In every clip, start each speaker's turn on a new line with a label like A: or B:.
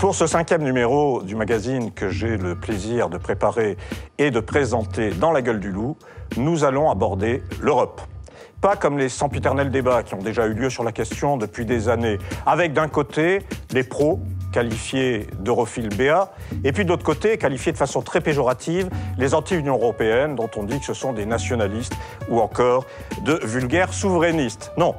A: Pour ce cinquième numéro du magazine que j'ai le plaisir de préparer et de présenter dans la gueule du loup, nous allons aborder l'Europe. Pas comme les sempiternels débats qui ont déjà eu lieu sur la question depuis des années, avec d'un côté les pros qualifiés d'europhiles BA, et puis d'autre côté, qualifiés de façon très péjorative les anti-Union européenne, dont on dit que ce sont des nationalistes ou encore de vulgaires souverainistes. Non.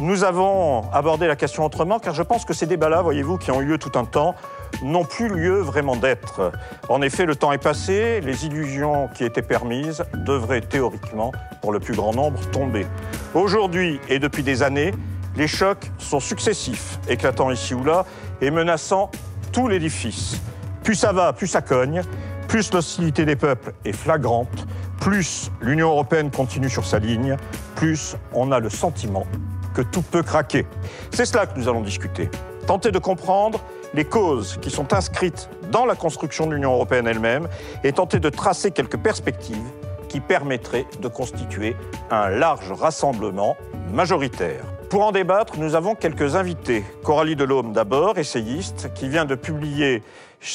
A: Nous avons abordé la question autrement, car je pense que ces débats-là, voyez-vous, qui ont eu lieu tout un temps, n'ont plus lieu vraiment d'être. En effet, le temps est passé, les illusions qui étaient permises devraient théoriquement, pour le plus grand nombre, tomber. Aujourd'hui et depuis des années, les chocs sont successifs, éclatant ici ou là et menaçant tout l'édifice. Plus ça va, plus ça cogne, plus l'hostilité des peuples est flagrante, plus l'Union européenne continue sur sa ligne, plus on a le sentiment que tout peut craquer. C'est cela que nous allons discuter. Tenter de comprendre les causes qui sont inscrites dans la construction de l'Union européenne elle-même et tenter de tracer quelques perspectives qui permettraient de constituer un large rassemblement majoritaire. Pour en débattre, nous avons quelques invités. Coralie Delhomme d'abord, essayiste, qui vient de publier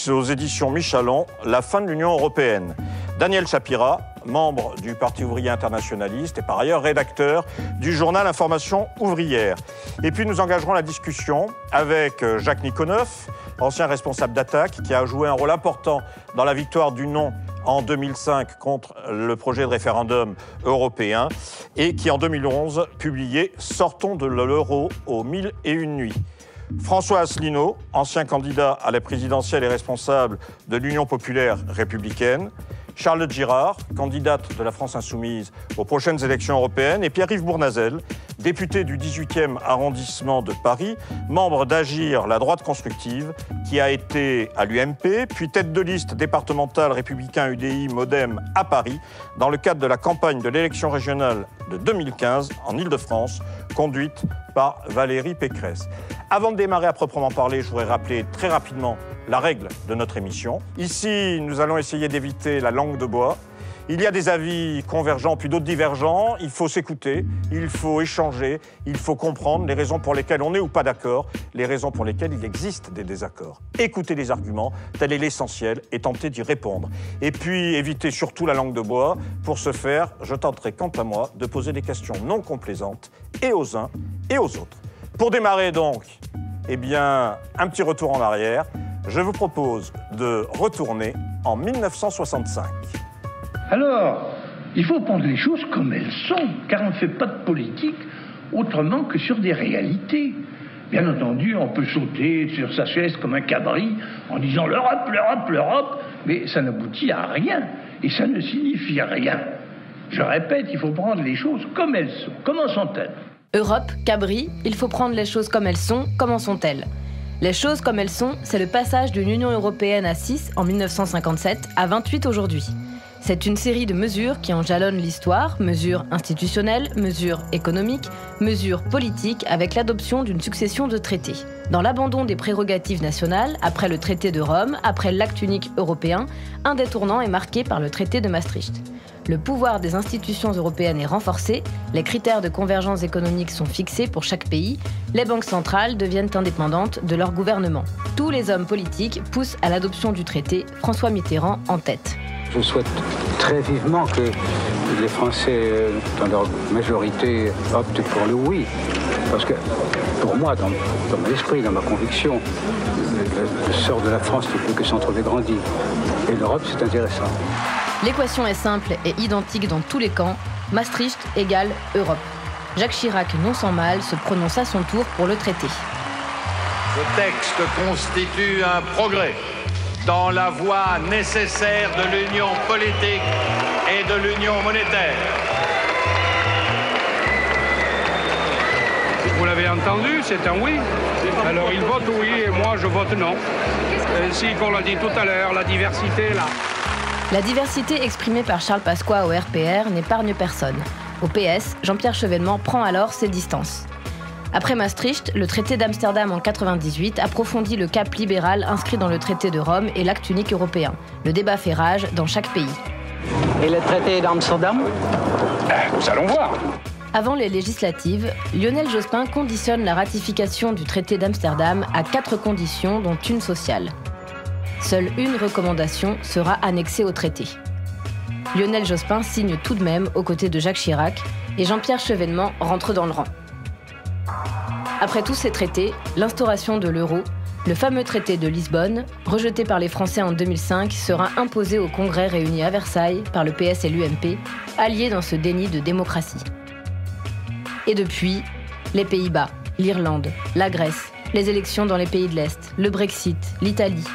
A: aux éditions Michalon La fin de l'Union européenne. Daniel Chapira, membre du Parti ouvrier internationaliste et par ailleurs rédacteur du journal Information ouvrière. Et puis nous engagerons la discussion avec euh, Jacques Nikonoff, ancien responsable d'attaque, qui a joué un rôle important dans la victoire du non en 2005 contre le projet de référendum européen et qui en 2011 publiait Sortons de l'euro aux mille et une nuits. François Asselineau, ancien candidat à la présidentielle et responsable de l'Union populaire républicaine, Charlotte Girard, candidate de la France insoumise aux prochaines élections européennes, et Pierre-Yves Bournazel, député du 18e arrondissement de Paris, membre d'Agir, la droite constructive, qui a été à l'UMP, puis tête de liste départementale républicain UDI Modem à Paris, dans le cadre de la campagne de l'élection régionale de 2015 en Ile-de-France, conduite par Valérie Pécresse. Avant de démarrer à proprement parler, je voudrais rappeler très rapidement la règle de notre émission. Ici, nous allons essayer d'éviter la langue de bois. Il y a des avis convergents puis d'autres divergents. Il faut s'écouter, il faut échanger, il faut comprendre les raisons pour lesquelles on est ou pas d'accord, les raisons pour lesquelles il existe des désaccords. Écouter les arguments, tel est l'essentiel, et tenter d'y répondre. Et puis éviter surtout la langue de bois. Pour ce faire, je tenterai quant à moi de poser des questions non complaisantes et aux uns et aux autres. Pour démarrer donc, eh bien, un petit retour en arrière. Je vous propose de retourner en 1965.
B: Alors, il faut prendre les choses comme elles sont, car on ne fait pas de politique autrement que sur des réalités. Bien entendu, on peut sauter sur sa chaise comme un cabri en disant l'Europe, l'Europe, l'Europe, mais ça n'aboutit à rien et ça ne signifie rien. Je répète, il faut prendre les choses comme elles sont. Comment sont-elles?
C: Europe, cabri, il faut prendre les choses comme elles sont. Comment sont-elles? Les choses comme elles sont, c'est le passage d'une Union européenne à 6 en 1957 à 28 aujourd'hui. C'est une série de mesures qui en jalonnent l'histoire, mesures institutionnelles, mesures économiques, mesures politiques, avec l'adoption d'une succession de traités. Dans l'abandon des prérogatives nationales, après le traité de Rome, après l'acte unique européen, un des tournants est marqué par le traité de Maastricht. Le pouvoir des institutions européennes est renforcé, les critères de convergence économique sont fixés pour chaque pays, les banques centrales deviennent indépendantes de leur gouvernement. Tous les hommes politiques poussent à l'adoption du traité, François Mitterrand en tête.
D: Je souhaite très vivement que les Français, euh, dans leur majorité, optent pour le oui. Parce que pour moi, dans, mon esprit, dans ma conviction, le, sort de la France ne peut que s'en trouver grandi. Et l'Europe, c'est intéressant.
C: L'équation est simple et identique dans tous les camps. Maastricht égale Europe. Jacques Chirac, non sans mal, se prononce à son tour pour le traité.
E: Ce texte constitue un progrès dans la voie nécessaire de l'union politique et de l'union monétaire.
F: Vous l'avez entendu, c'est un oui. Alors il vote oui et moi je vote non. Ainsi qu'on l'a dit tout à l'heure, la diversité est là.
C: La diversité exprimée par Charles Pasqua au RPR n'épargne personne. Au PS, Jean-Pierre Chevènement prend alors ses distances. Après Maastricht, le traité d'Amsterdam en 98 approfondit le cap libéral inscrit dans le traité de Rome et l'acte unique européen. Le débat fait rage dans chaque pays.
G: Et le traité d'Amsterdam?
F: Nous allons voir.
C: Avant les législatives, Lionel Jospin conditionne la ratification du traité d'Amsterdam à quatre conditions, dont une sociale. Seule une recommandation sera annexée au traité. Lionel Jospin signe tout de même aux côtés de Jacques Chirac et Jean-Pierre Chevènement rentre dans le rang. Après tous ces traités, l'instauration de l'euro, le fameux traité de Lisbonne, rejeté par les Français en 2005, sera imposé au Congrès réuni à Versailles par le PS et l'UMP, alliés dans ce déni de démocratie. Et depuis, les Pays-Bas, l'Irlande, la Grèce, les élections dans les pays de l'Est, le Brexit, l'Italie.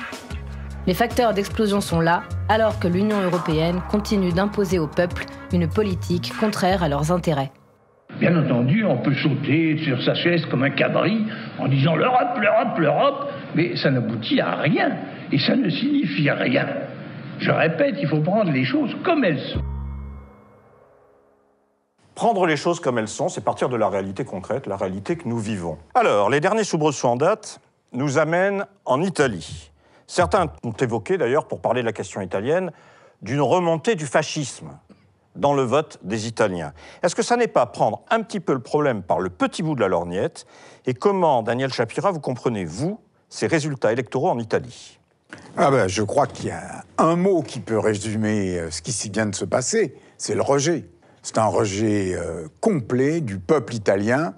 C: Les facteurs d'explosion sont là, alors que l'Union européenne continue d'imposer au peuple une politique contraire à leurs intérêts.
B: Bien entendu, on peut sauter sur sa chaise comme un cabri en disant l'Europe, l'Europe, l'Europe, mais ça n'aboutit à rien et ça ne signifie rien. Je répète, il faut prendre les choses comme elles sont.
A: Prendre les choses comme elles sont, c'est partir de la réalité concrète, la réalité que nous vivons. Alors, les derniers soubresauts en date nous amènent en Italie. Certains ont évoqué, d'ailleurs, pour parler de la question italienne, d'une remontée du fascisme dans le vote des Italiens. Est-ce que ça n'est pas prendre un petit peu le problème par le petit bout de la lorgnette Et comment, Daniel Shapira, vous comprenez, vous, ces résultats électoraux en Italie?
G: Ah ben, Je crois qu'il y a un mot qui peut résumer euh, ce qui vient de se passer, c'est le rejet. C'est un rejet euh, complet du peuple italien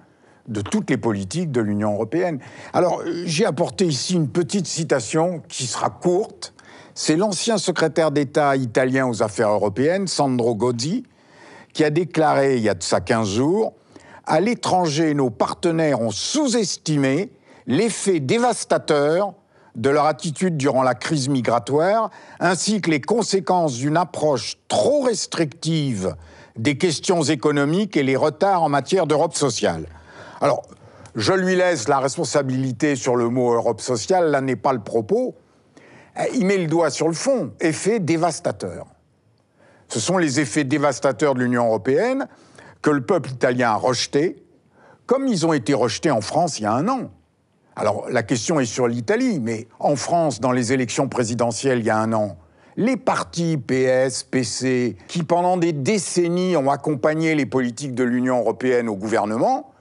G: de toutes les politiques de l'Union européenne. Alors, euh, j'ai apporté ici une petite citation qui sera courte. C'est l'ancien secrétaire d'État italien aux affaires européennes, Sandro Gozzi, qui a déclaré il y a de ça 15 jours À l'étranger, nos partenaires ont sous-estimé l'effet dévastateur de leur attitude durant la crise migratoire, ainsi que les conséquences d'une approche trop restrictive des questions économiques et les retards en matière d'Europe sociale. Alors, je lui laisse la responsabilité sur le mot Europe sociale, là n'est pas le propos. Il met le doigt sur le fond, effet dévastateur. Ce sont les effets dévastateurs de l'Union européenne que le peuple italien a rejetés, comme ils ont été rejetés en France il y a un an. Alors la question est sur l'Italie, mais en France, dans les élections présidentielles il y a un an, les partis PS, PC, qui pendant des décennies ont accompagné les politiques de l'Union européenne au gouvernement,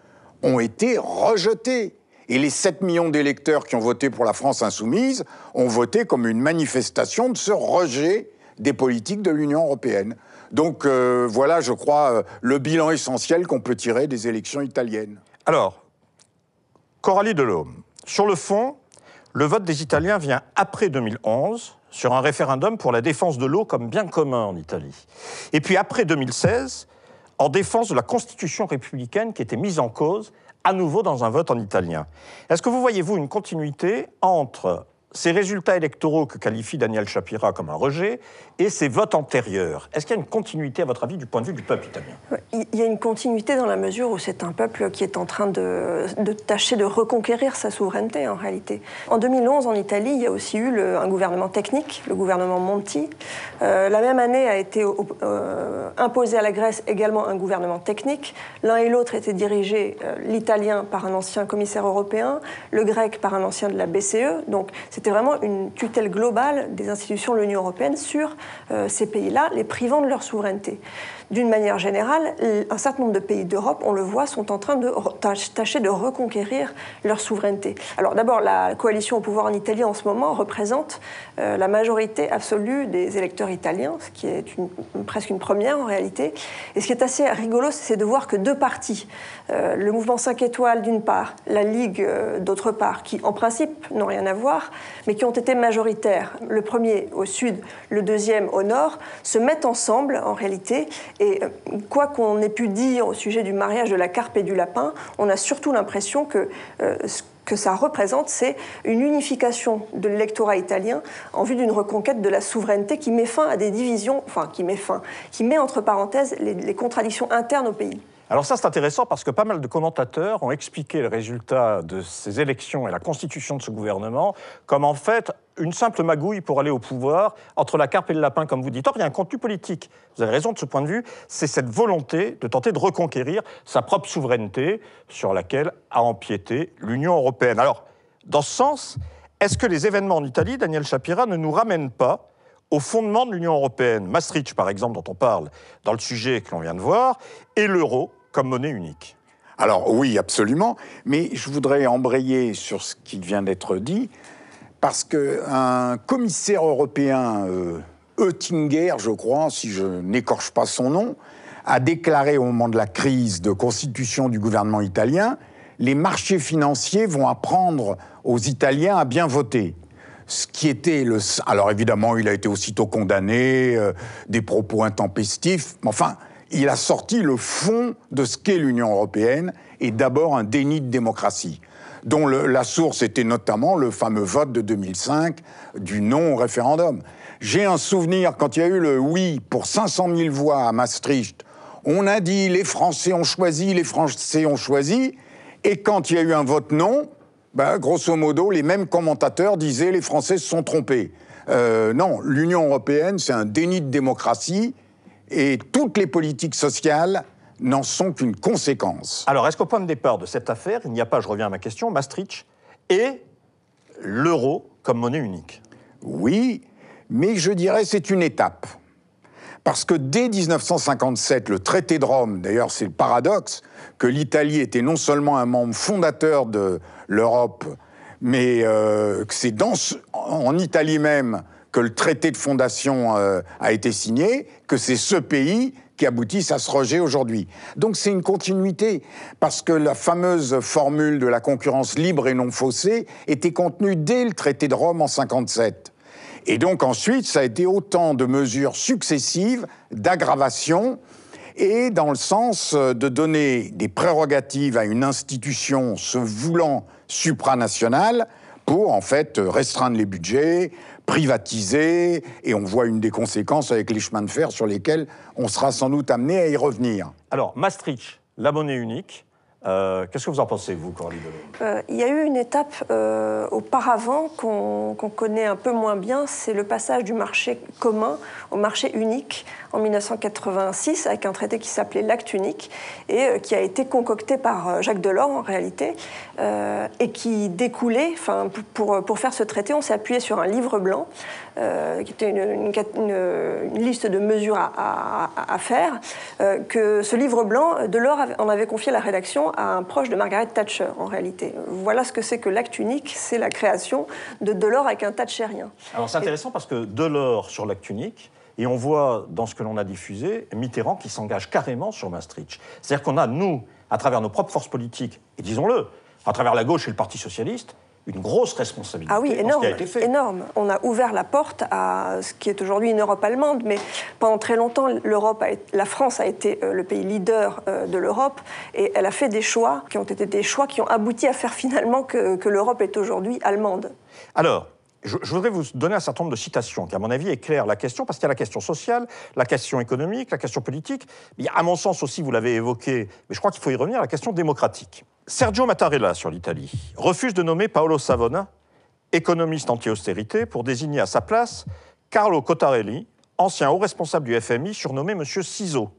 G: ont été rejetés. Et les 7 millions d'électeurs qui ont voté pour la France insoumise ont voté comme une manifestation de ce rejet des politiques de l'Union européenne. Donc euh, voilà, je crois, euh, le bilan essentiel qu'on peut tirer des élections italiennes.
A: Alors, Coralie Delhomme, sur le fond, le vote des Italiens vient après 2011 sur un référendum pour la défense de l'eau comme bien commun en Italie. Et puis après 2016, en défense de la constitution républicaine qui était mise en cause à nouveau dans un vote en italien. Est-ce que vous voyez, vous, une continuité entre ces résultats électoraux que qualifie Daniel Shapira comme un rejet et ces votes antérieurs. Est-ce qu'il y a une continuité, à votre avis, du point de vue du peuple italien?
H: Il y a une continuité dans la mesure où c'est un peuple qui est en train de, tâcher de reconquérir sa souveraineté, en réalité. En 2011, en Italie, il y a aussi eu un gouvernement technique, le gouvernement Monti. Euh, la même année a été euh, imposé à la Grèce également un gouvernement technique. L'un et l'autre étaient dirigés, euh, l'italien par un ancien commissaire européen, le grec par un ancien de la BCE. Donc c'était vraiment une tutelle globale des institutions de l'Union européenne sur euh, ces pays-là, les privant de leur souveraineté d'une manière générale, un certain nombre de pays d'Europe, on le voit, sont en train de tâcher de reconquérir leur souveraineté. Alors d'abord, la coalition au pouvoir en Italie en ce moment représente euh, la majorité absolue des électeurs italiens, ce qui est presque une première en réalité. Et ce qui est assez rigolo, c'est de voir que deux partis, euh, le mouvement 5 étoiles d'une part, la Ligue euh, d'autre part, qui en principe n'ont rien à voir, mais qui ont été majoritaires, le premier au sud, le deuxième au nord, se mettent ensemble en réalité et euh, quoi qu'on ait pu dire au sujet du mariage de la carpe et du lapin, on a surtout l'impression que euh, ce que ça représente, c'est une unification de l'électorat italien en vue d'une reconquête de la souveraineté qui met fin à des divisions, enfin qui met fin, qui met entre parenthèses les contradictions internes au pays.
A: Alors ça, c'est intéressant parce que pas mal de commentateurs ont expliqué le résultat de ces élections et la constitution de ce gouvernement comme en fait une simple magouille pour aller au pouvoir entre la carpe et le lapin, comme vous dites. Or, il y a un contenu politique. Vous avez raison de ce point de vue. C'est cette volonté de tenter de reconquérir sa propre souveraineté sur laquelle a empiété l'Union européenne. Alors, dans ce sens, est-ce que les événements en Italie, Daniel Shapira, ne nous ramènent pas au fondement de l'Union européenne Maastricht, par exemple, dont on parle dans le sujet que l'on vient de voir, et l'euro comme monnaie unique.
G: Alors oui, absolument, mais je voudrais embrayer sur ce qui vient d'être dit, parce qu'un commissaire européen, euh, Oettinger, je crois, si je n'écorche pas son nom, a déclaré au moment de la crise de constitution du gouvernement italien, les marchés financiers vont apprendre aux Italiens à bien voter ce qui était le... Alors évidemment, il a été aussitôt condamné, euh, des propos intempestifs, mais enfin, il a sorti le fond de ce qu'est l'Union européenne, et d'abord un déni de démocratie, dont la source était notamment le fameux vote de 2005 du non au référendum. J'ai un souvenir, quand il y a eu le oui pour 500 000 voix à Maastricht, on a dit les Français ont choisi, les Français ont choisi, et quand il y a eu un vote non, bah, grosso modo, les mêmes commentateurs disaient les Français se sont trompés. Euh, non, l'Union européenne, c'est un déni de démocratie et toutes les politiques sociales n'en sont qu'une conséquence.
A: Alors, est-ce qu'au point de départ de cette affaire, il n'y a pas, je reviens à ma question, Maastricht et l'euro comme monnaie unique?
G: Oui, mais je dirais c'est une étape. Parce que dès 1957, le traité de Rome, d'ailleurs c'est le paradoxe, que l'Italie était non seulement un membre fondateur de l'Europe, mais euh, que c'est en Italie même que le traité de fondation euh, a été signé, que c'est ce pays qui aboutit à ce rejet aujourd'hui. Donc c'est une continuité, parce que la fameuse formule de la concurrence libre et non faussée était contenue dès le traité de Rome en 57. Et donc ensuite, ça a été autant de mesures successives d'aggravation et dans le sens de donner des prérogatives à une institution se voulant supranationale pour en fait restreindre les budgets, privatiser, et on voit une des conséquences avec les chemins de fer sur lesquels on sera sans doute amené à y revenir.
A: Alors, Maastricht, la monnaie unique, euh, qu'est-ce que vous en pensez, vous, Coralie
H: euh, Il y a eu une étape euh, auparavant qu'on connaît un peu moins bien, c'est le passage du marché commun au marché unique en 1986 avec un traité qui s'appelait l'acte unique et qui a été concocté par Jacques Delors en réalité et qui découlait, enfin pour, pour faire ce traité, on s'est appuyé sur un livre blanc qui était une, une, liste de mesures à, à, à faire, que ce livre blanc, Delors en avait confié la rédaction à un proche de Margaret Thatcher, en réalité. Voilà ce que c'est que l'acte unique, c'est la création de Delors avec un Thatcherien.
A: Alors c'est intéressant parce que Delors sur l'acte unique, et on voit dans ce que l'on a diffusé Mitterrand qui s'engage carrément sur Maastricht. C'est-à-dire qu'on a, nous, à travers nos propres forces politiques, et disons-le, à travers la gauche et le Parti socialiste, une grosse responsabilité
H: ah oui, énorme, ce qui a été fait. énorme. On a ouvert la porte à ce qui est aujourd'hui une Europe allemande, mais pendant très longtemps, l'Europe, la France a été euh, le pays leader euh, de l'Europe, et elle a fait des choix qui ont été des choix qui ont abouti à faire finalement que, que l'Europe est aujourd'hui allemande.
A: Alors, je, voudrais vous donner un certain nombre de citations qui, à mon avis, éclairent la question, parce qu'il y a la question sociale, la question économique, la question politique. Y a, à mon sens aussi, vous l'avez évoqué, mais je crois qu'il faut y revenir, la question démocratique. Sergio Mattarella, sur l'Italie, refuse de nommer Paolo Savona, économiste anti-austérité, pour désigner à sa place Carlo Cottarelli, ancien haut responsable du FMI, surnommé M. Ciseaux,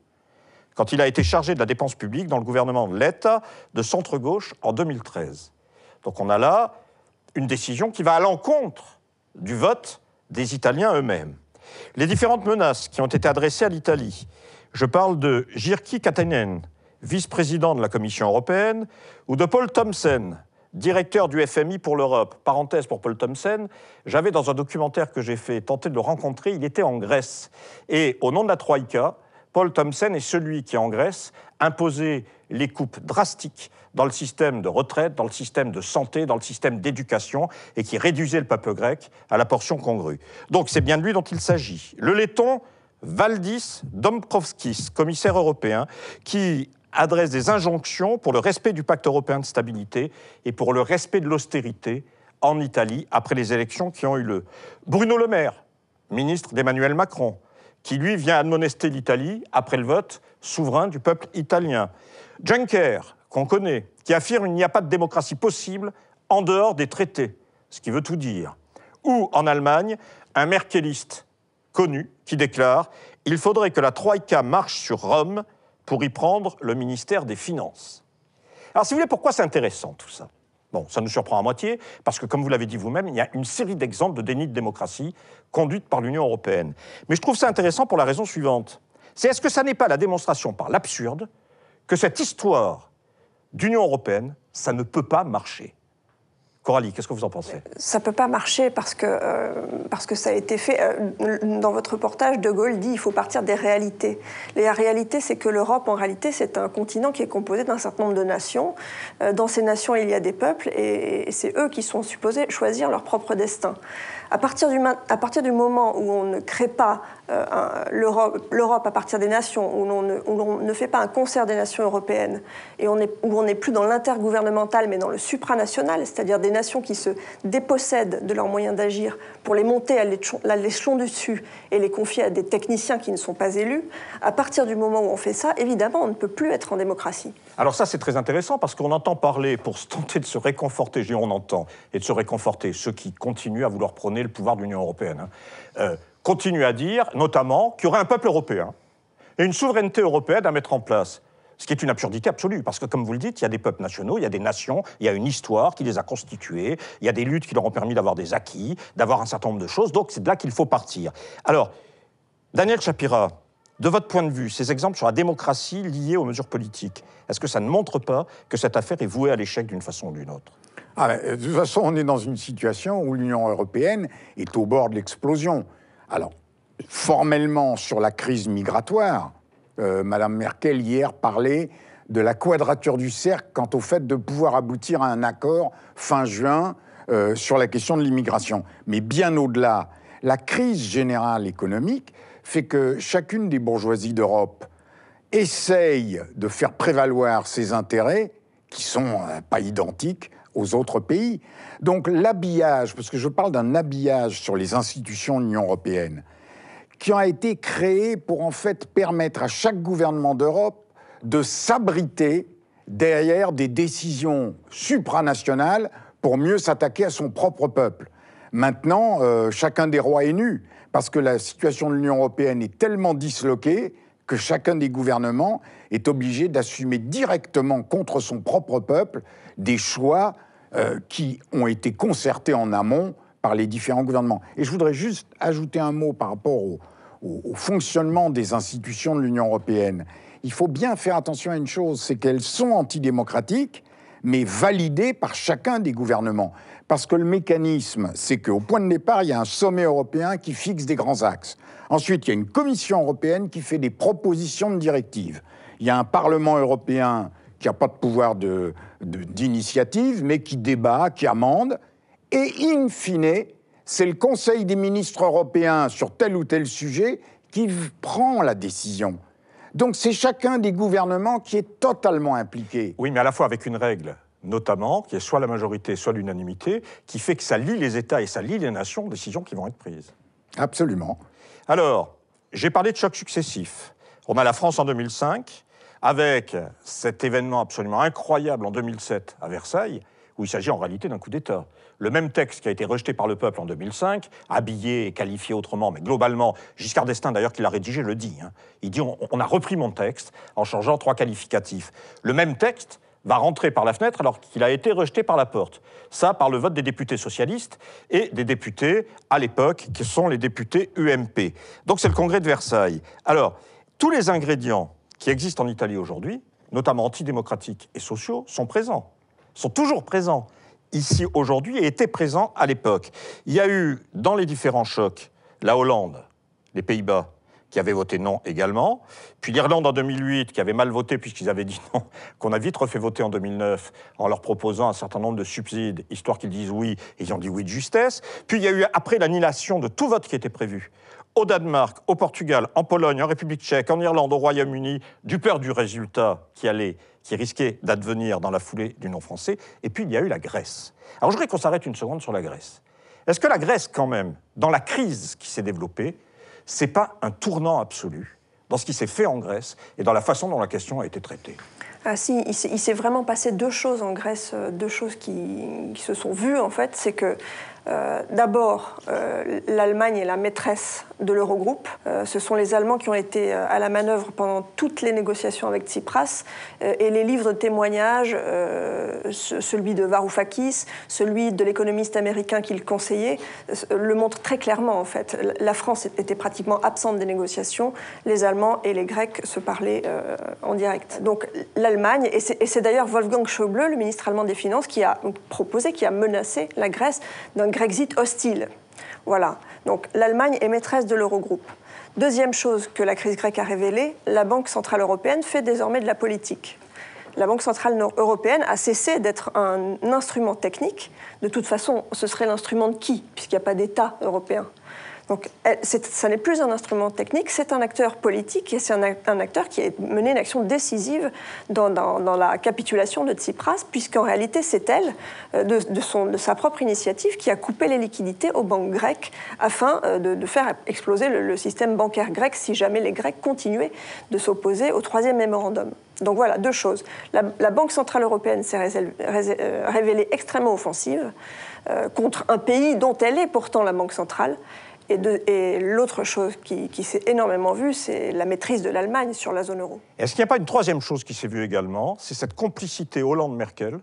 A: quand il a été chargé de la dépense publique dans le gouvernement de l'État de centre-gauche en 2013. Donc on a là une décision qui va à l'encontre du vote des Italiens eux-mêmes. Les différentes menaces qui ont été adressées à l'Italie, je parle de Jirki Katainen, vice-président de la Commission européenne, ou de Paul Thomsen, directeur du FMI pour l'Europe. Parenthèse pour Paul Thomsen, j'avais dans un documentaire que j'ai fait tenté de le rencontrer, il était en Grèce. Et au nom de la Troïka, Paul Thomsen est celui qui, en Grèce, imposait les coupes drastiques dans le système de retraite, dans le système de santé, dans le système d'éducation, et qui réduisait le peuple grec à la portion congrue. Donc c'est bien de lui dont il s'agit. Le laiton Valdis Dombrovskis, commissaire européen, qui adresse des injonctions pour le respect du pacte européen de stabilité et pour le respect de l'austérité en Italie après les élections qui ont eu lieu. Bruno Le Maire, ministre d'Emmanuel Macron, qui lui vient admonester l'Italie après le vote souverain du peuple italien. Juncker, qu'on connaît, qui affirme qu'il n'y a pas de démocratie possible en dehors des traités, ce qui veut tout dire. Ou en Allemagne, un merkeliste connu qui déclare Il faudrait que la Troïka marche sur Rome pour y prendre le ministère des Finances. Alors, si vous voulez, pourquoi c'est intéressant tout ça? Bon, ça nous surprend à moitié, parce que, comme vous l'avez dit vous-même, il y a une série d'exemples de déni de démocratie conduite par l'Union européenne. Mais je trouve ça intéressant pour la raison suivante. C'est est-ce que ça n'est pas la démonstration par l'absurde que cette histoire d'Union européenne, ça ne peut pas marcher. Coralie, qu'est-ce que vous en pensez?
H: Ça ne peut pas marcher parce que, euh, parce que ça a été fait. Euh, dans votre reportage, De Gaulle dit qu'il faut partir des réalités. La réalité, c'est que l'Europe, en réalité, c'est un continent qui est composé d'un certain nombre de nations. Euh, dans ces nations, il y a des peuples et, et c'est eux qui sont supposés choisir leur propre destin. À partir, du, à partir du moment où on ne crée pas l'Europe à partir des nations, où l'on ne, fait pas un concert des nations européennes, et où on n'est plus dans l'intergouvernemental, mais dans le supranational, c'est-à-dire des nations qui se dépossèdent de leurs moyens d'agir pour les monter à l'échelon dessus et les confier à des techniciens qui ne sont pas élus, à partir du moment où on fait ça, évidemment, on ne peut plus être en démocratie.
A: Alors ça, c'est très intéressant parce qu'on entend parler, pour tenter de se réconforter, je dis on entend, et de se réconforter, ceux qui continuent à vouloir prôner le pouvoir de l'Union européenne. Hein. Euh, continue à dire, notamment, qu'il y aurait un peuple européen et une souveraineté européenne à mettre en place. Ce qui est une absurdité absolue, parce que comme vous le dites, il y a des peuples nationaux, il y a des nations, il y a une histoire qui les a constitués, il y a des luttes qui leur ont permis d'avoir des acquis, d'avoir un certain nombre de choses, donc c'est de là qu'il faut partir. Alors, Daniel Chapira, de votre point de vue, ces exemples sur la démocratie liée aux mesures politiques, est-ce que ça ne montre pas que cette affaire est vouée à l'échec d'une façon ou d'une autre?
G: Ah, De toute façon, on est dans une situation où l'Union européenne est au bord de l'explosion. Alors, formellement, sur la crise migratoire, euh, Madame Merkel hier parlait de la quadrature du cercle quant au fait de pouvoir aboutir à un accord fin juin euh, sur la question de l'immigration. Mais bien au-delà, la crise générale économique fait que chacune des bourgeoisies d'Europe essaye de faire prévaloir ses intérêts, qui sont euh, pas identiques, aux autres pays. Donc l'habillage, parce que je parle d'un habillage sur les institutions de l'Union européenne, qui a été créé pour en fait permettre à chaque gouvernement d'Europe de s'abriter derrière des décisions supranationales pour mieux s'attaquer à son propre peuple. Maintenant, euh, chacun des rois est nu, parce que la situation de l'Union européenne est tellement disloquée que chacun des gouvernements est obligé d'assumer directement contre son propre peuple des choix euh, qui ont été concertés en amont par les différents gouvernements. Et je voudrais juste ajouter un mot par rapport au, fonctionnement des institutions de l'Union européenne. Il faut bien faire attention à une chose, c'est qu'elles sont antidémocratiques, mais validées par chacun des gouvernements. Parce que le mécanisme, c'est qu'au point de départ, il y a un sommet européen qui fixe des grands axes. Ensuite, il y a une Commission européenne qui fait des propositions de directives. Il y a un Parlement européen qui n'a pas de pouvoir d'initiative, mais qui débat, qui amende. Et in fine, c'est le Conseil des ministres européens sur tel ou tel sujet qui prend la décision. Donc c'est chacun des gouvernements qui est totalement impliqué.
A: Oui, mais à la fois avec une règle, notamment, qui est soit la majorité, soit l'unanimité, qui fait que ça lie les États et ça lie les nations aux décisions qui vont être prises.
G: Absolument.
A: Alors, j'ai parlé de chocs successifs. On a la France en 2005, avec cet événement absolument incroyable en 2007 à Versailles, où il s'agit en réalité d'un coup d'État. Le même texte qui a été rejeté par le peuple en 2005, habillé et qualifié autrement, mais globalement, Giscard d'Estaing d'ailleurs qui l'a rédigé le dit. Hein. Il dit on, on, a repris mon texte en changeant trois qualificatifs. Le même texte va rentrer par la fenêtre alors qu'il a été rejeté par la porte. Ça par le vote des députés socialistes et des députés à l'époque qui sont les députés UMP. Donc c'est le congrès de Versailles. Alors, tous les ingrédients qui existent en Italie aujourd'hui, notamment antidémocratiques et sociaux, sont présents, sont toujours présents ici aujourd'hui et étaient présents à l'époque. Il y a eu, dans les différents chocs, la Hollande, les Pays-Bas, qui avaient voté non également, puis l'Irlande en 2008, qui avait mal voté puisqu'ils avaient dit non, qu'on a vite refait voter en 2009 en leur proposant un certain nombre de subsides, histoire qu'ils disent oui, et ils ont dit oui de justesse. Puis il y a eu, après l'annulation de tout vote qui était prévu, au Danemark, au Portugal, en Pologne, en République tchèque, en Irlande, au Royaume-Uni, du peur du résultat qui allait, qui risquait d'advenir dans la foulée du non français. Et puis il y a eu la Grèce. Alors je voudrais qu'on s'arrête une seconde sur la Grèce. Est-ce que la Grèce, quand même, dans la crise qui s'est développée, c'est pas un tournant absolu dans ce qui s'est fait en Grèce et dans la façon dont la question a été traitée?
H: Ah si, il s'est vraiment passé deux choses en Grèce, euh, deux choses qui, se sont vues en fait. C'est que Euh, d'abord, euh, l'Allemagne est la maîtresse de l'Eurogroupe. Euh, ce sont les Allemands qui ont été à la manœuvre pendant toutes les négociations avec Tsipras. et les livres de témoignages, celui de Varoufakis, celui de l'économiste américain qui le conseillait, le montrent très clairement en fait. La France était pratiquement absente des négociations. Les Allemands et les Grecs se parlaient en direct. Donc l'Allemagne, et c'est d'ailleurs Wolfgang Schäuble, le ministre allemand des Finances, qui a proposé, qui a menacé la Grèce d'un Grexit hostile. Voilà. Donc l'Allemagne est maîtresse de l'Eurogroupe. Deuxième chose que la crise grecque a révélée, la Banque centrale européenne fait désormais de la politique. La Banque centrale européenne a cessé d'être un instrument technique. De toute façon, ce serait l'instrument de qui, puisqu'il n'y a pas d'État européen? Donc, ça n'est plus un instrument technique, c'est un acteur politique et c'est un, acteur qui a mené une action décisive dans, la capitulation de Tsipras, puisqu'en réalité, c'est elle, euh, de, sa propre initiative, qui a coupé les liquidités aux banques grecques afin euh, de, faire exploser le, système bancaire grec si jamais les Grecs continuaient de s'opposer au troisième mémorandum. Donc voilà, deux choses. La, Banque Centrale Européenne s'est euh, révélée extrêmement offensive contre un pays dont elle est pourtant la Banque Centrale. Et, l'autre chose qui, s'est énormément vue, c'est la maîtrise de l'Allemagne sur la zone euro.
A: Est-ce qu'il n'y a pas une troisième chose qui s'est vue également? C'est cette complicité Hollande-Merkel,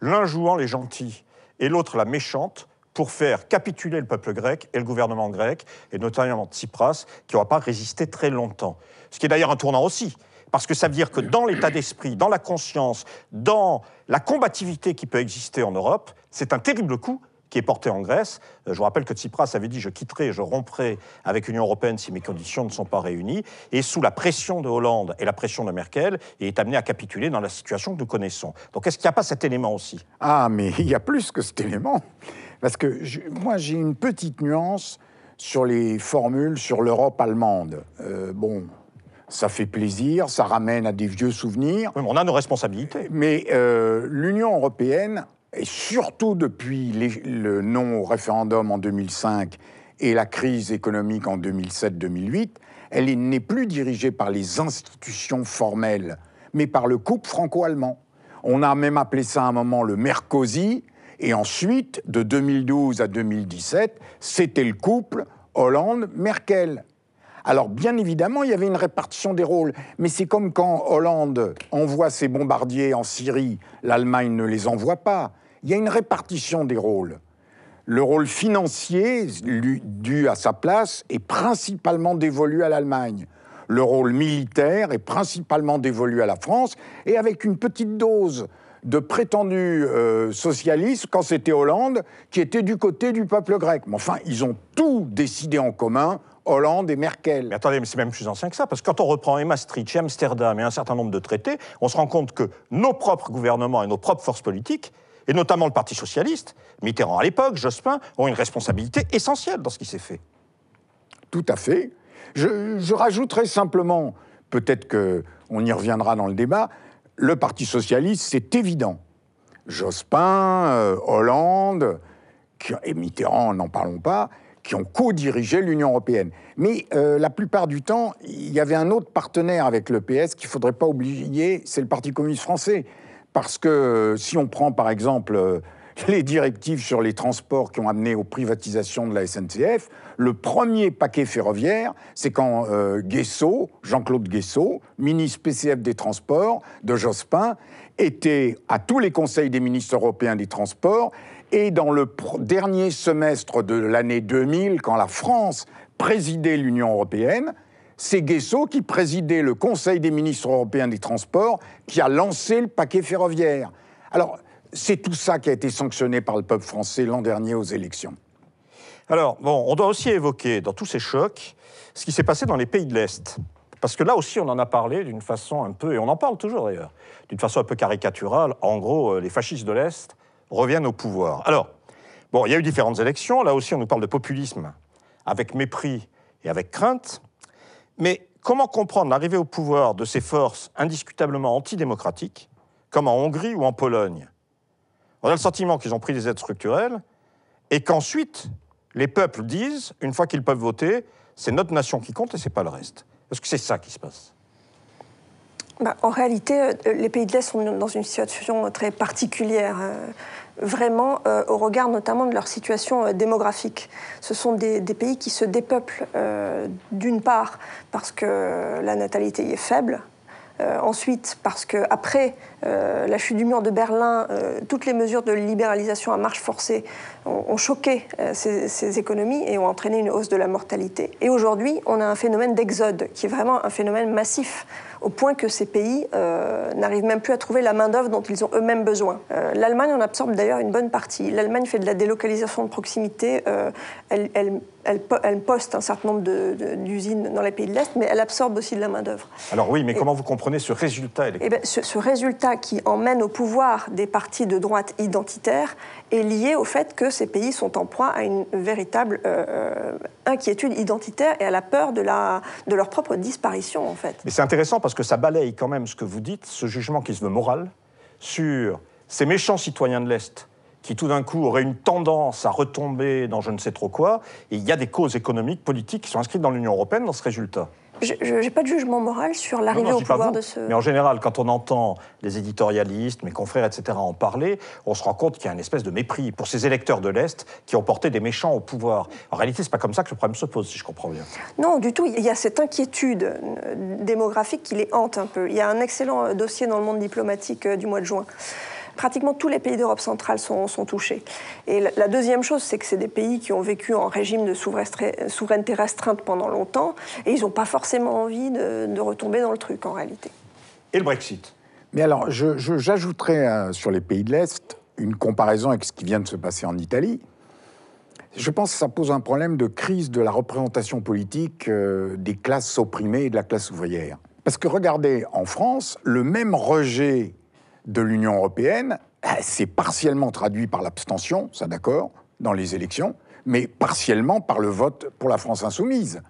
A: l'un jouant les gentils et l'autre la méchante, pour faire capituler le peuple grec et le gouvernement grec, et notamment Tsipras, qui n'aura pas résisté très longtemps. Ce qui est d'ailleurs un tournant aussi, parce que ça veut dire que dans l'état d'esprit, dans la conscience, dans la combativité qui peut exister en Europe, c'est un terrible coup qui est porté en Grèce. Euh, je vous rappelle que Tsipras avait dit je quitterai, je romprai avec l'Union européenne si mes conditions ne sont pas réunies. Et sous la pression de Hollande et la pression de Merkel, il est amené à capituler dans la situation que nous connaissons. Donc est-ce qu'il n'y a pas cet élément aussi?
G: Ah, mais il y a plus que cet élément. Parce que moi, j'ai une petite nuance sur les formules sur l'Europe allemande. Euh, bon, ça fait plaisir, ça ramène à des vieux souvenirs.
A: on a nos responsabilités.
G: Mais euh, l'Union européenne et surtout depuis le non au référendum en 2005 et la crise économique en 2007-2008, elle n'est plus dirigée par les institutions formelles, mais par le couple franco-allemand. On a même appelé ça à un moment le Mercosi, et ensuite, de 2012 à 2017, c'était le couple Hollande-Merkel. Alors bien évidemment, il y avait une répartition des rôles, mais c'est comme quand Hollande envoie ses bombardiers en Syrie, l'Allemagne ne les envoie pas il y a une répartition des rôles. Le rôle financier, dû à sa place, est principalement dévolu à l'Allemagne. Le rôle militaire est principalement dévolu à la France, et avec une petite dose de prétendus euh, socialistes quand c'était Hollande, qui était du côté du peuple grec. Mais enfin, ils ont tout décidé en commun, Hollande et Merkel.
A: Mais attendez, mais c'est même plus ancien que ça, parce que quand on reprend et Maastricht, Amsterdam et un certain nombre de traités, on se rend compte que nos propres gouvernements et nos propres forces politiques et notamment le Parti socialiste, Mitterrand à l'époque, Jospin, ont une responsabilité essentielle dans ce qui s'est fait.
G: Tout à fait. Je, rajouterai simplement, peut-être qu'on y reviendra dans le débat, le Parti socialiste, c'est évident. Jospin, euh, Hollande, et Mitterrand, n'en parlons pas, qui ont co-dirigé l'Union européenne. Mais euh, la plupart du temps, il y avait un autre partenaire avec le PS qu'il ne faudrait pas oublier, c'est le Parti communiste français. Parce que euh, si on prend par exemple euh, les directives sur les transports qui ont amené aux privatisations de la SNCF, le premier paquet ferroviaire, c'est quand euh, Jean-Claude Guesso, ministre PCF des Transports de Jospin, était à tous les conseils des ministres européens des Transports et dans le dernier semestre de l'année 2000, quand la France présidait l'Union européenne, c'est Guesso qui présidait le Conseil des ministres européens des Transports qui a lancé le paquet ferroviaire. Alors, c'est tout ça qui a été sanctionné par le peuple français l'an dernier aux élections.
A: Alors, bon, on doit aussi évoquer dans tous ces chocs ce qui s'est passé dans les pays de l'Est. Parce que là aussi, on en a parlé d'une façon un peu, et on en parle toujours d'ailleurs, d'une façon un peu caricaturale. En gros, euh, les fascistes de l'Est reviennent au pouvoir. Alors, bon, il y a eu différentes élections. Là aussi, on nous parle de populisme avec mépris et avec crainte. Mais comment comprendre l'arrivée au pouvoir de ces forces indiscutablement antidémocratiques, comme en Hongrie ou en Pologne? On a le sentiment qu'ils ont pris des aides structurelles et qu'ensuite, les peuples disent, une fois qu'ils peuvent voter, c'est notre nation qui compte et c'est pas le reste. Est-ce que c'est ça qui se passe?
H: Bah, en réalité, euh, les pays de l'Est sont dans une situation très particulière. Euh, vraiment euh, au regard notamment de leur situation euh, démographique. Ce sont des, pays qui se dépeuplent d'une part parce que la natalité y est faible, ensuite, parce qu'après la chute du mur de Berlin, toutes les mesures de libéralisation à marche forcée ont, choqué ces, ces, économies et ont entraîné une hausse de la mortalité. Et aujourd'hui, on a un phénomène d'exode qui est vraiment un phénomène massif au point que ces pays euh, n'arrivent même plus à trouver la main-d'œuvre dont ils ont eux-mêmes besoin. Euh, L'Allemagne en absorbe d'ailleurs une bonne partie. L'Allemagne fait de la délocalisation de proximité. Euh, elle, elle, poste un certain nombre d'usines dans les pays de l'Est, mais elle absorbe aussi de la main-d'œuvre.
A: Alors oui, mais comment vous comprenez ce résultat
H: eh ben, ce, ce, résultat qui emmène au pouvoir des partis de droite identitaires est lié au fait que ces pays sont en proie à une véritable inquiétude identitaire et à la peur de, la, de leur propre disparition, en fait.
A: Mais c'est intéressant parce que ça balaye quand même ce que vous dites, ce jugement qui se veut moral, sur ces méchants citoyens de l'Est qui tout d'un coup auraient une tendance à retomber dans je ne sais trop quoi. Et il y a des causes économiques, politiques qui sont inscrites dans l'Union européenne dans ce résultat.
H: Je n'ai pas de jugement moral sur l'arrivée au pouvoir de ce.
A: Mais en général, quand on entend les éditorialistes, mes confrères, etc., en parler, on se rend compte qu'il y a une espèce de mépris pour ces électeurs de l'Est qui ont porté des méchants au pouvoir. En réalité, c'est pas comme ça que le problème se pose, si je comprends bien.
H: Non, du tout. Il y a cette inquiétude euh, démographique qui les hante un peu. Il y a un excellent euh, dossier dans le monde diplomatique euh, du mois de juin pratiquement tous les pays d'Europe centrale sont, touchés. Et la, deuxième chose, c'est que c'est des pays qui ont vécu en régime de souveraineté restreinte pendant longtemps, et ils n'ont pas forcément envie de, retomber dans le truc en réalité.
A: Et le Brexit?
G: Mais alors, j'ajouterais euh, sur les pays de l'Est une comparaison avec ce qui vient de se passer en Italie. Je pense que ça pose un problème de crise de la représentation politique euh, des classes opprimées et de la classe ouvrière. Parce que regardez, en France, le même rejet de l'Union européenne, c'est partiellement traduit par l'abstention, ça d'accord, dans les élections, mais partiellement par le vote pour la France insoumise,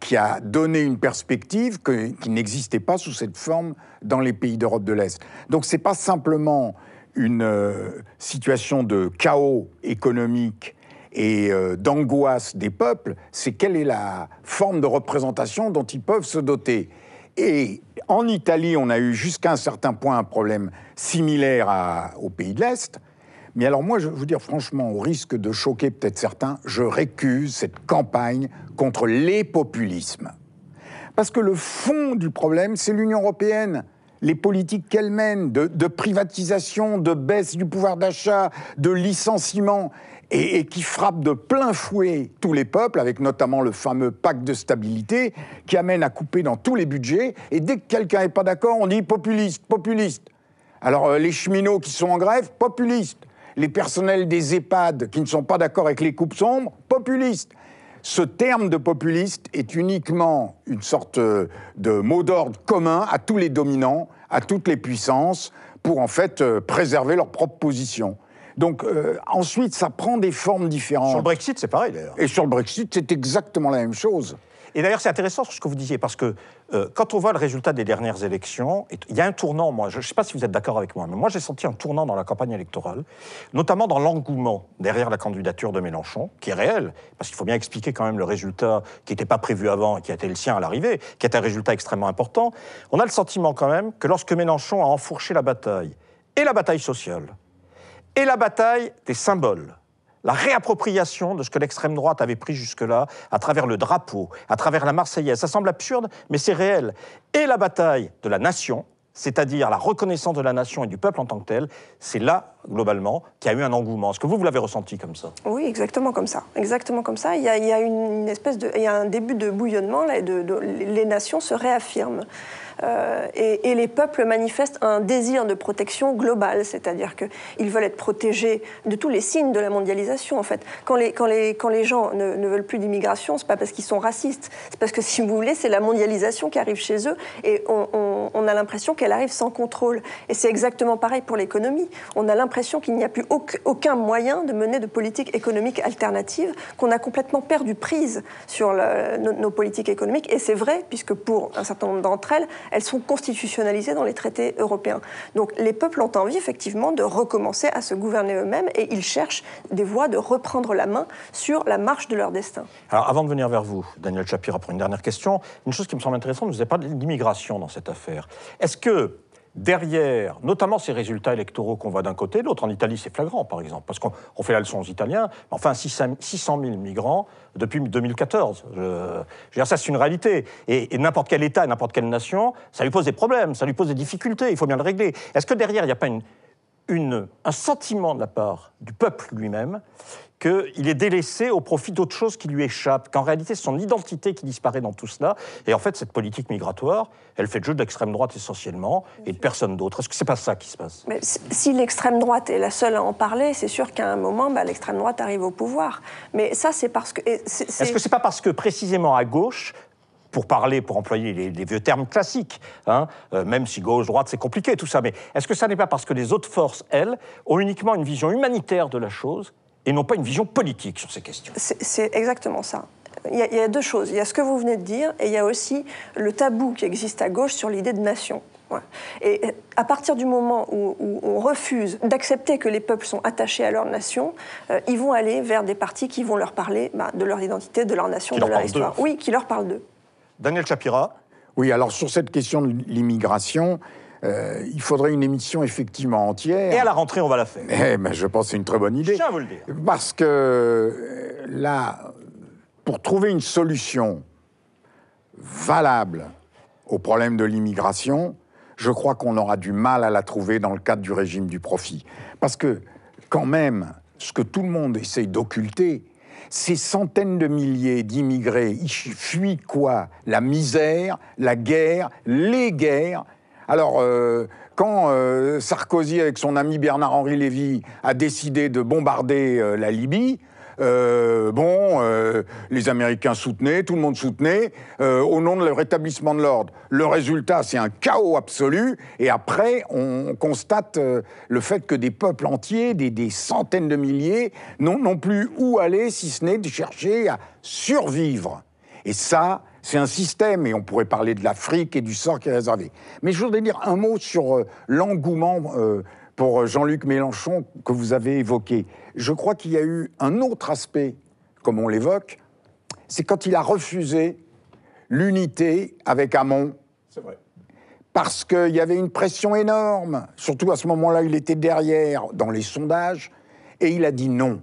G: qui a donné une perspective qui n'existait pas sous cette forme dans les pays d'Europe de l'Est. Donc ce n'est pas simplement une euh, situation de chaos économique et euh, d'angoisse des peuples, c'est quelle est la forme de représentation dont ils peuvent se doter. Et en Italie, on a eu jusqu'à un certain point un problème similaire au pays de l'Est. Mais alors moi, je vous dire franchement, au risque de choquer peut-être certains, je récuse cette campagne contre les populismes. Parce que le fond du problème, c'est l'Union européenne. Les politiques qu'elle mène, de, de, privatisation, de baisse du pouvoir d'achat, de licenciement et, qui frappe de plein fouet tous les peuples, avec notamment le fameux pacte de stabilité, qui amène à couper dans tous les budgets. Et dès que quelqu'un n'est pas d'accord, on dit populiste, populiste. Alors euh, les cheminots qui sont en grève, populistes. Les personnels des EHPAD qui ne sont pas d'accord avec les coupes sombres, populistes. Ce terme de populiste est uniquement une sorte euh, de mot d'ordre commun à tous les dominants, à toutes les puissances, pour en fait euh, préserver leur propre position. Donc euh, ensuite, ça prend des formes différentes.
A: Sur le Brexit, c'est pareil d'ailleurs.
G: Et sur le Brexit, c'est exactement la même chose.
A: Et d'ailleurs, c'est intéressant ce que vous disiez, parce que euh, quand on voit le résultat des dernières élections, il y a un tournant, moi, je ne sais pas si vous êtes d'accord avec moi, mais moi j'ai senti un tournant dans la campagne électorale, notamment dans l'engouement derrière la candidature de Mélenchon, qui est réel, parce qu'il faut bien expliquer quand même le résultat qui n'était pas prévu avant et qui a été le sien à l'arrivée, qui est un résultat extrêmement important. On a le sentiment quand même que lorsque Mélenchon a enfourché la bataille, et la bataille sociale, et la bataille des symboles. La réappropriation de ce que l'extrême droite avait pris jusque-là, à travers le drapeau, à travers la Marseillaise. Ça semble absurde, mais c'est réel. Et la bataille de la nation, c'est-à-dire la reconnaissance de la nation et du peuple en tant que tel, c'est là, globalement, qu'il y a eu un engouement. Est-ce que vous, vous l'avez ressenti comme ça?
H: Oui, exactement comme ça. Exactement comme ça. Il y a, une espèce de, il y a un début de bouillonnement, là, et les nations se réaffirment. Euh, et, les peuples manifestent un désir de protection globale, c'est-à-dire qu'ils veulent être protégés de tous les signes de la mondialisation, en fait. Quand les, quand les, quand les gens ne, veulent plus d'immigration, c'est pas parce qu'ils sont racistes, c'est parce que, si vous voulez, c'est la mondialisation qui arrive chez eux, et on, a l'impression qu'elle arrive sans contrôle. Et c'est exactement pareil pour l'économie. On a l'impression qu'il n'y a plus aucun moyen de mener de politique économique alternative, qu'on a complètement perdu prise sur nos politiques économiques, et c'est vrai, puisque pour un certain nombre d'entre elles, elles sont constitutionnalisées dans les traités européens. Donc les peuples ont envie effectivement de recommencer à se gouverner eux-mêmes et ils cherchent des voies de reprendre la main sur la marche de leur destin.
A: Alors avant de venir vers vous, Daniel Chapira, pour une dernière question, une chose qui me semble intéressante, vous n'avez pas d'immigration dans cette affaire. Est-ce que derrière, notamment ces résultats électoraux qu'on voit d'un côté, l'autre en Italie, c'est flagrant, par exemple, parce qu'on fait la leçon aux Italiens, enfin 600 000 migrants depuis 2014. Je, veux dire, ça, c'est une réalité. Et, n'importe quel État, n'importe quelle nation, ça lui pose des problèmes, ça lui pose des difficultés, il faut bien le régler. Est-ce que derrière, il n'y a pas un sentiment de la part du peuple lui-même qu'il est délaissé au profit d'autre chose qui lui échappe, qu'en réalité c'est son identité qui disparaît dans tout cela. Et en fait, cette politique migratoire, elle fait le jeu de l'extrême droite essentiellement et de personne d'autre. Est-ce que c'est pas ça qui se passe?
H: Mais Si l'extrême droite est la seule à en parler, c'est sûr qu'à un moment, bah, l'extrême droite arrive au pouvoir. Mais ça, c'est parce que.
A: Est-ce que c'est pas parce que précisément à gauche, pour parler, pour employer les, vieux termes classiques, hein, euh, même si gauche-droite c'est compliqué tout ça, mais est-ce que ça n'est pas parce que les autres forces, elles, ont uniquement une vision humanitaire de la chose et non pas une vision politique sur ces questions.
H: C'est exactement ça. Il y, a, deux choses. Il y a ce que vous venez de dire et il y a aussi le tabou qui existe à gauche sur l'idée de nation. Et à partir du moment où, on refuse d'accepter que les peuples sont attachés à leur nation, euh, ils vont aller vers des partis qui vont leur parler bah, de leur identité, de leur nation, de leur histoire. Oui, qui leur parlent d'eux.
A: Daniel Chapira.
G: Oui, alors sur cette question de l'immigration, euh, il faudrait une émission effectivement entière.
A: Et à la rentrée, on va la faire.
G: Eh ben, je pense que c'est une très bonne idée.
A: Je tiens à vous le dire.
G: Parce que euh, là, pour trouver une solution valable au problème de l'immigration, je crois qu'on aura du mal à la trouver dans le cadre du régime du profit. Parce que, quand même, ce que tout le monde essaye d'occulter, ces centaines de milliers d'immigrés, ils fuient quoi? La misère, la guerre, les guerres, alors, euh, quand euh, Sarkozy, avec son ami Bernard-Henri Lévy, a décidé de bombarder euh, la Libye, bon, les Américains soutenaient, tout le monde soutenait, au nom de le rétablissement de l'ordre. Le résultat, c'est un chaos absolu, et après, on constate le fait que des peuples entiers, des, des centaines de milliers, n'ont plus où aller, si ce n'est de chercher à survivre. Et ça, c'est un système, et on pourrait parler de l'Afrique et du sort qui est réservé. Mais je voudrais dire un mot sur euh, l'engouement euh, pour Jean-Luc Mélenchon que vous avez évoqué. Je crois qu'il y a eu un autre aspect, comme on l'évoque, c'est quand il a refusé l'unité avec Hamon.
A: C'est vrai.
G: Parce qu'il y avait une pression énorme, surtout à ce moment-là, il était derrière dans les sondages, et il a dit non.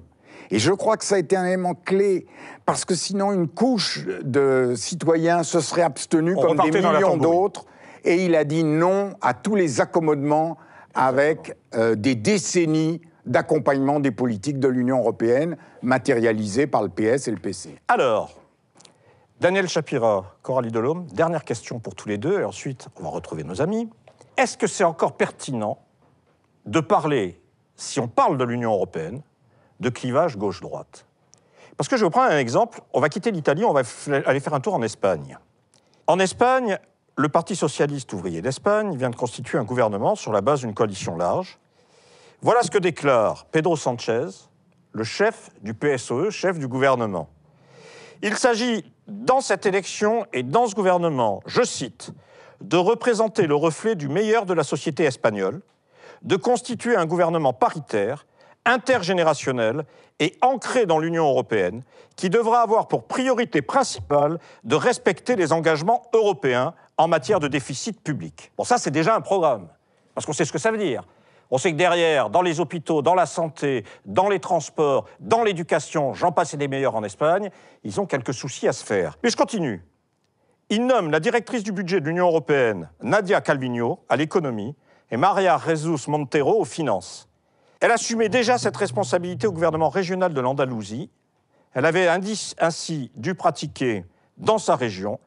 G: Et je crois que ça a été un élément clé, parce que sinon, une couche de citoyens se serait abstenue comme des millions d'autres. Et il a dit non à tous les accommodements avec euh, des décennies d'accompagnement des politiques de l'Union européenne matérialisées par le PS et le PC.
A: Alors, Daniel Chapira, Coralie Delhomme, dernière question pour tous les deux, et ensuite on va retrouver nos amis. Est-ce que c'est encore pertinent de parler, si on parle de l'Union européenne, de clivage gauche-droite? Parce que je vous prendre un exemple. On va quitter l'Italie, on va aller faire un tour en Espagne. En Espagne, le Parti socialiste ouvrier d'Espagne vient de constituer un gouvernement sur la base d'une coalition large. Voilà ce que déclare Pedro Sanchez, le chef du PSOE, chef du gouvernement. Il s'agit, dans cette élection et dans ce gouvernement, je cite, de représenter le reflet du meilleur de la société espagnole, de constituer un gouvernement paritaire intergénérationnel et ancré dans l'Union européenne, qui devra avoir pour priorité principale de respecter les engagements européens en matière de déficit public. Bon, ça, c'est déjà un programme, parce qu'on sait ce que ça veut dire. On sait que derrière, dans les hôpitaux, dans la santé, dans les transports, dans l'éducation, j'en passe et des meilleurs en Espagne, ils ont quelques soucis à se faire. Mais je continue. Ils nomment la directrice du budget de l'Union européenne, Nadia Calvino, à l'économie, et Maria Jesus Montero aux finances. Elle assumait déjà cette responsabilité au gouvernement régional de l'Andalousie. Elle avait ainsi dû pratiquer dans sa région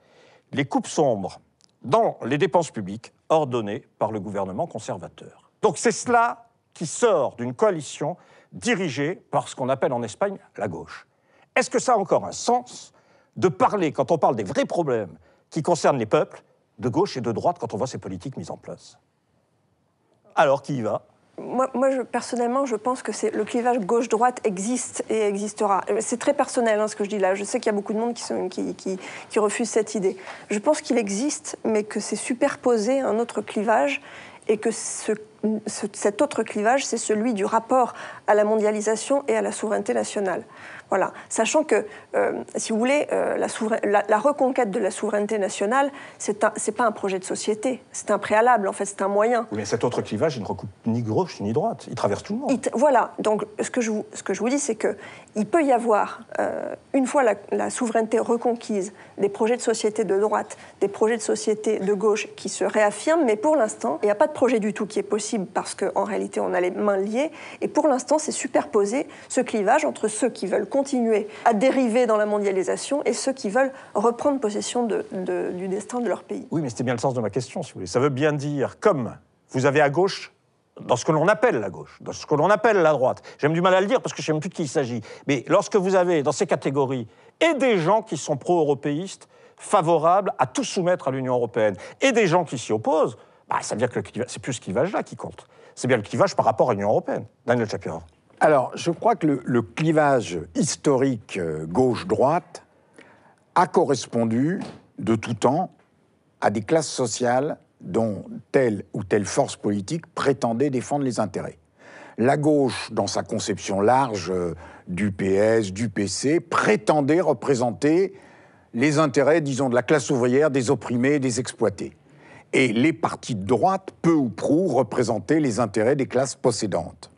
A: les coupes sombres dans les dépenses publiques ordonnées par le gouvernement conservateur. Donc c'est cela qui sort d'une coalition dirigée par ce qu'on appelle en Espagne la gauche. Est-ce que ça a encore un sens de parler, quand on parle des vrais problèmes qui concernent les peuples, de gauche et de droite quand on voit ces politiques mises en place? Alors qui y va?
H: Moi, personnellement, je pense que le clivage gauche-droite existe et existera. C'est très personnel hein, ce que je dis là. Je sais qu'il y a beaucoup de monde qui, refuse cette idée. Je pense qu'il existe, mais que c'est superposé à un autre clivage et que ce cet autre clivage, c'est celui du rapport à la mondialisation et à la souveraineté nationale. Voilà. Sachant que, euh, si vous voulez, euh, la, reconquête de la souveraineté nationale, ce n'est pas un projet de société, c'est un préalable, en fait, c'est un moyen.
A: mais cet autre clivage, il ne recoupe ni gauche ni droite, il traverse tout le monde.
H: voilà, donc ce que je vous, ce que je vous dis, c'est qu'il peut y avoir, euh, une fois la, souveraineté reconquise, des projets de société de droite, des projets de société de gauche qui se réaffirment, mais pour l'instant, il n'y a pas de projet du tout qui est possible parce qu'en réalité, on a les mains liées, et pour l'instant, c'est superposé ce clivage entre ceux qui veulent continuer à dériver dans la mondialisation et ceux qui veulent reprendre possession du destin de leur pays.
A: Oui, mais c'était bien le sens de ma question, si vous voulez. Ça veut bien dire, comme vous avez à gauche dans ce que l'on appelle la gauche, dans ce que l'on appelle la droite. J'aime du mal à le dire parce que je ne sais même plus de qui il s'agit. Mais lorsque vous avez dans ces catégories et des gens qui sont pro-européistes, favorables à tout soumettre à l'Union européenne, et des gens qui s'y opposent, bah, ça veut dire que c'est plus ce clivage-là qui compte. C'est bien le clivage par rapport à l'Union européenne. Daniel Shapiro.
G: Alors, je crois que le, clivage historique euh, gauche-droite a correspondu de tout temps à des classes sociales dont telle ou telle force politique prétendait défendre les intérêts. La gauche, dans sa conception large euh, du PS, du PC, prétendait représenter les intérêts, disons, de la classe ouvrière, des opprimés, des exploités. Et les partis de droite, peu ou prou, représentaient les intérêts des classes possédantes.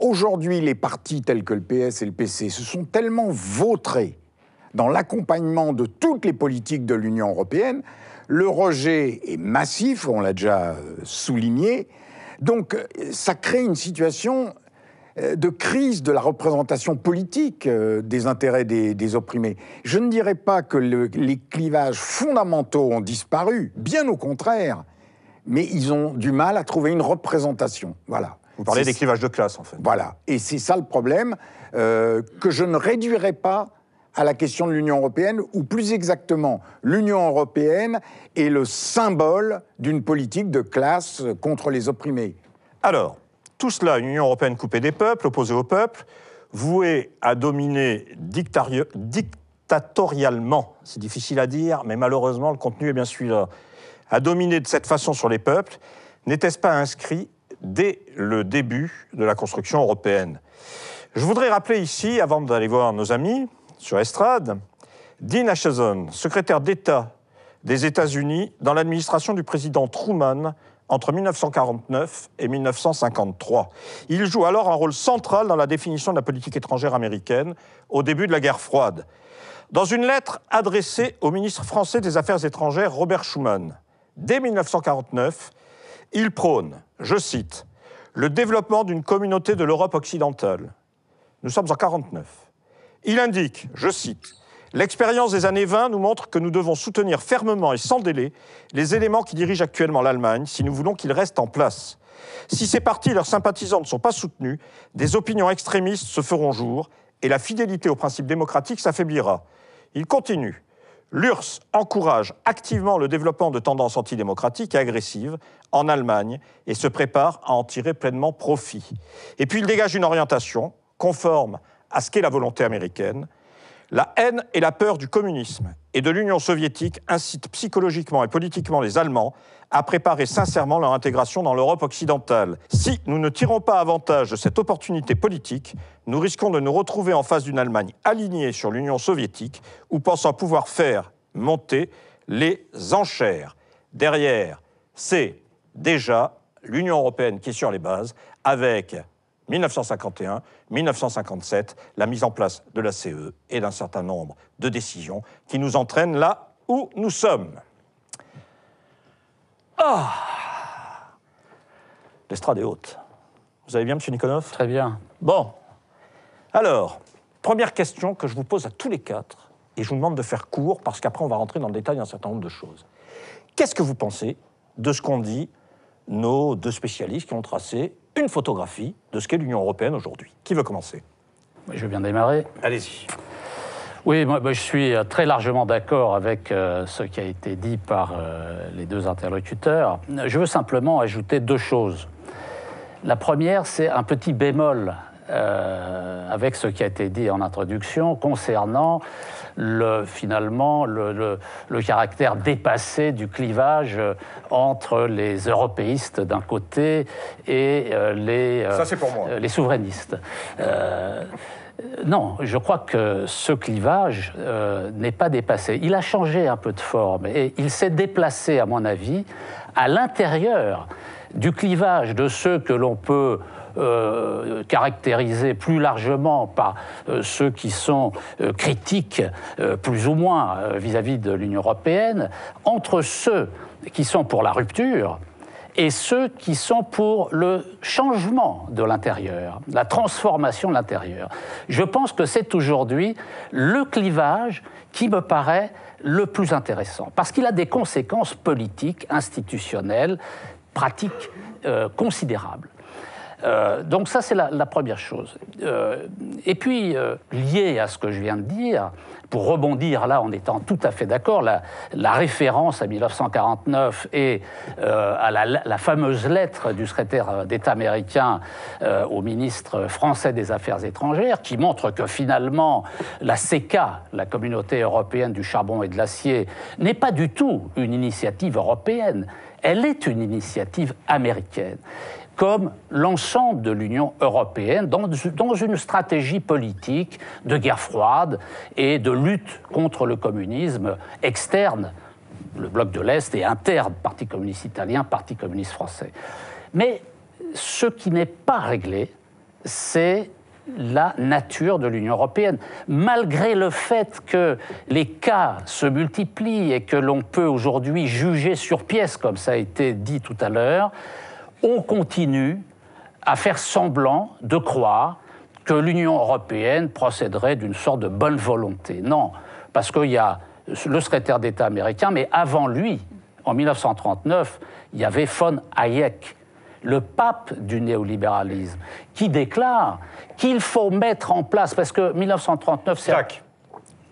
G: Aujourd'hui, les partis tels que le PS et le PC se sont tellement vautrés dans l'accompagnement de toutes les politiques de l'Union européenne. Le rejet est massif, on l'a déjà euh, souligné. Donc, euh, ça crée une situation de crise de la représentation politique des intérêts des, opprimés. Je ne dirais pas que les clivages fondamentaux ont disparu, bien au contraire, mais ils ont du mal à trouver une représentation. Voilà.
A: Vous parlez des clivages de classe, en fait.
G: Voilà. Et c'est ça le problème, euh, que je ne réduirai pas à la question de l'Union européenne, ou plus exactement, l'Union européenne est le symbole d'une politique de classe contre les opprimés.
A: Alors, tout cela, une Union européenne coupée des peuples, opposée aux peuples, vouée à dominer dictatorialement, c'est difficile à dire, mais malheureusement le contenu est bien celui-là, à dominer de cette façon sur les peuples, n'était-ce pas inscrit dès le début de la construction européenne? Je voudrais rappeler ici, avant d'aller voir nos amis sur Estrade, Dean Acheson, secrétaire d'État des États-Unis dans l'administration du président Truman entre 1949 et 1953. Il joue alors un rôle central dans la définition de la politique étrangère américaine au début de la guerre froide. Dans une lettre adressée au ministre français des Affaires étrangères Robert Schuman, dès 1949, il prône, je cite, le développement d'une communauté de l'Europe occidentale. Nous sommes en 49. Il indique, je cite, L'expérience des années 20 nous montre que nous devons soutenir fermement et sans délai les éléments qui dirigent actuellement l'Allemagne si nous voulons qu'ils restent en place. Si ces partis et leurs sympathisants ne sont pas soutenus, des opinions extrémistes se feront jour et la fidélité aux principes démocratiques s'affaiblira. Il continue. L'URSS encourage activement le développement de tendances antidémocratiques et agressives en Allemagne et se prépare à en tirer pleinement profit. Et puis il dégage une orientation conforme à ce qu'est la volonté américaine. La haine et la peur du communisme et de l'Union soviétique incitent psychologiquement et politiquement les Allemands à préparer sincèrement leur intégration dans l'Europe occidentale. Si nous ne tirons pas avantage de cette opportunité politique, nous risquons de nous retrouver en face d'une Allemagne alignée sur l'Union soviétique ou pensant pouvoir faire monter les enchères. Derrière, c'est déjà l'Union européenne qui est sur les bases avec 1951, 1957, la mise en place de la CE et d'un certain nombre de décisions qui nous entraînent là où nous sommes. Ah L'estrade est haute. Vous allez bien, M. Nikonov?
D: Très bien.
A: Bon. Alors, première question que je vous pose à tous les quatre, et je vous demande de faire court, parce qu'après on va rentrer dans le détail d'un certain nombre de choses. Qu'est-ce que vous pensez de ce qu'ont dit nos deux spécialistes qui ont tracé une photographie de ce qu'est l'Union européenne aujourd'hui Qui veut commencer?
D: Je veux bien démarrer.
A: Allez-y.
D: Oui, moi, je suis euh, très largement d'accord avec euh, ce qui a été dit par euh, les deux interlocuteurs. Je veux simplement ajouter deux choses. La première, c'est un petit bémol
I: euh, avec ce qui a été dit en introduction concernant le, finalement le, caractère dépassé du clivage entre les européistes d'un côté et euh, les,
A: euh,
I: les souverainistes. non, je crois que ce clivage n'est pas dépassé. Il a changé un peu de forme et il s'est déplacé, à mon avis, à l'intérieur du clivage de ceux que l'on peut euh, caractérisés plus largement par euh, ceux qui sont euh, critiques plus ou moins vis-à-vis de l'Union européenne, entre ceux qui sont pour la rupture et ceux qui sont pour le changement de l'intérieur, la transformation de l'intérieur. Je pense que c'est aujourd'hui le clivage qui me paraît le plus intéressant, parce qu'il a des conséquences politiques, institutionnelles, pratiques considérables. Euh, donc ça, c'est la, première chose. Euh, et puis, euh, lié à ce que je viens de dire, pour rebondir là en étant tout à fait d'accord, la, référence à 1949 et à la, fameuse lettre du secrétaire d'État américain au ministre français des Affaires étrangères, qui montre que finalement la CECA, la communauté européenne du charbon et de l'acier, n'est pas du tout une initiative européenne, elle est une initiative américaine comme l'ensemble de l'Union européenne dans, une stratégie politique de guerre froide et de lutte contre le communisme externe, le bloc de l'Est, et interne, Parti communiste italien, Parti communiste français. Mais ce qui n'est pas réglé, c'est la nature de l'Union européenne. Malgré le fait que les cas se multiplient et que l'on peut aujourd'hui juger sur pièce, comme ça a été dit tout à l'heure, on continue à faire semblant de croire que l'Union européenne procéderait d'une sorte de bonne volonté. Non, parce qu'il y a le secrétaire d'État américain, mais avant lui, en 1939, il y avait von Hayek, le pape du néolibéralisme, qui déclare qu'il faut mettre en place, parce que 1939, c'est...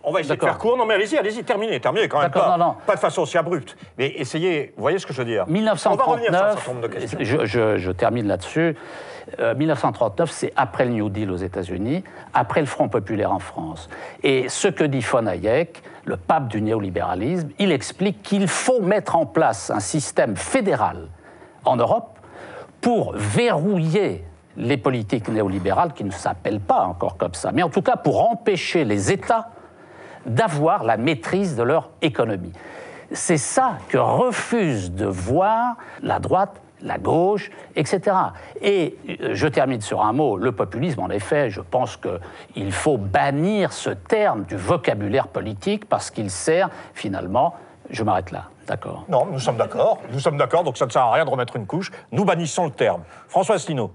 A: On va essayer de faire court. Non, mais allez-y, allez-y, terminez, terminez quand même pas. Non, non. Pas de façon aussi abrupte. Mais essayez, vous voyez ce que je veux dire?
I: 1939, On va revenir sur Je, je, je termine là-dessus. 1939, euh, c'est après le New Deal aux États-Unis, après le Front populaire en France. Et ce que dit von Hayek, le pape du néolibéralisme, il explique qu'il faut mettre en place un système fédéral en Europe pour verrouiller les politiques néolibérales qui ne s'appellent pas encore comme ça, mais en tout cas pour empêcher les États d'avoir la maîtrise de leur économie. C'est ça que refuse de voir la droite la gauche, etc. Et euh, je termine sur un mot, le populisme, en effet, je pense qu'il faut bannir ce terme du vocabulaire politique parce qu'il sert finalement, je m'arrête là, d'accord?
A: Non, nous sommes d'accord, nous sommes d'accord, donc ça ne sert à rien de remettre une couche, nous bannissons le terme. François Asselineau.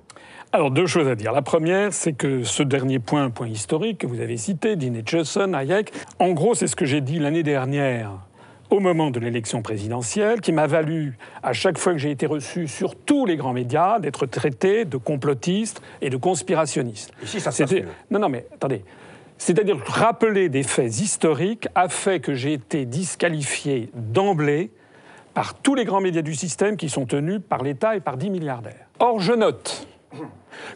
J: Alors, deux choses à dire. La première, c'est que ce dernier point, point historique que vous avez cité, Diné Chesson, Hayek, en gros, c'est ce que j'ai dit l'année dernière au moment de l'élection présidentielle, qui m'a valu, à chaque fois que j'ai été reçu sur tous les grands médias, d'être traité de complotiste et de conspirationniste.
A: Ici, ça C'était...
J: Non, non, mais attendez. C'est-à-dire rappeler des faits historiques a fait que j'ai été disqualifié d'emblée par tous les grands médias du système qui sont tenus par l'État et par 10 milliardaires. Or, je note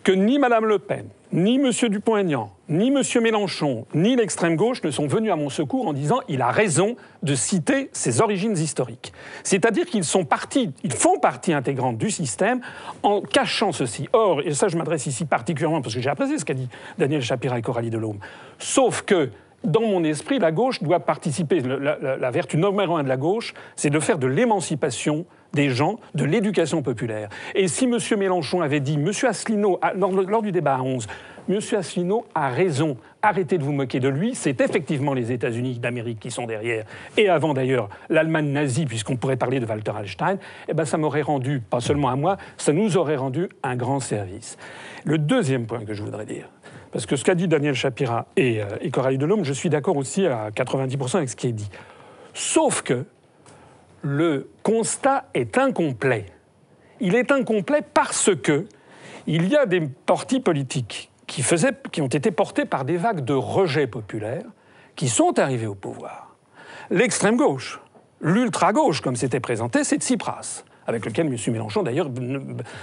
J: que ni Mme Le Pen, ni M. Dupont-Aignan, ni M. Mélenchon, ni l'extrême gauche ne sont venus à mon secours en disant il a raison de citer ses origines historiques. C'est-à-dire qu'ils sont partis, ils font partie intégrante du système en cachant ceci. Or, et ça je m'adresse ici particulièrement parce que j'ai apprécié ce qu'a dit Daniel Chapira et Coralie Delhomme, sauf que dans mon esprit, la gauche doit participer. La, la vertu numéro un de la gauche, c'est de faire de l'émancipation des gens de l'éducation populaire. Et si M. Mélenchon avait dit, M. Asselineau, lors, du débat à 11, M. Asselineau a raison, arrêtez de vous moquer de lui, c'est effectivement les États-Unis d'Amérique qui sont derrière, et avant d'ailleurs l'Allemagne nazie, puisqu'on pourrait parler de Walter Hallstein, eh ben ça m'aurait rendu, pas seulement à moi, ça nous aurait rendu un grand service. Le deuxième point que je voudrais dire, parce que ce qu'a dit Daniel Shapira et, euh, Coralie Delhomme, je suis d'accord aussi à 90% avec ce qui est dit. Sauf que le constat est incomplet. Il est incomplet parce que il y a des partis politiques qui, qui ont été portés par des vagues de rejet populaire qui sont arrivés au pouvoir. L'extrême gauche, l'ultra-gauche, comme c'était présenté, c'est Tsipras. Avec lequel M. Mélenchon d'ailleurs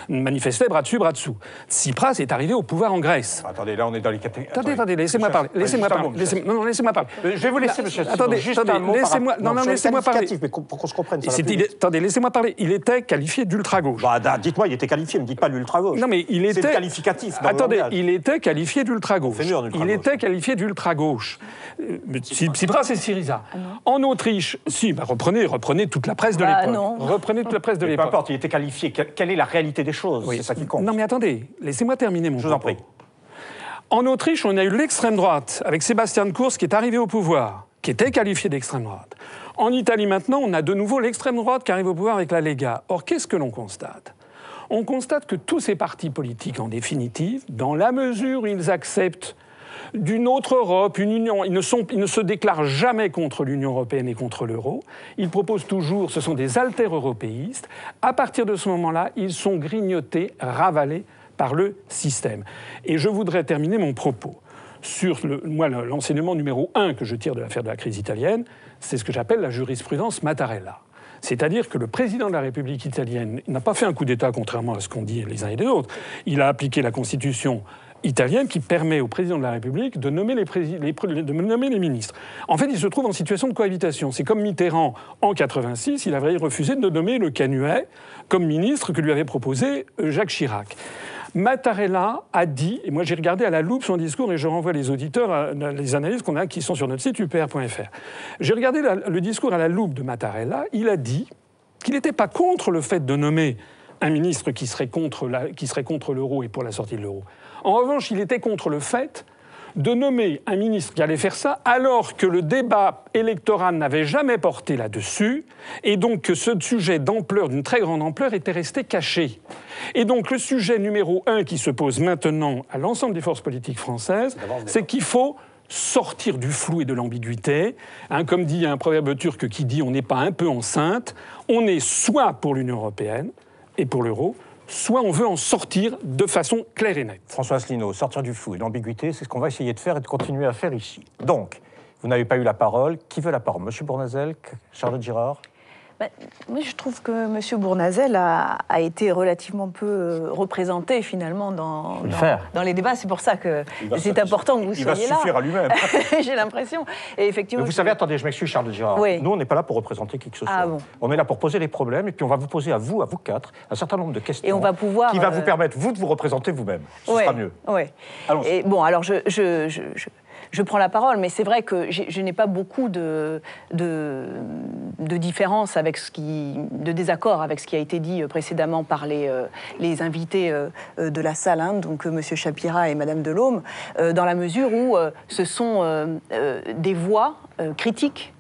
J: manifestait bras dessus, bras dessous. Tsipras est arrivé au pouvoir en Grèce.
A: Attendez, là on est dans les catégories.
J: Attendez, attendez, laissez-moi parler. Laissez-moi parler. Laissez non, non, laissez-moi parler.
A: Je vais vous laisser, monsieur
J: Attendez, attendez, laissez-moi. Non, non, laissez-moi parler.
A: qualificatif, mais pour qu'on se comprenne.
J: attendez, laissez-moi parler. Il était qualifié d'ultra-gauche.
A: Bah, da- dites-moi, il était qualifié, ne me dites pas l'ultra-gauche.
J: Non, mais il était.
A: qualificatif.
J: Attendez, il était qualifié d'ultra-gauche. Il était qualifié d'ultra-gauche. Euh, Tsipras et Syriza. En Autriche, si, bah, reprenez, reprenez toute la presse de
K: Bah,
J: l'époque.
K: non.
J: Reprenez toute la presse de
A: Mais peu importe, il était qualifié. Quelle, est la réalité des choses?
J: Oui.
A: C'est ça qui compte.
J: Non, mais attendez, laissez-moi terminer mon
A: Je vous en prie.
J: En Autriche, on a eu l'extrême droite avec Sébastien Kurz qui est arrivé au pouvoir, qui était qualifié d'extrême droite. En Italie maintenant, on a de nouveau l'extrême droite qui arrive au pouvoir avec la Lega. Or, qu'est-ce que l'on constate? On constate que tous ces partis politiques, en définitive, dans la mesure où ils acceptent d'une autre Europe, une union. Ils ne, se déclarent jamais contre l'Union européenne et contre l'euro. Ils proposent toujours, ce sont des alter-européistes. À partir de ce moment-là, ils sont grignotés, ravalés par le système. Et je voudrais terminer mon propos sur le, moi, le- l'enseignement numéro un que je tire de l'affaire de la crise italienne, c'est ce que j'appelle la jurisprudence Mattarella. C'est-à-dire que le président de la République italienne n'a pas fait un coup d'État, contrairement à ce qu'ont dit les uns et les autres. Il a appliqué la constitution italienne qui permet au président de la République de nommer les, ministres. En fait, il se trouve en situation de cohabitation. C'est comme Mitterrand en 86, il avait refusé de nommer le Canuet comme ministre que lui avait proposé euh, Jacques Chirac. Mattarella a dit, et moi j'ai regardé à la loupe son discours et je renvoie les auditeurs à les analyses qu'on a qui sont sur notre site upr.fr. J'ai regardé le discours à la loupe de Mattarella, il a dit qu'il n'était pas contre le fait de nommer un ministre qui serait contre l'euro et pour la sortie de l'euro. En revanche, il était contre le fait de nommer un ministre qui allait faire ça alors que le débat électoral n'avait jamais porté là-dessus et donc que ce sujet d'ampleur, d'une très grande ampleur, était resté caché. Et donc le sujet numéro un qui se pose maintenant à l'ensemble des forces politiques françaises, c'est qu'il faut sortir du flou et de l'ambiguïté. Hein, comme dit un proverbe turc qui dit on n'est pas un peu enceinte, on est soit pour l'Union européenne et pour l'euro, soit on veut en sortir de façon claire et nette.
A: François Asselineau, sortir du flou et l'ambiguïté, c'est ce qu'on va essayer de faire et de continuer à faire ici. Donc, vous n'avez pas eu la parole. Qui veut la parole? Monsieur Bournazel Charlotte Girard?
K: Bah, moi, je trouve que M. Bournazel a, a été relativement peu euh, représenté finalement dans,
A: le
K: dans, les débats. C'est pour ça que c'est important que vous
A: il va
K: soyez
A: se
K: là.
A: suffire à lui-même.
K: J'ai l'impression. Et effectivement,
A: Mais vous savez, attendez, je m'excuse, Charles Girard.
K: Oui.
A: Nous, on n'est pas là pour représenter qui que ce soit.
K: Ah bon.
A: On est là pour poser les problèmes et puis on va vous poser à vous, à vous quatre, un certain nombre de questions.
K: Et on va pouvoir,
A: Qui va
K: euh,
A: vous permettre, vous, de vous représenter vous-même. Ce
K: Ouais,
A: sera mieux. Allons-y.
K: Et bon, alors je, je, je, je- je prends la parole, mais c'est vrai que je n'ai pas beaucoup de, de, de différence avec ce qui, de désaccord avec ce qui a été dit précédemment par les, euh, les invités euh, euh, de la salle, hein, donc M. Chapira et Mme Delhomme, euh, dans la mesure où euh, ce sont euh, euh, des voix euh, critiques.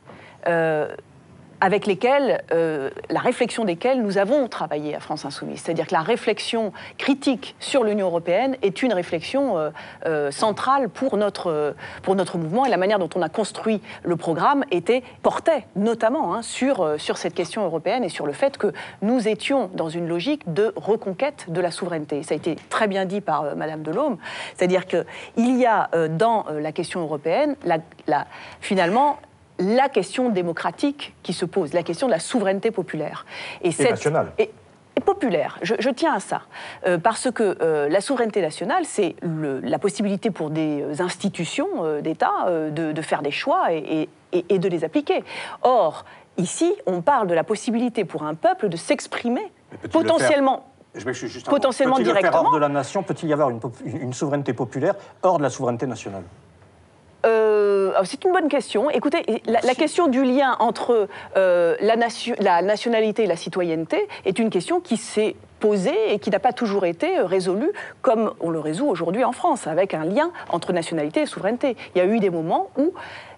K: Avec lesquels, euh, la réflexion desquelles nous avons travaillé à France Insoumise. C'est-à-dire que la réflexion critique sur l'Union européenne est une réflexion euh, euh, centrale pour notre, pour notre mouvement et la manière dont on a construit le programme était, portait notamment hein, sur, sur cette question européenne et sur le fait que nous étions dans une logique de reconquête de la souveraineté. Ça a été très bien dit par Madame Delhomme. C'est-à-dire qu'il y a dans la question européenne, finalement, la question démocratique qui se pose, la question de la souveraineté populaire. Et,
A: nationale.
K: Et, et populaire, je, je tiens à ça. Euh, parce que euh, la souveraineté nationale, c'est la possibilité pour des institutions euh, d'État de, de faire des choix et, et- et- et de les appliquer. Or, ici, on parle de la possibilité pour un peuple de s'exprimer potentiellement.
A: Je juste
K: Potentiellement.
A: Peut-il le faire
K: directement.
A: hors de la nation Peut-il y avoir une souveraineté populaire hors de la souveraineté nationale?
K: Euh, alors, c'est une bonne question. Écoutez, la, la question du lien entre euh, la, nation- la nationalité et la citoyenneté est une question qui s'est posée et qui n'a pas toujours été euh, résolue comme on le résout aujourd'hui en France, avec un lien entre nationalité et souveraineté. Il y a eu des moments où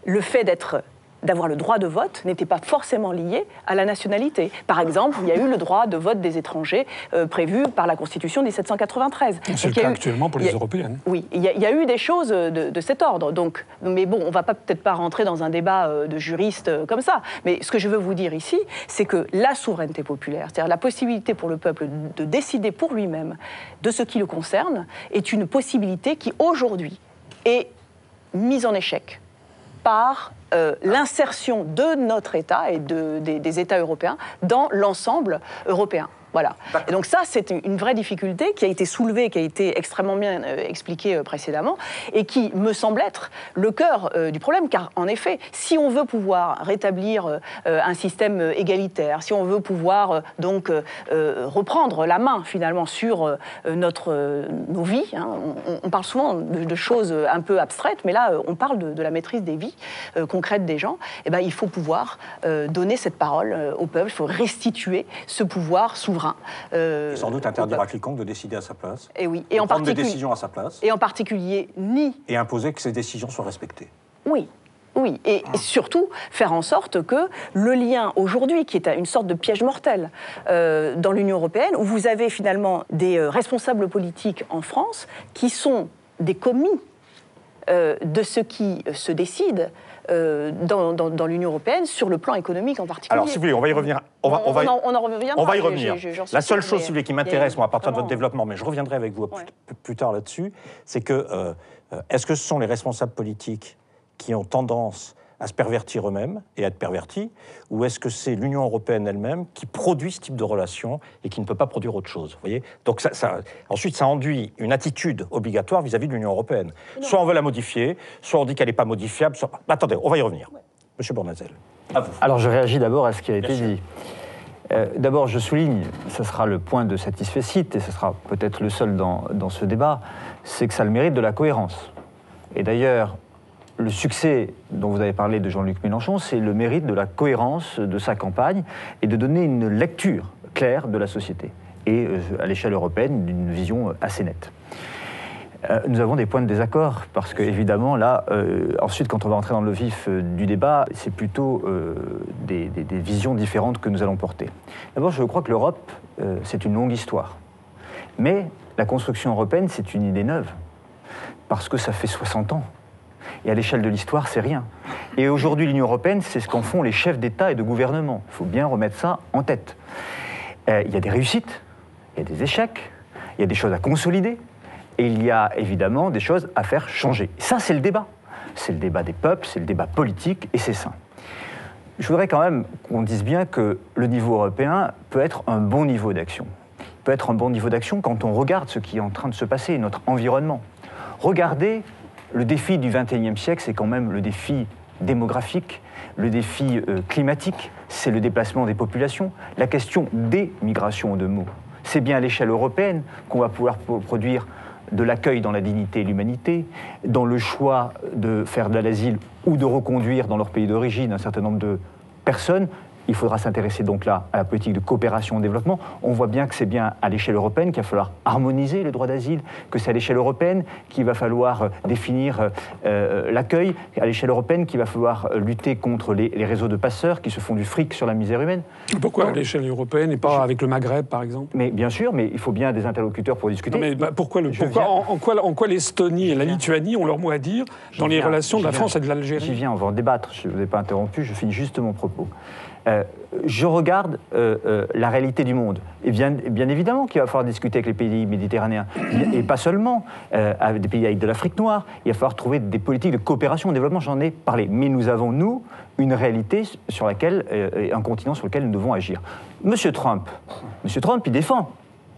K: le fait d'être d'avoir le droit de vote n'était pas forcément lié à la nationalité. Par exemple, il y a eu le droit de vote des étrangers euh, prévu par la Constitution 1793.
J: C'est le cas
K: eu-
J: actuellement pour les
K: a-
J: européennes.
K: oui, il y, a- il y a eu des choses de, de cet ordre. Donc, mais bon, on va pas peut-être pas rentrer dans un débat euh, de juristes euh, comme ça. Mais ce que je veux vous dire ici, c'est que la souveraineté populaire, c'est-à-dire la possibilité pour le peuple de décider pour lui-même de ce qui le concerne, est une possibilité qui aujourd'hui est mise en échec par euh, l'insertion de notre État et de, des, des États européens dans l'ensemble européen. Voilà. Et donc ça, c'est une vraie difficulté qui a été soulevée, qui a été extrêmement bien euh, expliquée euh, précédemment, et qui me semble être le cœur euh, du problème, car en effet, si on veut pouvoir rétablir un système égalitaire, si on veut pouvoir donc reprendre la main finalement sur notre, nos vies, hein, on, on parle souvent de, de choses un peu abstraites, mais là, on parle de, de la maîtrise des vies concrètes des gens, et ben, il faut pouvoir donner cette parole au peuple, il faut restituer ce pouvoir souverain. Euh,
A: Et sans doute
K: au
A: interdire à
K: peuple.
A: quiconque de décider à sa place.
K: Et oui, et en
A: prendre des
K: particulier,
A: décisions à sa place.
K: et en particulier ni
A: Et imposer que ces décisions soient respectées.
K: oui. Oui, et, et surtout faire en sorte que le lien aujourd'hui, qui est une sorte de piège mortel euh, dans l'Union européenne, où vous avez finalement des euh, responsables politiques en France qui sont des commis de ce qui se décide euh, dans, dans- dans l'Union européenne sur le plan économique en particulier.
A: Alors, si vous voulez, on va y revenir. On va,
K: On-
A: on va y-
K: on en- on en reviendra,
A: On va y
K: mais
A: revenir. La seule chose, si vous voulez, qui m'intéresse, moi, à partir de votre développement, mais je reviendrai avec vous plus, plus tard là-dessus, c'est que euh, euh, est-ce que ce sont les responsables politiques qui ont tendance à se pervertir eux-mêmes et à être pervertis, ou est-ce que c'est l'Union européenne elle-même qui produit ce type de relation et qui ne peut pas produire autre chose vous voyez? Donc ça, ça- ensuite, ça enduit une attitude obligatoire vis-à-vis de l'Union européenne. Soit on veut la modifier, soit on dit qu'elle n'est pas modifiable. Soit... Attendez, on va y revenir. Monsieur Bournazel, à vous.
L: Alors je réagis d'abord à ce qui a été dit. Euh, d'abord, je souligne, ce sera le point de satisfecit, et ce sera peut-être le seul dans, dans ce débat, c'est que ça a le mérite de la cohérence. Et d'ailleurs, le succès dont vous avez parlé de Jean-Luc Mélenchon, c'est le mérite de la cohérence de sa campagne et de donner une lecture claire de la société, et euh, à l'échelle européenne, d'une vision assez nette. Euh, nous avons des points de désaccord parce que évidemment là, euh, ensuite quand on va entrer dans le vif euh, du débat, c'est plutôt euh, des, visions différentes que nous allons porter. D'abord, je crois que l'Europe, euh, c'est une longue histoire, mais la construction européenne, c'est une idée neuve parce que ça fait 60 ans. Et à l'échelle de l'histoire, c'est rien. Et aujourd'hui, l'Union européenne, c'est ce qu'en font les chefs d'État et de gouvernement. Il faut bien remettre ça en tête. Euh, il y a des réussites, il y a des échecs, il y a des choses à consolider, et il y a évidemment des choses à faire changer. Ça, c'est le débat. C'est le débat des peuples, c'est le débat politique, et c'est ça. Je voudrais quand même qu'on dise bien que le niveau européen peut être un bon niveau d'action. Il peut être un bon niveau d'action quand on regarde ce qui est en train de se passer, notre environnement. Regardez, le défi du XXIe siècle, c'est quand même le défi démographique, le défi euh, climatique, c'est le déplacement des populations, la question des migrations en deux mots. C'est bien à l'échelle européenne qu'on va pouvoir pro- produire de l'accueil dans la dignité et l'humanité, dans le choix de faire de l'asile ou de reconduire dans leur pays d'origine un certain nombre de personnes. Il faudra s'intéresser donc là à la politique de coopération au développement. On voit bien que c'est bien à l'échelle européenne qu'il va falloir harmoniser le droit d'asile, que c'est à l'échelle européenne qu'il va falloir euh, définir euh, euh, l'accueil, à l'échelle européenne qu'il va falloir lutter contre les, les réseaux de passeurs qui se font du fric sur la misère humaine.
J: Pourquoi à l'échelle européenne et pas avec le Maghreb, par exemple?
L: Mais bien sûr, mais il faut bien des interlocuteurs pour discuter.
J: Non, mais bah, pourquoi, le, pourquoi en, en quoi, en quoi l'Estonie et la Lituanie ont leur mot à dire dans les relations de la
L: j'y
J: France et de
L: J'y
J: l'Algérie
L: viens, on va en débattre. Je ne vous ai pas interrompu, je finis juste mon propos. Euh, je regarde euh, euh, la réalité du monde. Et bien, évidemment qu'il va falloir discuter avec les pays méditerranéens. Et pas seulement, avec des pays de l'Afrique noire. Il va falloir trouver des politiques de coopération au développement, j'en ai parlé. Mais nous avons, nous, une réalité sur laquelle, un continent sur lequel nous devons agir. Monsieur Trump, Monsieur Trump, il défend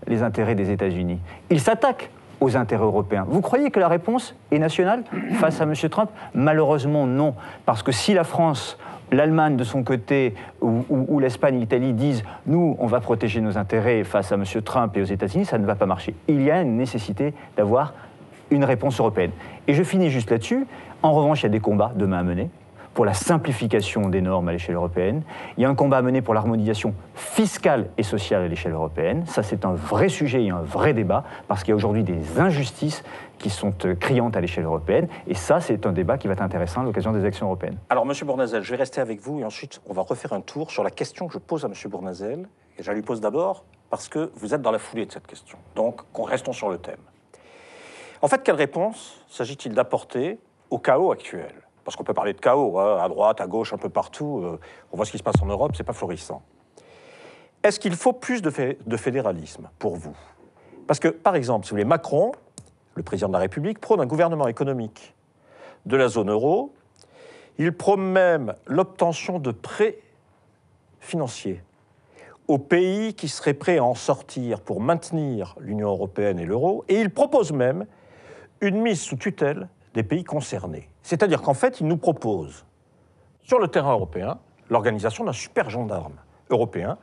L: les intérêts des États-Unis. Il s'attaque aux intérêts européens. Vous croyez que la réponse est nationale face à M. Trump? Malheureusement, non. Parce que si la France, l'Allemagne de son côté, ou, ou- ou l'Espagne, l'Italie disent nous, on va protéger nos intérêts face à M. Trump et aux États-Unis, ça ne va pas marcher. Il y a une nécessité d'avoir une réponse européenne. Et je finis juste là-dessus. En revanche, il y a des combats demain à mener pour la simplification des normes à l'échelle européenne. Il y a un combat à mener pour l'harmonisation fiscale et sociale à l'échelle européenne. Ça, c'est un vrai sujet et un vrai débat, parce qu'il y a aujourd'hui des injustices qui sont euh, criantes à l'échelle européenne. Et ça, c'est un débat qui va être intéressant à l'occasion des élections européennes.
A: Alors, Monsieur Bournazel, je vais rester avec vous et ensuite on va refaire un tour sur la question que je pose à Monsieur Bournazel. Et je la lui pose d'abord parce que vous êtes dans la foulée de cette question. Donc, qu'on restons sur le thème. En fait, quelle réponse s'agit-il d'apporter au chaos actuel? Parce qu'on peut parler de chaos, hein, à droite, à gauche, un peu partout. euh, on voit ce qui se passe en Europe, c'est pas florissant. Est-ce qu'il faut plus de, de fédéralisme pour vous? Parce que, par exemple, si vous voulez, Macron, le président de la République, prône un gouvernement économique de la zone euro Il promeut même l'obtention de prêts financiers aux pays qui seraient prêts à en sortir pour maintenir l'Union européenne et l'euro, et il propose même une mise sous tutelle des pays concernés. C'est-à-dire qu'en fait, il nous propose, sur le terrain européen, l'organisation d'un super gendarme européen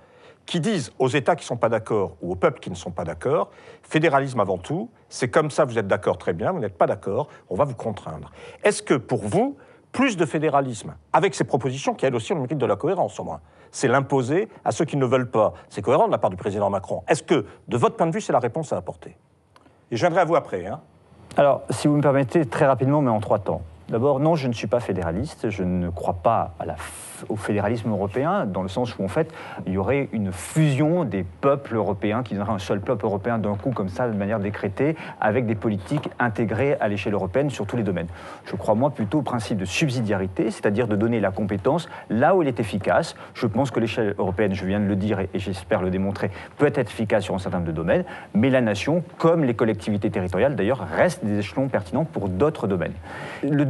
A: qui disent aux États qui ne sont pas d'accord ou aux peuples qui ne sont pas d'accord, fédéralisme avant tout, c'est comme ça, vous êtes d'accord très bien, vous n'êtes pas d'accord, on va vous contraindre. Est-ce que pour vous, plus de fédéralisme, avec ces propositions qui elles aussi ont le mérite de la cohérence au moins, c'est l'imposer à ceux qui ne veulent pas. C'est cohérent de la part du président Macron. Est-ce que, de votre point de vue, c'est la réponse à apporter? Et je viendrai à vous après. Hein.
L: Alors, si vous me permettez, très rapidement, mais en trois temps. D'abord, non, je ne suis pas fédéraliste. Je ne crois pas au fédéralisme européen, dans le sens où en fait il y aurait une fusion des peuples européens qui donnerait un seul peuple européen d'un coup comme ça, de manière décrétée, avec des politiques intégrées à l'échelle européenne sur tous les domaines. Je crois moi plutôt au principe de subsidiarité, c'est-à-dire de donner la compétence là où elle est efficace. Je pense que l'échelle européenne, je viens de le dire et, j'espère le démontrer, peut être efficace sur un certain nombre de domaines, mais la nation, comme les collectivités territoriales d'ailleurs, restent des échelons pertinents pour d'autres domaines.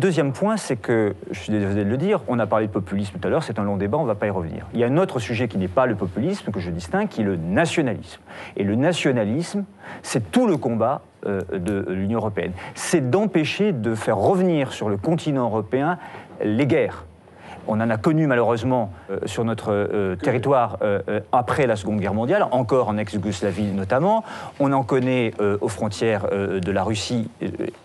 L: Deuxième point, c'est que, je suis désolé de le dire, on a parlé de populisme tout à l'heure, c'est un long débat, on ne va pas y revenir. Il y a un autre sujet qui n'est pas le populisme, que je distingue, qui est le nationalisme. Et le nationalisme, c'est tout le combat euh, de l'Union européenne. C'est d'empêcher de faire revenir sur le continent européen les guerres. On en a connu malheureusement euh, sur notre euh, territoire après la Seconde Guerre mondiale, encore en ex-Yougoslavie notamment. On en connaît aux frontières de la Russie.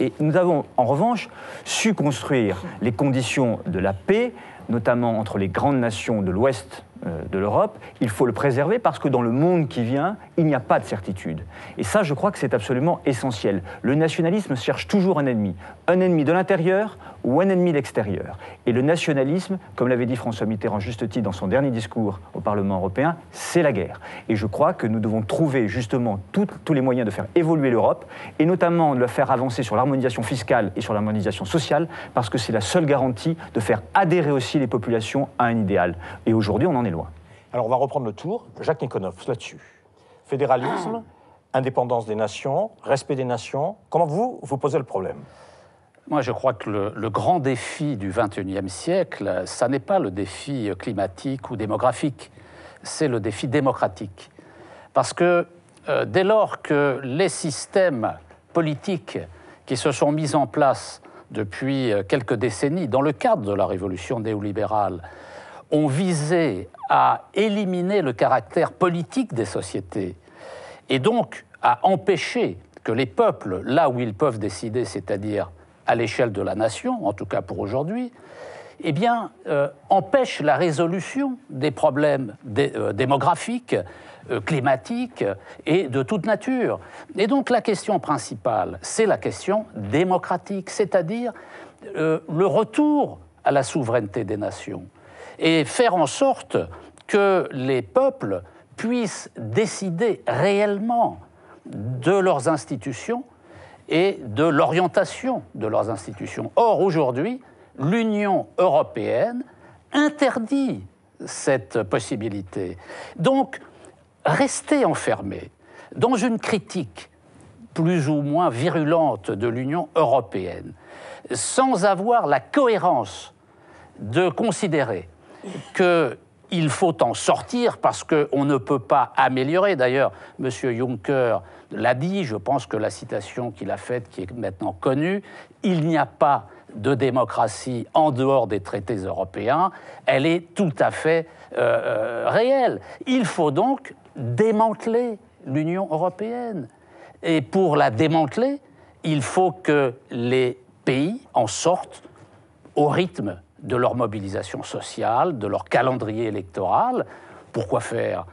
L: et nous avons en revanche su construire les conditions de la paix notamment entre les grandes nations de l'Ouest euh, de l'Europe, il faut le préserver parce que dans le monde qui vient, il n'y a pas de certitude. Et ça, je crois que c'est absolument essentiel. Le nationalisme cherche toujours un ennemi. Un ennemi de l'intérieur ou un ennemi de l'extérieur. Et le nationalisme, comme l'avait dit François Mitterrand juste titre dans son dernier discours au Parlement européen, c'est la guerre. Et je crois que nous devons trouver justement tous les moyens de faire évoluer l'Europe, et notamment de la faire avancer sur l'harmonisation fiscale et sur l'harmonisation sociale, parce que c'est la seule garantie de faire adhérer aussi les populations à un idéal. Et aujourd'hui, on en est loin.
A: Alors on va reprendre le tour. Jacques Nikonov, là-dessus. Fédéralisme, indépendance des nations, respect des nations. Comment vous, vous posez le problème?
I: Moi, je crois que le, grand défi du XXIe siècle, ça n'est pas le défi climatique ou démographique, c'est le défi démocratique. Parce que euh, dès lors que les systèmes politiques qui se sont mis en place depuis euh, quelques décennies dans le cadre de la révolution néolibérale ont visé à éliminer le caractère politique des sociétés et donc à empêcher que les peuples, là où ils peuvent décider, c'est-à-dire à, l'échelle de la nation, en tout cas pour aujourd'hui, eh bien, euh, empêchent la résolution des problèmes euh, démographiques, euh, climatiques et de toute nature. Et donc la question principale, c'est la question démocratique, c'est-à-dire le retour à la souveraineté des nations et faire en sorte que les peuples puissent décider réellement de leurs institutions et de l'orientation de leurs institutions. Or, aujourd'hui, l'Union européenne interdit cette possibilité. Donc, rester enfermé dans une critique plus ou moins virulente de l'Union européenne, sans avoir la cohérence de considérer qu'il faut en sortir parce qu'on ne peut pas améliorer. D'ailleurs, M. Juncker l'a dit, je pense que la citation qu'il a faite, qui est maintenant connue, il n'y a pas de démocratie en dehors des traités européens, elle est tout à fait euh, euh, réelle. Il faut donc démanteler l'Union européenne. Et pour la démanteler, il faut que les pays en sortent au rythme de leur mobilisation sociale, de leur calendrier électoral. Pourquoi faire?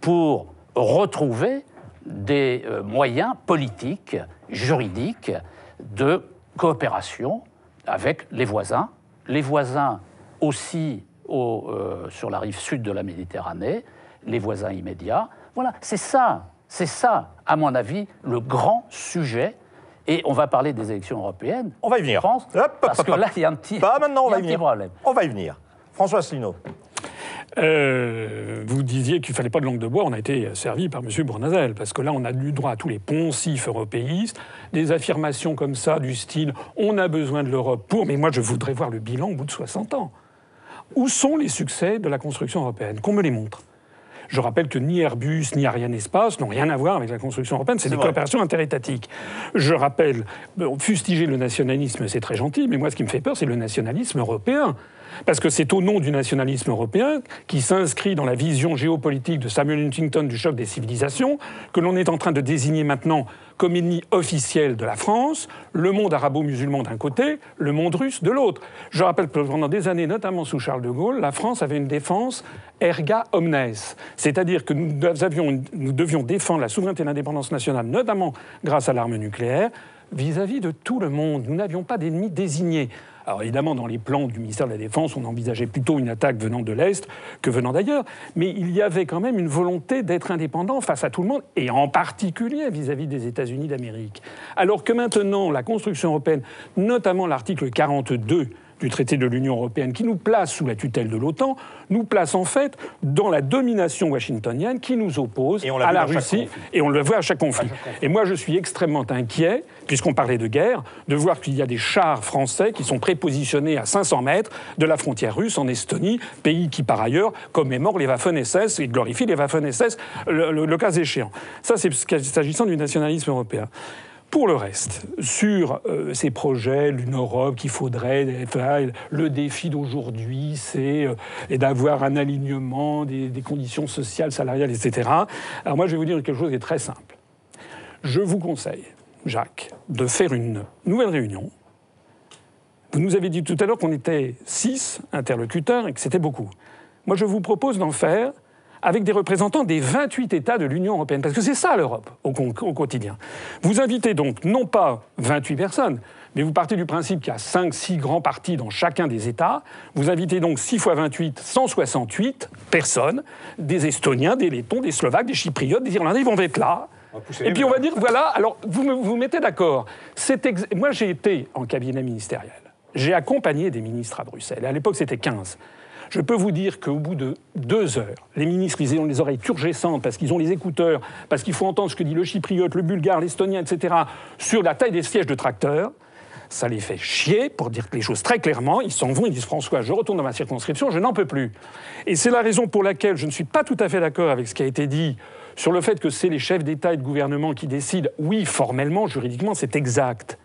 I: Pour retrouver des euh, moyens politiques, juridiques, de coopération avec les voisins, les voisins aussi euh, sur la rive sud de la Méditerranée, les voisins immédiats. Voilà, c'est ça, c'est ça, à mon avis, le grand sujet et on va parler des élections européennes.
A: On va y venir.
I: France, parce que là, il y a un petit,
A: Pas maintenant, on va y
I: venir.
A: problème. On va y venir. François Asselineau.
J: Euh, vous disiez qu'il ne fallait pas de langue de bois, on a été servi par M. Bournazel, parce que là, on a eu droit à tous les poncifs européistes, des affirmations comme ça, du style on a besoin de l'Europe pour. Mais moi, je voudrais voir le bilan au bout de 60 ans. Où sont les succès de la construction européenne? Qu'on me les montre. Je rappelle que ni Airbus ni Ariane Espace n'ont rien à voir avec la construction européenne, c'est des coopérations interétatiques. Je rappelle, fustiger le nationalisme, c'est très gentil, mais moi, ce qui me fait peur, c'est le nationalisme européen. Parce que c'est au nom du nationalisme européen, qui s'inscrit dans la vision géopolitique de Samuel Huntington du choc des civilisations, que l'on est en train de désigner maintenant comme ennemi officiel de la France, le monde arabo-musulman d'un côté, le monde russe de l'autre. Je rappelle que pendant des années, notamment sous Charles de Gaulle, la France avait une défense erga omnes, c'est-à-dire que nous, devions défendre la souveraineté et l'indépendance nationale, notamment grâce à l'arme nucléaire, vis-à-vis -vis de tout le monde. Nous n'avions pas d'ennemis désignés. Alors évidemment, dans les plans du ministère de la Défense, on envisageait plutôt une attaque venant de l'Est que venant d'ailleurs. Mais il y avait quand même une volonté d'être indépendant face à tout le monde, et en particulier vis-à-vis des États-Unis d'Amérique. Alors que maintenant, la construction européenne, notamment l'article 42, du traité de l'Union européenne qui nous place sous la tutelle de l'OTAN, nous place en fait dans la domination washingtonienne qui nous oppose à la Russie. Et on le voit à chaque conflit. Et moi, je suis extrêmement inquiet, puisqu'on parlait de guerre, de voir qu'il y a des chars français qui sont prépositionnés à 500 mètres de la frontière russe en Estonie, pays qui par ailleurs commémore les Waffen-SS et glorifie les Waffen-SS le, le, cas échéant. Ça, c'est s'agissant du nationalisme européen. Pour le reste, sur euh, ces projets, l'Une Europe qu'il faudrait, le défi d'aujourd'hui, c'est euh, d'avoir un alignement des, conditions sociales, salariales, etc. Alors moi, je vais vous dire quelque chose qui est très simple. Je vous conseille, Jacques, de faire une nouvelle réunion. Vous nous avez dit tout à l'heure qu'on était six interlocuteurs et que c'était beaucoup. Moi, je vous propose d'en faire avec des représentants des 28 États de l'Union européenne. Parce que c'est ça l'Europe au, quotidien. Vous invitez donc non pas 28 personnes, mais vous partez du principe qu'il y a 5-6 grands partis dans chacun des États. Vous invitez donc 6 fois 28, 168 personnes, des Estoniens, des Lettons, des Slovaques, des Chypriotes, des Irlandais, ils vont être là. Et puis on va dire, voilà, alors vous vous mettez d'accord. Moi j'ai été en cabinet ministériel. J'ai accompagné des ministres à Bruxelles. À l'époque c'était 15. Je peux vous dire qu'au bout de deux heures, les ministres, ils ont les oreilles turgescentes parce qu'ils ont les écouteurs, parce qu'il faut entendre ce que dit le chypriote, le bulgare, l'estonien, etc., sur la taille des sièges de tracteurs. Ça les fait chier, pour dire les choses très clairement. Ils s'en vont, ils disent François, je retourne dans ma circonscription, je n'en peux plus. Et c'est la raison pour laquelle je ne suis pas tout à fait d'accord avec ce qui a été dit sur le fait que c'est les chefs d'État et de gouvernement qui décident. Oui, formellement, juridiquement, c'est exact.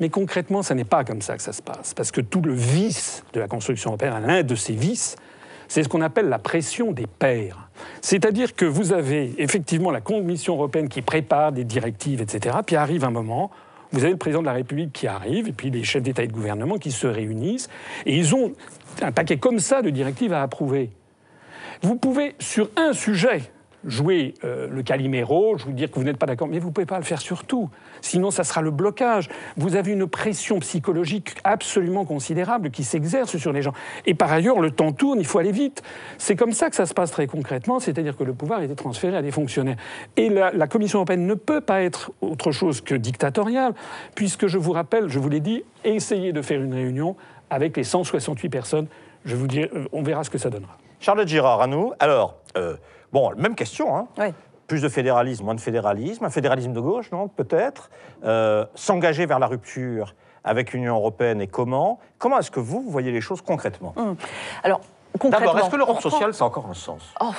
J: Mais concrètement, ce n'est pas comme ça que ça se passe. Parce que tout le vice de la construction européenne, l'un de ces vices, c'est ce qu'on appelle la pression des pairs. C'est-à-dire que vous avez effectivement la Commission européenne qui prépare des directives, etc. Puis arrive un moment, vous avez le président de la République qui arrive, et puis les chefs d'État et de gouvernement qui se réunissent, et ils ont un paquet comme ça de directives à approuver. Vous pouvez, sur un sujet, jouer euh, le Calimero, je vous dire que vous n'êtes pas d'accord, mais vous ne pouvez pas le faire sur tout. Sinon, ça sera le blocage. Vous avez une pression psychologique absolument considérable qui s'exerce sur les gens. Et par ailleurs, le temps tourne, il faut aller vite. C'est comme ça que ça se passe très concrètement, c'est-à-dire que le pouvoir a été transféré à des fonctionnaires. Et la, la Commission européenne ne peut pas être autre chose que dictatoriale, puisque je vous rappelle, je vous l'ai dit, essayez de faire une réunion avec les 168 personnes. Je vous dis, euh, on verra ce que ça donnera.
A: Charlotte Girard, à nous. Alors, euh, Bon, même question. Hein. Plus de fédéralisme, moins de fédéralisme. Un fédéralisme de gauche, non Peut-être. Euh, s'engager vers la rupture avec l'Union européenne et comment? Comment est-ce que vous, voyez les choses concrètement?
K: Hum. Alors, concrètement.
A: D'abord, est-ce que l'Europe sociale, ça a encore un sens? Oh.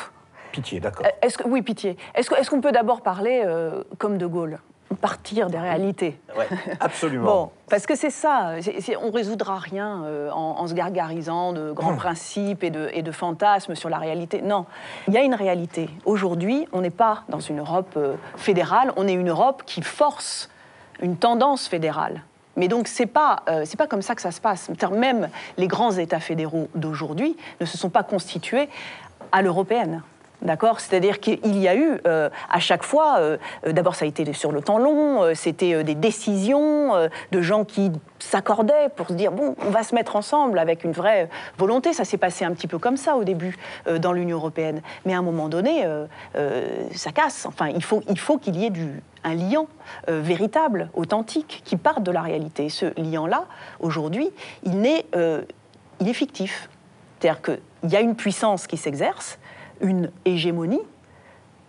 A: Pitié, d'accord.
K: Est-ce que, oui, pitié. Est-ce qu'on peut d'abord parler euh, comme De Gaulle? Partir des réalités.
A: Ouais, absolument.
K: bon, parce que c'est ça, on résoudra rien euh, en, se gargarisant de grands hum. principes et de, et de, fantasmes sur la réalité. Non, il y a une réalité. Aujourd'hui, on n'est pas dans une Europe euh, fédérale, on est une Europe qui force une tendance fédérale. Mais donc, ce n'est pas, euh, pas comme ça que ça se passe. Même les grands États fédéraux d'aujourd'hui ne se sont pas constitués à l'européenne. D'accord? C'est-à-dire qu'il y a eu euh, à chaque fois, euh, euh, d'abord ça a été sur le temps long, c'était des décisions de gens qui s'accordaient pour se dire bon, on va se mettre ensemble avec une vraie volonté. Ça s'est passé un petit peu comme ça au début dans l'Union européenne. Mais à un moment donné, ça casse. Enfin, il faut qu'il y ait un lien véritable, authentique, qui parte de la réalité. Ce lien-là, aujourd'hui, il, est, fictif. C'est-à-dire qu'il il y a une puissance qui s'exerce, une hégémonie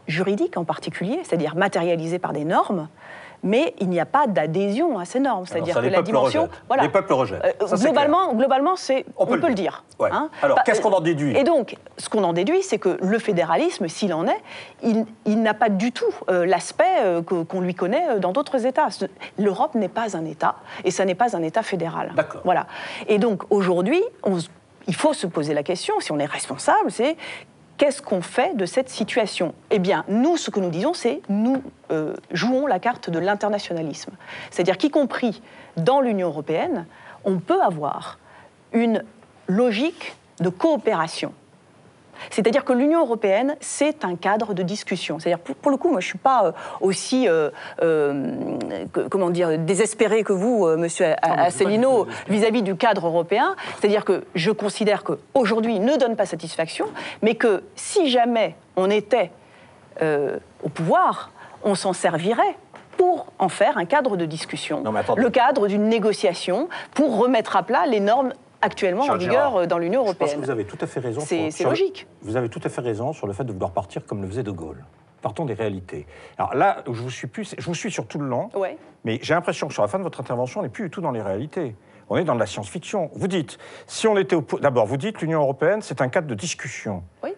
K: juridique en particulier, c'est-à-dire matérialisée par des normes, mais il n'y a pas d'adhésion à ces normes. C'est-à-dire que
A: les
K: la
A: peuples
K: dimension.
A: rejettent. Les peuples rejettent.
K: Euh,
A: Ça,
K: globalement, globalement c'est, on,
A: peut
K: peut,
A: le dire. Ouais.
K: hein.
A: Alors, qu'est-ce qu'on en déduit?
K: Et donc, ce qu'on en déduit, c'est que le fédéralisme, s'il en est, il, il n'a pas du tout euh, l'aspect euh, qu'on lui connaît euh, dans d'autres États. L'Europe n'est pas un État, et ça n'est pas un État fédéral.
A: D'accord.
K: Voilà. Et donc, aujourd'hui, on il faut se poser la question, si on est responsable, c'est Qu'est-ce qu'on fait de cette situation? Eh bien, nous, ce que nous disons, c'est nous euh, jouons la carte de l'internationalisme. C'est-à-dire qu'y compris dans l'Union européenne, on peut avoir une logique de coopération. C'est-à-dire que l'Union européenne, c'est un cadre de discussion. C'est-à-dire, pour, pour le coup, moi, je ne suis pas euh, aussi, euh, euh, que- comment dire, désespéré que vous, euh, monsieur Asselineau, vis-à-vis du cadre européen. C'est-à-dire que je considère qu'aujourd'hui, il ne donne pas satisfaction, mais que si jamais on était au pouvoir, on s'en servirait pour en faire un cadre de discussion,
A: Non,
K: le cadre d'une négociation pour remettre à plat les normes actuellement en vigueur
A: Gérard,
K: euh, dans l'Union
A: Je pense que
K: européenne.
A: vous avez tout à fait raison.
K: C'est-
A: sur-
K: logique.
A: Vous avez tout à fait raison sur le fait de vouloir partir comme le faisait De Gaulle. Partons des réalités. Alors là, je vous suis plus, je vous suis sur tout le long,
K: Ouais.
A: mais j'ai l'impression que sur la fin de votre intervention, on n'est plus du tout dans les réalités. On est dans de la science-fiction. Vous dites, si on était au d'abord, vous dites l'Union européenne, c'est un cadre de discussion.
K: Oui.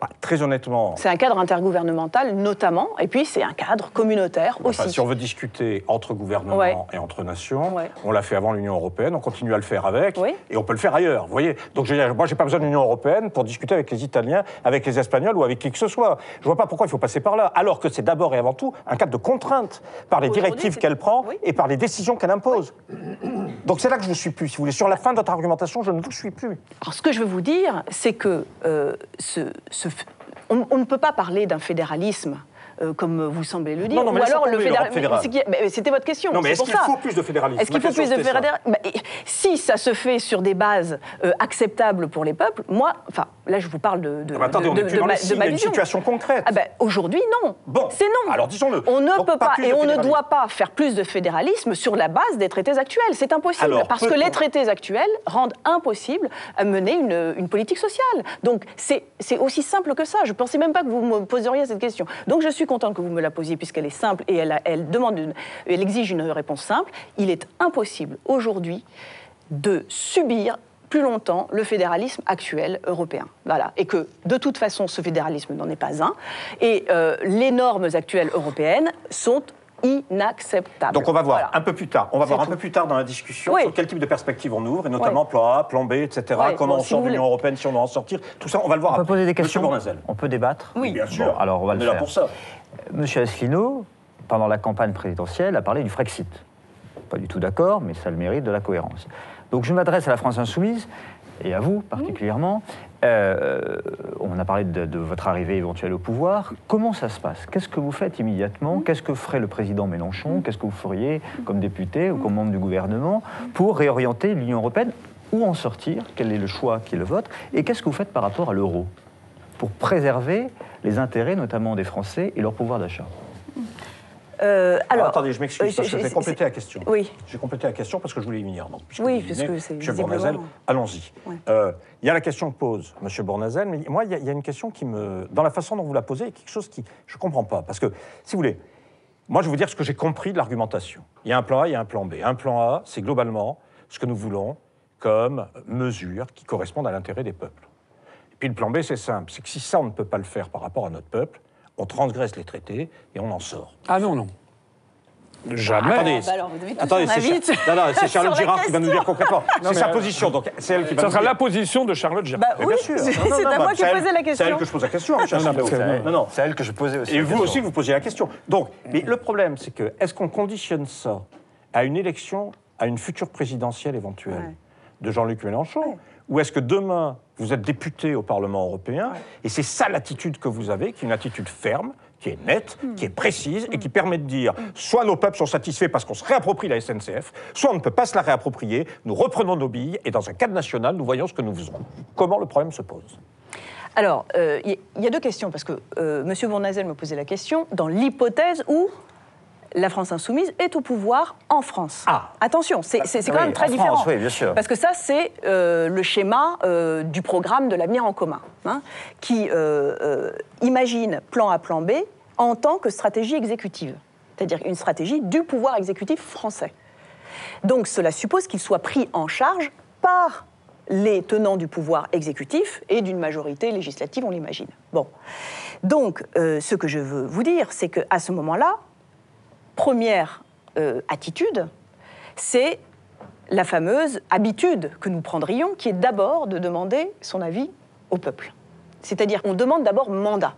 A: Bah, très honnêtement,
K: C'est un cadre intergouvernemental notamment, et puis c'est un cadre communautaire
A: Enfin,
K: aussi.
A: si on veut discuter entre gouvernements
K: Ouais.
A: et entre nations,
K: Ouais.
A: on l'a fait avant l'Union européenne, on continue à le faire avec,
K: Oui.
A: et on peut le faire ailleurs. Vous voyez Donc, je veux dire, moi, j'ai pas besoin de l'Union européenne pour discuter avec les Italiens, avec les Espagnols ou avec qui que ce soit. Je vois pas pourquoi il faut passer par là, alors que c'est d'abord et avant tout un cadre de contrainte par les directives qu'elle prend
K: oui.
A: et par les décisions qu'elle impose. Donc, c'est là que je vous suis plus. Si vous voulez, sur la fin de votre argumentation, je ne vous suis plus.
K: Alors ce que je veux vous dire, c'est que euh, ce- on, ne peut pas parler d'un fédéralisme. Euh, comme vous semblez le dire,
A: Non, non, mais
K: ou alors le fédéral- C'était votre question.
A: Non, mais est-ce qu'il faut plus de fédéralisme
K: Est-ce qu'il faut plus de fédéralisme Bah, Si ça se fait sur des bases euh, acceptables pour les peuples, moi, enfin, là je vous parle de, de,
A: Ah bah, attendez,
K: de- de- de ma,
A: une situation concrète.
K: Ah ben, Aujourd'hui, non.
A: Bon,
K: c'est non.
A: alors disons-le.
K: On ne
A: Donc,
K: peut
A: pas
K: et on ne doit pas faire plus de fédéralisme sur la base des traités actuels. C'est impossible.
A: Alors,
K: parce que les traités actuels rendent impossible à mener une, une politique sociale. Donc, c'est c'est aussi simple que ça. Je ne pensais même pas que vous me poseriez cette question. Donc, je suis contente que vous me la posiez, puisqu'elle est simple et elle, a- elle demande une- elle exige une réponse simple. Il est impossible aujourd'hui de subir plus longtemps le fédéralisme actuel européen. Voilà. Et que, de toute façon, ce fédéralisme n'en est pas un. Et euh, les normes actuelles européennes sont inacceptables.
A: Donc on va voir
K: Voilà.
A: un peu plus tard. On va voir un peu plus tard dans la discussion
K: Oui.
A: sur quel type de perspective on ouvre, et notamment plan A, plan B, etc. Comment
K: bon,
A: on
K: si
A: sort de l'Union européenne, si on doit en sortir. Tout ça, on va le voir.
L: On peut
A: après.
L: poser des
A: Monsieur
L: questions
A: Bournazel.
L: On peut débattre
K: Oui.
A: Bien sûr.
L: Bon, alors on va le
A: est là
L: faire.
A: pour ça.
L: Monsieur Asselineau, pendant la campagne présidentielle, a parlé du Frexit. Pas du tout d'accord, mais ça a le mérite de la cohérence. Donc je m'adresse à la France insoumise, et à vous particulièrement. Euh, on a parlé de, de votre arrivée éventuelle au pouvoir. Comment ça se passe? Qu'est-ce que vous faites immédiatement? Qu'est-ce que ferait le président Mélenchon? Qu'est-ce que vous feriez comme député ou comme membre du gouvernement pour réorienter l'Union européenne? Où en sortir? Quel est le choix qui est le vôtre? Et qu'est-ce que vous faites par rapport à l'euro? Pour préserver les intérêts notamment des Français et leur pouvoir d'achat
K: Euh,
A: Alors,
K: alors,
A: attendez, je m'excuse
K: euh,
A: parce que
K: je-
A: j'ai complété la question.
K: Oui.
A: J'ai complété la question parce que je voulais y venir. Donc, puisque
K: Oui, parce que c'est
A: Monsieur Bournazel, allons-y.
K: Ouais.
A: Euh, Il y a la question que pose Monsieur Bournazel, mais moi, il y, a- il y a une question qui me. Dans la façon dont vous la posez, il y a quelque chose qui. Je ne comprends pas. Parce que, si vous voulez, moi, je vais vous dire ce que j'ai compris de l'argumentation. Il y a un plan A, il y a un plan B. Un plan A, c'est globalement ce que nous voulons comme mesures qui correspondent à l'intérêt des peuples. Et puis le plan B, c'est simple. C'est que si ça, on ne peut pas le faire par rapport à notre peuple, on transgresse les traités et on en sort.
J: Ah non, non. Jamais.
A: Attendez,
K: bah alors,
A: attendez,
K: son
A: c'est
K: avis
A: Char- non, non, c'est
K: sur
A: Charlotte Girard qui va nous dire concrètement. C'est sa
J: euh,
A: position, donc c'est elle qui va
J: Ça
A: nous
J: sera
A: dire.
J: la position de Charlotte Girard.
K: Bah oui,
A: bien sûr.
K: c'est c'est à
A: bah,
K: moi qui
A: c'est elle-
K: posais la
A: C'est
K: question.
A: elle que je pose la question, hein,
J: Non, non, que-.
L: C'est à elle que je posais aussi.
A: Et vous aussi, vous posez la question. Donc, mais le problème, c'est que est-ce qu'on conditionne ça à une élection, à une future présidentielle éventuelle
K: Ouais.
A: de Jean-Luc Mélenchon Ou est-ce que demain, vous êtes député au Parlement européen et c'est ça l'attitude que vous avez, qui est une attitude ferme, qui est nette,
K: Hmm.
A: qui est précise et qui permet de dire soit nos peuples sont satisfaits parce qu'on se réapproprie la SNCF, soit on ne peut pas se la réapproprier, nous reprenons nos billes et dans un cadre national, nous voyons ce que nous faisons. Comment le problème se pose?
K: Alors, euh, il y, y a deux questions, parce que euh, M. Bournazel me posait la question, dans l'hypothèse où la France insoumise est au pouvoir en France.
L: Ah.
K: Attention, c'est c'est quand
L: Oui,
K: même très
L: en
K: différent.
L: France, oui, bien sûr.
K: Parce que ça, c'est euh, le schéma euh, du programme de l'avenir en commun, hein, qui euh, euh, imagine plan A, plan B en tant que stratégie exécutive, c'est-à-dire une stratégie du pouvoir exécutif français. Donc cela suppose qu'il soit pris en charge par les tenants du pouvoir exécutif et d'une majorité législative, on l'imagine. Bon. Donc, euh, ce que je veux vous dire, c'est qu'à ce moment-là, première euh, attitude, c'est la fameuse habitude que nous prendrions, qui est d'abord de demander son avis au peuple. C'est-à-dire qu'on demande d'abord mandat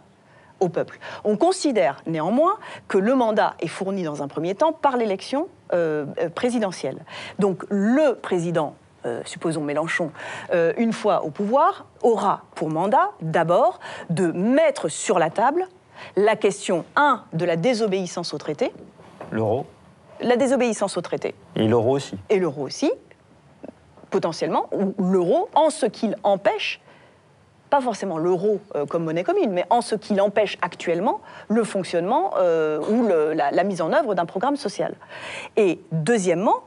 K: au peuple. On considère néanmoins que le mandat est fourni dans un premier temps par l'élection euh, euh, présidentielle. Donc le président, supposons Mélenchon, une fois au pouvoir, aura pour mandat d'abord de mettre sur la table la question 1 de la désobéissance au traité,
L: L'euro
K: la désobéissance au traité
L: et l'euro aussi.
K: et l'euro aussi, potentiellement, ou l'euro en ce qu'il empêche, pas forcément l'euro euh, comme monnaie commune, mais en ce qu'il empêche actuellement le fonctionnement euh, ou le- la, la mise en œuvre d'un programme social. Et deuxièmement,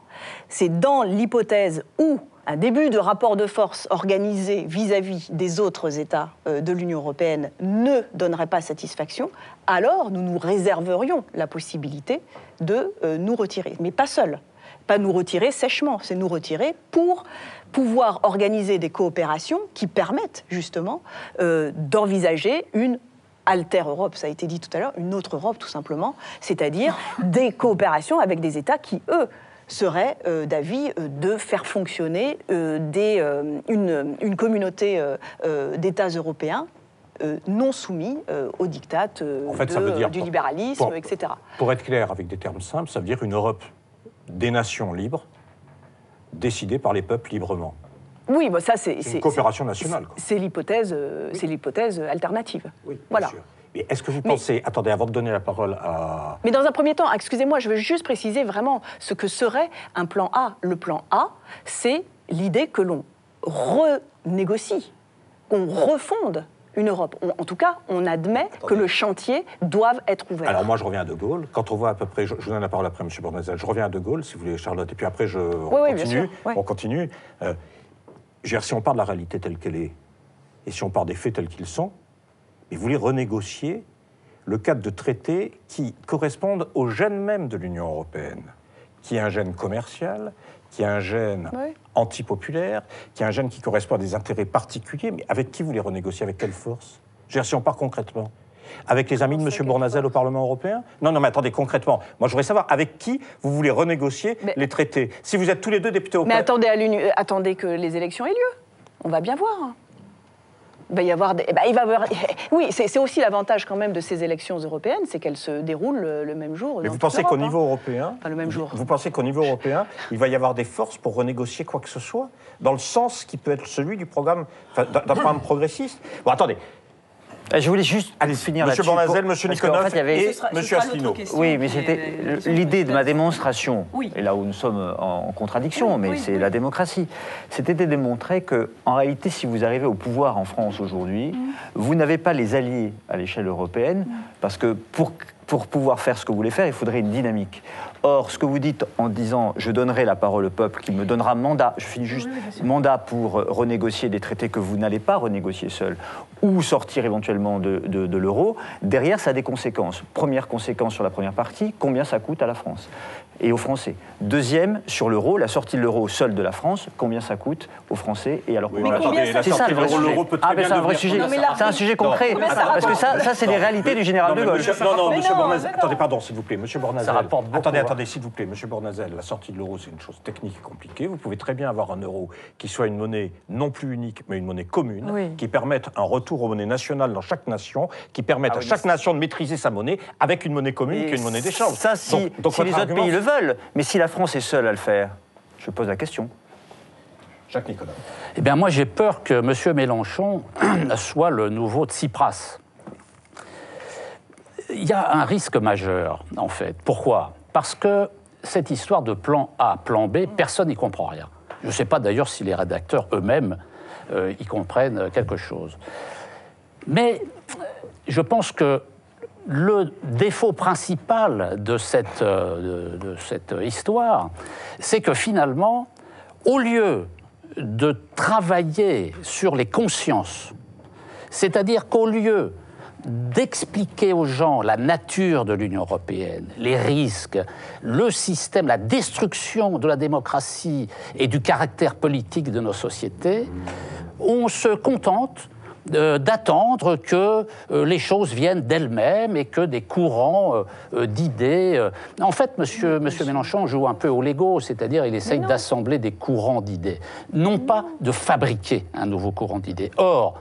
K: c'est dans l'hypothèse où un début de rapport de force organisé vis-à-vis des autres États euh, de l'Union européenne ne donnerait pas satisfaction, alors nous nous réserverions la possibilité de euh, nous retirer. Mais pas seuls pas nous retirer sèchement, c'est nous retirer pour pouvoir organiser des coopérations qui permettent justement euh, d'envisager une alter Europe, ça a été dit tout à l'heure, une autre Europe tout simplement, c'est-à-dire des coopérations avec des États qui, eux, seraient euh, d'avis euh, de faire fonctionner euh, des, euh, une, une communauté d'États européens euh, non soumis euh, aux dictates euh,
A: En fait,
K: de-
A: ça veut dire-
K: du libéralisme,
A: pour-
K: etc.
A: Pour être clair, avec des termes simples, ça veut dire une Europe des nations libres, décidée par les peuples librement.
K: Oui, bah ça c'est
A: C'est une coopération nationale.
K: C'est l'hypothèse, c'est l'hypothèse alternative.
A: Oui, bien
K: Voilà.
A: sûr. Mais est-ce que vous
K: Mais-
A: pensez, attendez, avant de donner la parole à...
K: Mais dans un premier temps, excusez-moi, je veux juste préciser vraiment ce que serait un plan A. Le plan A, c'est l'idée que l'on renégocie, qu'on refonde une Europe. On- en tout cas, on admet que le chantier doive être ouvert.
A: Alors moi, je reviens à De Gaulle. Quand on voit à peu près, je, je vous donne la parole après, M. Bournazel, je reviens à De Gaulle, si vous voulez, Charlotte, et puis après, je on
K: oui, bien
A: continue.
K: sûr, ouais.
A: On continue. Euh, je veux dire, si on part de la réalité telle qu'elle est, et si on part des faits tels qu'ils sont, mais vous voulez renégocier le cadre de traités qui correspondent au gène même de l'Union européenne, qui est un gène commercial, qui est un gène
K: Oui.
A: antipopulaire, qui est un gène qui correspond à des intérêts particuliers, mais avec qui vous les renégociez Avec quelle force? Je veux dire, si on part concrètement avec les amis de M. Bournazel au Parlement européen? Non, non, mais attendez, concrètement. Moi, je voudrais savoir avec qui vous voulez renégocier
K: Mais-
A: les traités. Si vous êtes tous les deux députés au
K: Mais attendez, à l'Union- attendez que les élections aient lieu. On va bien voir. Il va y avoir des- eh ben, il va y avoir- Oui, c'est aussi l'avantage quand même de ces élections européennes, c'est qu'elles se déroulent le, le même jour.
A: Mais vous pensez qu'au
K: l'Europe, hein.
A: niveau européen,
K: Enfin, le même jour.
A: vous pensez qu'au niveau européen, il va y avoir des forces pour renégocier quoi que ce soit, dans le sens qui peut être celui du programme, d'un programme progressiste? Bon, attendez,
L: Je voulais juste finir
A: Monsieur. Bournazel,
L: pour-
A: Monsieur Nikonov
L: fait, il y avait-
A: et Monsieur Asselineau.
L: Oui, mais c'était l'idée de ma démonstration,
K: Oui.
L: et là où nous sommes en, en contradiction, mais
K: oui,
L: c'est
K: oui.
L: la démocratie, c'était de démontrer que, en réalité, si vous arrivez au pouvoir en France aujourd'hui,
K: Mm.
L: vous n'avez pas les alliés à l'échelle européenne, parce que pour, pour pouvoir faire ce que vous voulez faire, il faudrait une dynamique. Or, ce que vous dites en disant je donnerai la parole au peuple qui me donnera mandat, je finis juste, mandat pour euh, renégocier des traités que vous n'allez pas renégocier seul, ou sortir éventuellement de, de- de l'euro, derrière ça a des conséquences. Première conséquence sur la première partie, combien ça coûte à la France? Et aux Français. Deuxième, sur l'euro, la sortie de l'euro seule de la France, combien ça coûte aux Français et
A: Oui,
K: Mais
A: mais
K: combien ça
L: c'est ça le vrai sujet. Ah, mais c'est un vrai sujet. C'est un sujet concret.
K: ça
L: Parce que ça, ça c'est les réalités du général
A: Non,
L: de Gaulle.
A: monsieur- non, non,
K: Mais
A: monsieur
K: non.
A: attendez, pardon, s'il vous plaît, monsieur Bournazel.
I: rapporte beaucoup,
A: attendez,
I: hein.
A: attendez, s'il vous plaît, monsieur Bournazel, la sortie de l'euro, c'est une chose technique et compliquée. Vous pouvez très bien avoir un euro qui soit une monnaie non plus unique, mais une monnaie commune,
K: Oui.
A: qui permette un retour aux monnaies nationales dans chaque nation, qui permette à chaque nation de maîtriser sa monnaie avec une monnaie commune qui est une monnaie d'échange.
L: Ça, si, les autres pays le veulent, mais si la France est seule à le faire, je pose la question.
A: Jacques Nicolas.
I: Eh bien, moi, j'ai peur que M. Mélenchon soit le nouveau Tsipras. Il y a un risque majeur, en fait. Pourquoi? Parce que cette histoire de plan A, plan B, personne n'y comprend rien. Je ne sais pas d'ailleurs si les rédacteurs eux-mêmes euh, y comprennent quelque chose. Mais je pense que le défaut principal de cette, euh, de cette histoire, c'est que finalement, au lieu de travailler sur les consciences, c'est-à-dire qu'au lieu d'expliquer aux gens la nature de l'Union européenne, les risques, le système, la destruction de la démocratie et du caractère politique de nos sociétés, on se contente euh, d'attendre que euh, les choses viennent d'elles-mêmes et que des courants euh, d'idées. En fait, monsieur, monsieur Mélenchon joue un peu au Lego, c'est-à-dire il essaye d'assembler des courants d'idées, non pas de fabriquer un nouveau courant d'idées. Or,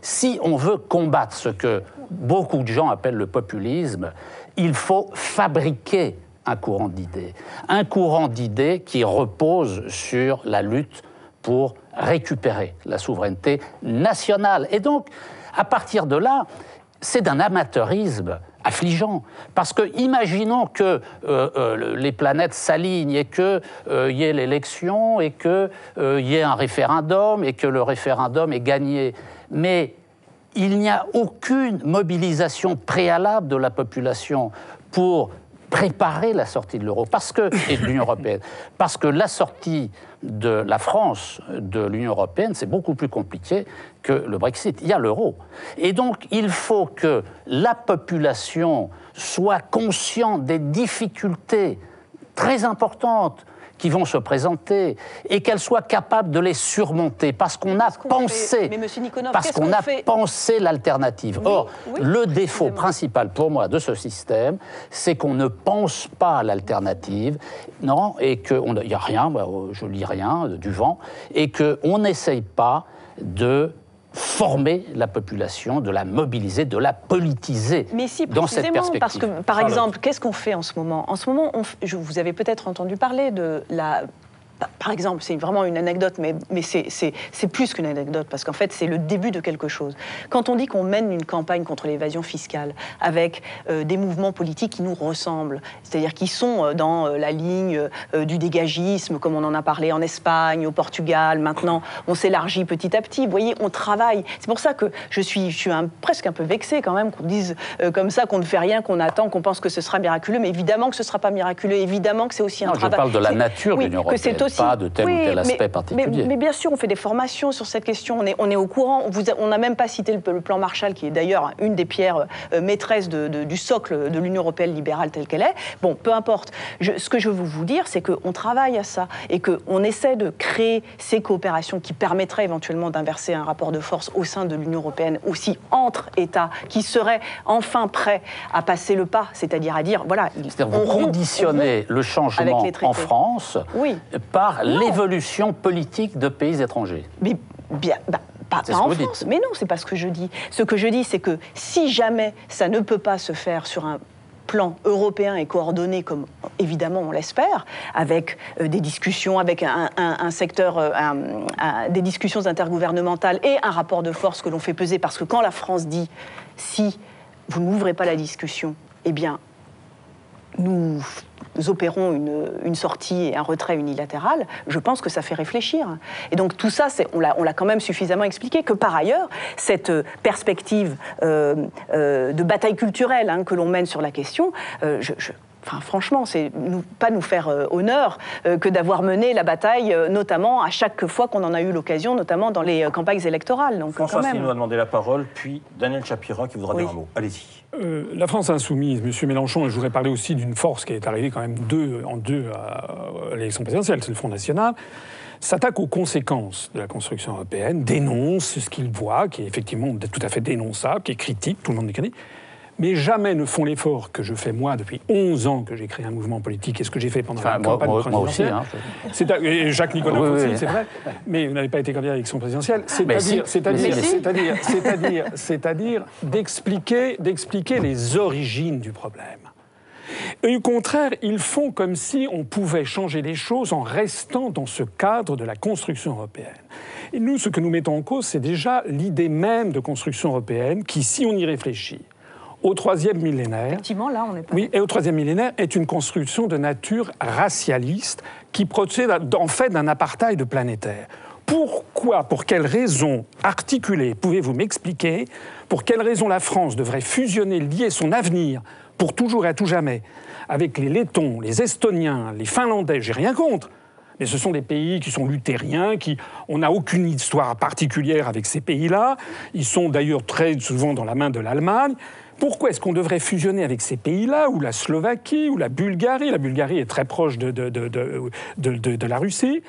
I: si on veut combattre ce que beaucoup de gens appellent le populisme, il faut fabriquer un courant d'idées. Un courant d'idées qui repose sur la lutte pour récupérer la souveraineté nationale. Et donc, à partir de là, c'est d'un amateurisme affligeant. Parce que imaginons que euh, euh, les planètes s'alignent et qu'il euh, y ait l'élection et qu'il y ait un référendum et que le référendum est gagné. Mais il n'y a aucune mobilisation préalable de la population pour préparer la sortie de l'euro parce que, et de l'Union européenne. Parce que la sortie de la France de l'Union européenne, c'est beaucoup plus compliqué que le Brexit. Il y a l'euro. Et donc, il faut que la population soit consciente des difficultés très importantes qui vont se présenter et qu'elle soit capable de les surmonter parce qu'on a pensé, parce qu'on a pensé l'alternative. Or, le défaut principal pour moi de ce système, c'est qu'on ne pense pas à l'alternative, non, et qu'il n'y a rien, bah, je lis rien, du vent, et qu'on n'essaye pas de former la population, de la mobiliser, de la politiser
K: Mais si,
I: dans cette perspective.
K: Parce que, par exemple, qu'est-ce qu'on fait en ce moment? En ce moment, on, je, vous avez peut-être entendu parler de la par exemple, c'est vraiment une anecdote, mais, mais c'est plus qu'une anecdote, parce qu'en fait, c'est le début de quelque chose. Quand on dit qu'on mène une campagne contre l'évasion fiscale avec euh, des mouvements politiques qui nous ressemblent, c'est-à-dire qui sont euh, dans euh, la ligne du dégagisme, comme on en a parlé en Espagne, au Portugal, maintenant, on s'élargit petit à petit. Vous voyez, on travaille. C'est pour ça que je suis, je suis un, presque un peu vexée quand même qu'on dise comme ça qu'on ne fait rien, qu'on attend, qu'on pense que ce sera miraculeux, mais évidemment que ce ne sera pas miraculeux, évidemment que c'est aussi un
I: non,
K: travail.
I: Je parle de la nature de l'Union européenne pas de tel ou tel aspect
K: mais,
I: particulier.
K: Mais, bien sûr, on fait des formations sur cette question, on est, on est au courant. On n'a même pas cité le, plan Marshall, qui est d'ailleurs une des pierres euh, maîtresses de, du socle de l'Union européenne libérale telle qu'elle est. Bon, peu importe. ce que je veux vous dire, c'est qu'on travaille à ça et qu'on essaie de créer ces coopérations qui permettraient éventuellement d'inverser un rapport de force au sein de l'Union européenne, aussi entre États, qui seraient enfin prêts à passer le pas, c'est-à-dire à dire, voilà,
I: on vous conditionnez le changement en France
K: oui
I: par l'évolution politique de pays étrangers.
K: Mais bien, bah, pas, en France. Mais non, c'est pas ce que je dis. Ce que je dis, c'est que si jamais ça ne peut pas se faire sur un plan européen et coordonné comme évidemment on l'espère, avec euh, des discussions, avec un, secteur, euh, des discussions intergouvernementales et un rapport de force que l'on fait peser, parce que quand la France dit si vous n'ouvrez pas la discussion, eh bien nous opérons une, sortie et un retrait unilatéral, je pense que ça fait réfléchir. Et donc tout ça, on l'a quand même suffisamment expliqué que par ailleurs, cette perspective euh, euh, de bataille culturelle hein, que l'on mène sur la question, euh, je, Enfin, franchement, c'est nous, pas nous faire honneur que d'avoir mené la bataille, notamment à chaque fois qu'on en a eu l'occasion, notamment dans les campagnes électorales. Donc,
A: François
K: quand
A: nous a demandé la parole, puis Daniel Chapira qui voudra dire un mot. Allez-y.
J: Euh, la France insoumise, M. Mélenchon, et je voudrais parler aussi d'une force qui est arrivée quand même deux, en deux à, l'élection présidentielle, c'est le Front National, s'attaque aux conséquences de la construction européenne, dénonce ce qu'il voit, qui est effectivement tout à fait dénonçable, qui est critique, tout le monde est critique, mais jamais ne font l'effort que je fais moi depuis 11 ans que j'ai créé un mouvement politique et ce que j'ai fait pendant la campagne présidentielle. Moi aussi, hein. et Jacques Nicolas aussi, c'est vrai. Mais vous n'avez pas été candidat à l'élection présidentielle. C'est-à-dire, c'est-à-dire, c'est-à-dire, c'est-à-dire, c'est-à-dire d'expliquer, d'expliquer les origines du problème. Et au contraire, ils font comme si on pouvait changer les choses en restant dans ce cadre de la construction européenne. Et nous, ce que nous mettons en cause, c'est déjà l'idée même de construction européenne qui, si on y réfléchit, au troisième millénaire.
K: Effectivement, là, on n'est pas.
J: Oui, et au troisième millénaire est une construction de nature racialiste qui procède en fait d'un apartheid planétaire. Pourquoi, pour quelles raisons articulées, pouvez-vous m'expliquer, pour quelles raisons la France devrait fusionner, lier son avenir pour toujours et à tout jamais avec les Lettons, les Estoniens, les Finlandais, j'ai rien contre, mais ce sont des pays qui sont luthériens, qui on n'a aucune histoire particulière avec ces pays-là. Ils sont d'ailleurs très souvent dans la main de l'Allemagne. Pourquoi est-ce qu'on devrait fusionner avec ces pays-là, ou la Slovaquie, ou la Bulgarie? La Bulgarie est très proche de, la Russie.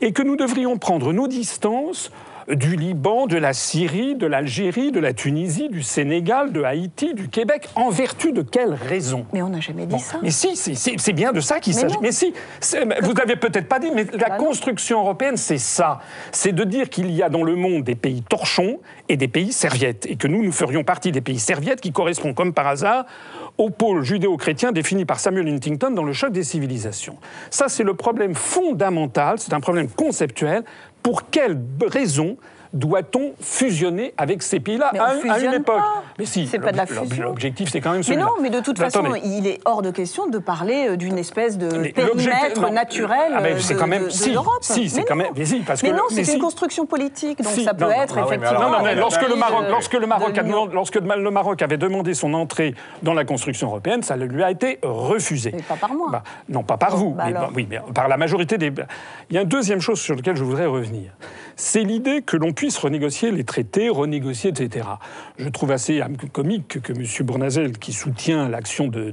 J: Et que nous devrions prendre nos distances du Liban, de la Syrie, de l'Algérie, de la Tunisie, du Sénégal, de Haïti, du Québec. En vertu de quelles raisons
K: Mais on n'a jamais dit ça.
J: Mais si, c'est bien de ça qu'il s'agit. Mais si, vous n'avez peut-être pas dit, mais la
K: Bah
J: construction européenne, c'est ça. C'est de dire qu'il y a dans le monde des pays torchons et des pays serviettes. Et que nous, nous ferions partie des pays serviettes qui correspondent, comme par hasard, au pôle judéo-chrétien défini par Samuel Huntington dans le choc des civilisations. Ça, c'est le problème fondamental, c'est un problème conceptuel. Pour quelle raison doit-on fusionner avec ces pays-là
K: Mais
J: à, à une époque
K: pas.
J: Mais si,
K: C'est pas de la fusion.
J: L'objectif, c'est quand même
K: Mais
J: celui-là.
K: non, mais de toute façon,
J: Attendez.
K: il est hors de question de parler euh, d'une espèce de
J: Mais
K: périmètre naturel
J: ah, mais
K: de,
J: quand même-
K: de- de
J: si,
K: l'Europe.
J: si, c'est
K: Mais
J: quand
K: non.
J: même- mais si, parce
K: Mais
J: que-
K: non,
J: mais
K: c'est
J: si.
K: une construction politique, donc
J: Si,
K: ça peut
J: non,
K: être
J: non,
K: effectivement.
J: Non, non, mais lorsque le Maroc, lorsque le Maroc, lorsque le avait demandé son entrée dans la construction européenne, ça lui a été refusé.
K: Mais pas par moi.
J: Bah, non, pas par vous,
K: bah
J: mais, oui, mais par la majorité des. Il y a une deuxième chose sur laquelle je voudrais revenir. C'est l'idée que l'on puisse renégocier les traités, renégocier, etc. Je trouve assez comique que, M. Bournazel, qui soutient l'action de,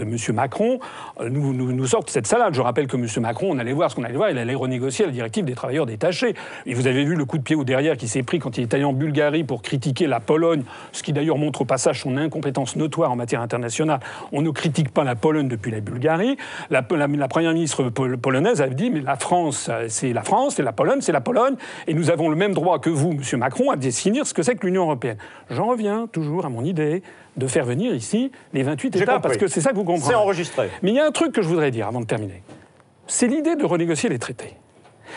J: M. Macron, euh, nous, sorte cette salade. Je rappelle que M. Macron, on allait voir ce qu'on allait voir, il allait renégocier la directive des travailleurs détachés. Et vous avez vu le coup de pied au derrière qui s'est pris quand il est allé en Bulgarie pour critiquer la Pologne, ce qui d'ailleurs montre au passage son incompétence notoire en matière internationale. On ne critique pas la Pologne depuis la Bulgarie. La, première ministre pol- polonaise avait dit mais la France, euh, c'est la France, et la Pologne, c'est la Pologne, et nous avons le même droit que vous, M. Macron, à définir ce que c'est que l'Union européenne. J'en reviens toujours à mon idée de faire venir ici les 28
A: J'ai
J: États,
A: compris.
J: parce que c'est ça que vous comprenez.
A: C'est enregistré.
J: Mais il y a un truc que je voudrais dire avant de terminer. C'est l'idée de renégocier les traités.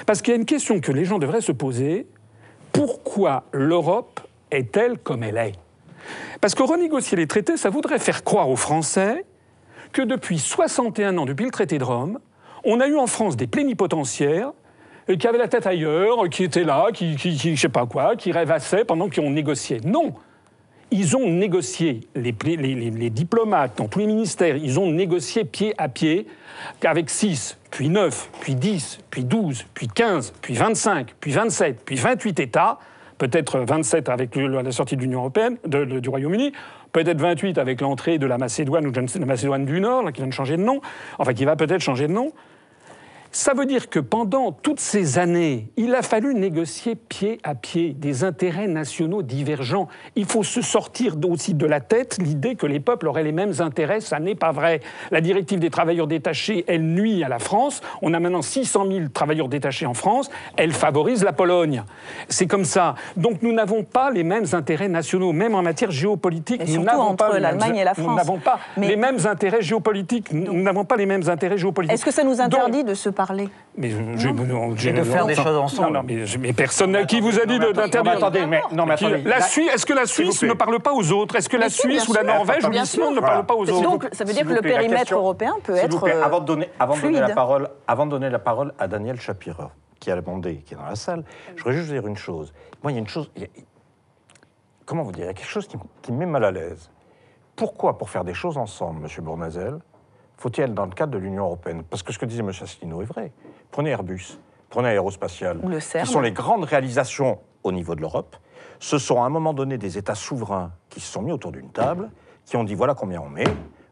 J: Parce qu'il y a une question que les gens devraient se poser. Pourquoi l'Europe est-elle comme elle est? Parce que renégocier les traités, ça voudrait faire croire aux Français que depuis 61 ans, depuis le traité de Rome, on a eu en France des plénipotentiaires qui avaient la tête ailleurs, qui étaient là, qui, qui, sais pas quoi, qui rêvassaient pendant qu'on négociait. Non ils ont négocié, les, les- les- les diplomates dans tous les ministères, ils ont négocié pied à pied avec 6, puis 9, puis 10, puis 12, puis 15, puis 25, puis 27, puis 28 États, peut-être 27 avec le- la sortie de l'Union européenne, du Royaume-Uni, peut-être 28 avec l'entrée de la Macédoine ou de la Macédoine du Nord, là, qui vient de changer de nom, enfin qui va peut-être changer de nom. Ça veut dire que pendant toutes ces années, il a fallu négocier pied à pied des intérêts nationaux divergents. Il faut se sortir aussi de la tête l'idée que les peuples auraient les mêmes intérêts. Ça n'est pas vrai. La directive des travailleurs détachés, elle nuit à la France. On a maintenant 600 000 travailleurs détachés en France. Elle favorise la Pologne. C'est comme ça. Donc nous n'avons pas les mêmes intérêts nationaux, même en matière géopolitique.
K: Et
J: nous
K: surtout
J: n'avons
K: entre
J: pas les
K: l'Allemagne
J: mêmes-
K: et la
J: Nous
K: France.
J: n'avons pas
K: Mais-
J: les mêmes intérêts géopolitiques. Nous n'avons pas les mêmes intérêts géopolitiques.
K: Est-ce que ça nous
J: Donc-
K: interdit de se parler
J: mais je, je- non, je-
L: Et de faire des choses ensemble.
J: Non, non, mais, je- mais personne. Qui vous a dit d'interdire
A: Non, mais attendez, mais- non, mais
J: Qui-
A: attendez.
J: La Suisse, est-ce que la Suisse ne parle pas aux autres? Est-ce que la Suisse ou la. Norvège ou
K: Bien
J: l'Islande
K: sûr.
J: ne parlent pas aux autres?
K: Donc, ça veut dire que le périmètre européen peut être euh,
A: avant de donner, avant de donner la parole, avant de donner la parole à Daniel Chapirer, qui a demandé, qui est dans la salle, je voudrais juste dire une chose. Moi, il y a une chose. a- comment vous dire Il y a quelque chose qui, qui me met mal à l'aise. Pourquoi, pour faire des choses ensemble, M. Bournazel, faut-il dans le cadre de l'Union européenne? Parce que ce que disait M. Asselineau est vrai. Prenez Airbus, prenez Aérospatial,
K: Ou le CERN.
A: qui sont les grandes réalisations au niveau de l'Europe. Ce sont à un moment donné des États souverains qui se sont mis autour d'une table, qui ont dit voilà combien on met,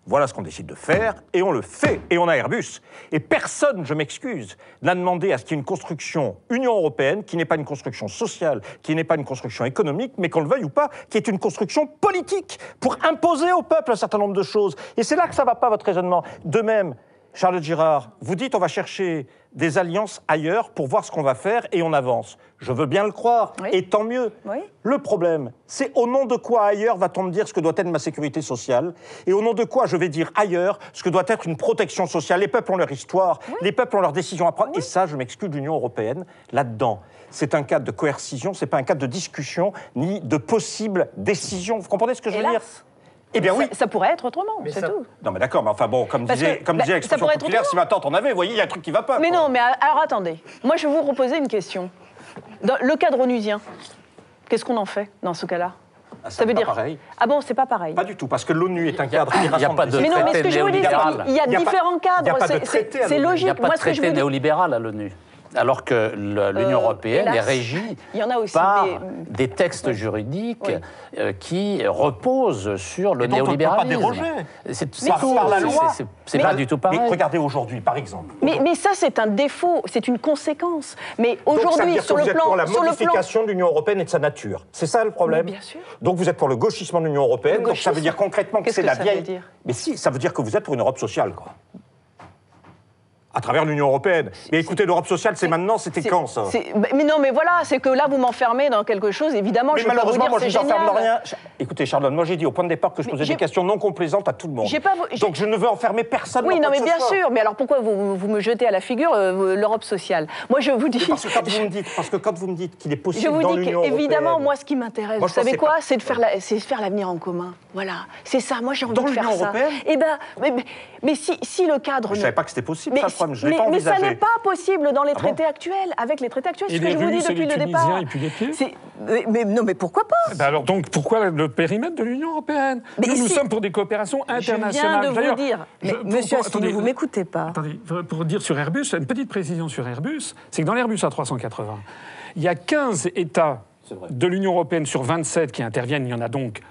A: voilà ce qu'on décide de faire, et on le fait, et on a Airbus. Et personne, je m'excuse, n'a demandé à ce qu'il y ait une construction Union européenne qui n'est pas une construction sociale, qui n'est pas une construction économique, mais qu'on le veuille ou pas, qui est une construction politique pour imposer au peuple un certain nombre de choses. Et c'est là que ça ne va pas, votre raisonnement. De même, Charles Girard, vous dites on va chercher des alliances ailleurs pour voir ce qu'on va faire et on avance. Je veux bien le croire,
K: Oui.
A: et tant mieux.
K: Oui.
A: Le problème, c'est au nom de quoi ailleurs va-t-on me dire ce que doit être ma sécurité sociale Et au nom de quoi je vais dire ailleurs ce que doit être une protection sociale? Les peuples ont leur histoire, les peuples ont leurs décisions à prendre. Et ça, je m'excuse de l'Union européenne là-dedans. C'est un cadre de coercition, c'est pas un cadre de discussion ni de possible décision. Vous comprenez ce que je veux dire? Eh bien oui.
K: Ça, ça pourrait être autrement, c'est
L: ça-
K: tout.
A: Non mais d'accord, mais enfin bon, comme
K: Parce
A: disait,
K: que,
A: comme
K: bah,
A: disait
K: ça
A: l'expression
K: pourrait être
A: populaire, si
K: autrement.
A: ma tante en avait, vous voyez, il y a un truc qui va pas.
K: Mais
A: quoi.
K: non, mais alors attendez. Moi, je vais vous reposer une question. Dans le cadre onusien, qu'est-ce qu'on en fait dans ce cas-là?
A: Ah,
K: Ça veut
A: pas
K: dire
A: pareil.
K: Ah bon, c'est pas pareil.
A: Pas du tout, parce que l'ONU est un cadre qui
I: il y a
A: rassemble
I: pas de
K: Mais non, mais ce que je c'est
I: néolibéral.
K: qu'il y a
A: Il y a
K: différents
A: il y a
K: cadres.
A: pas de
K: c'est-
A: l'ONU.
I: Il n'y
K: logique.
I: a pas de traité néolibéral à l'ONU. Alors que l'Union
K: Euh,
I: européenne
K: hélas.
I: est régie
K: Il y en a aussi,
I: par des textes juridiques
K: Oui.
I: euh, qui reposent sur le
A: Et dont on ne peut pas
I: néolibéralisme.
A: déroger.
I: C'est
A: Par- la
I: C'est-
A: loi.
I: c'est- C'est
K: Mais-
I: pas du tout pareil.
A: Mais regardez aujourd'hui, par exemple.
K: Mais, mais ça, c'est un défaut, c'est une conséquence. Mais aujourd'hui,
A: dire que
K: sur
A: vous
K: le
A: êtes pour
K: plan,
A: la
K: sur plan,
A: modification de l'Union européenne et de sa nature. C'est ça le problème
K: Mais bien sûr.
A: Donc vous êtes pour le gauchisme de l'Union européenne.
K: Le
A: Donc ça veut dire concrètement que c'est la
K: ça
A: vieille.
K: veut dire?
A: Mais si, ça veut dire que vous êtes pour une Europe sociale, quoi. À travers l'Union européenne. Mais écoutez, l'Europe sociale, c'est maintenant, c'était quand ça
K: Mais non, mais voilà, c'est que là, vous m'enfermez dans quelque chose. Évidemment,
A: Mais
K: je peux pas vous
A: malheureusement,
K: dire
A: moi, je n'enferme
K: génial.
A: rien. Écoutez, Charlotte, moi, j'ai dit au point de départ que je
K: Mais
A: posais des questions non complaisantes à tout le monde.
K: Pas
A: Donc je ne veux enfermer personne.
K: Oui,
A: dans
K: non, mais bien sûr. Mais alors pourquoi vous, vous me jetez à la figure euh, l'Europe sociale? Moi, je vous dis.
A: Parce que quand vous me dites, parce que quand vous me dites qu'il est possible
K: Je vous
A: dans
K: dis
A: européenne-
K: moi, ce qui m'intéresse, vous savez quoi? C'est de faire la- c'est de faire l'avenir en commun. Voilà, c'est ça. Moi, j'ai envie
A: Dans
K: de faire
A: l'Union
K: ça.
A: européenne
K: Eh ben, mais, si, si le cadre.
A: Je
K: ne-
A: savais pas que c'était possible,
K: mais,
A: ça, le problème. Je
K: mais,
A: l'ai pas
K: mais ça
A: envisagé.
K: n'est pas possible dans les
A: Ah bon
K: traités actuels. Avec les traités actuels, ce que je vous dis depuis le départ. mais, mais non, mais pourquoi pas
J: Eh ben alors donc pourquoi le périmètre de l'Union européenne?
K: Mais
J: Nous, sommes pour des coopérations
K: Je viens
J: internationales.
K: de vous dire.
J: je-
K: Mais,
J: pour-
K: monsieur
J: pour-
K: Asselineau,
J: attendez,
K: vous m'écoutez pas.
J: Attendez, pour dire sur Airbus, une petite précision sur Airbus, c'est que dans l'Airbus A380, il y a 15 États de l'Union européenne sur 27 qui interviennent, il y en a donc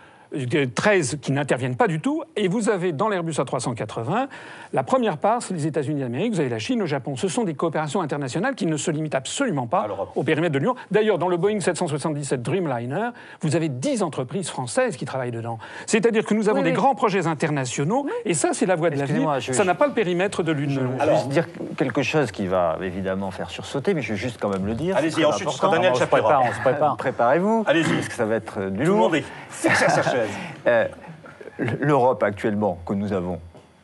J: 13 qui n'interviennent pas du tout, et vous avez dans l'Airbus A380, la première part, c'est les États-Unis d'Amérique, vous avez la Chine, le Japon. Ce sont des coopérations internationales qui ne se limitent absolument pas au périmètre de l'Union. D'ailleurs, dans le Boeing 777 Dreamliner, vous avez 10 entreprises françaises qui travaillent dedans. C'est-à-dire que nous avons
K: Oui,
J: des
K: oui.
J: grands projets internationaux, et ça, c'est la voie de l'avenir.
L: Je-
J: Ça n'a pas le périmètre de l'Union.
L: Je vais juste dire quelque chose qui va évidemment faire sursauter, mais je vais juste quand même le dire.
A: Allez-y, ensuite. Daniel
I: on se prépare, on se prépare.
L: Préparez-vous.
A: Allez-y.
L: Parce que ça va être du
A: Tout le
L: lourd.
A: monde est fixé à sa
L: Euh, L'Europe actuellement que nous avons,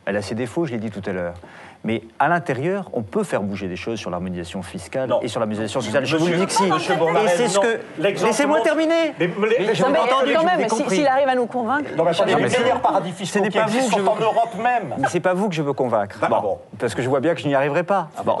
L: elle a ses défauts, je l'ai dit tout à l'heure. Mais à l'intérieur, on peut faire bouger des choses sur l'harmonisation fiscale
A: Non.
L: et sur l'harmonisation sociale. Je vous le dis que si. Et c'est ce que. Laissez-moi terminer.
A: Mais- mais-
L: Mais je
K: Non, mais
L: ai entendu,
K: quand même, si- s'il arrive à nous convaincre.
A: Non, mais attendez, les meilleurs paradis
L: ce
A: fiscaux qui
L: pas vous que je
A: en
L: veux-
A: Europe même.
L: Mais c'est pas vous que je veux convaincre.
A: Bah, bon.
L: Parce que je vois bien que je n'y arriverai pas.
A: Ah,
L: bon.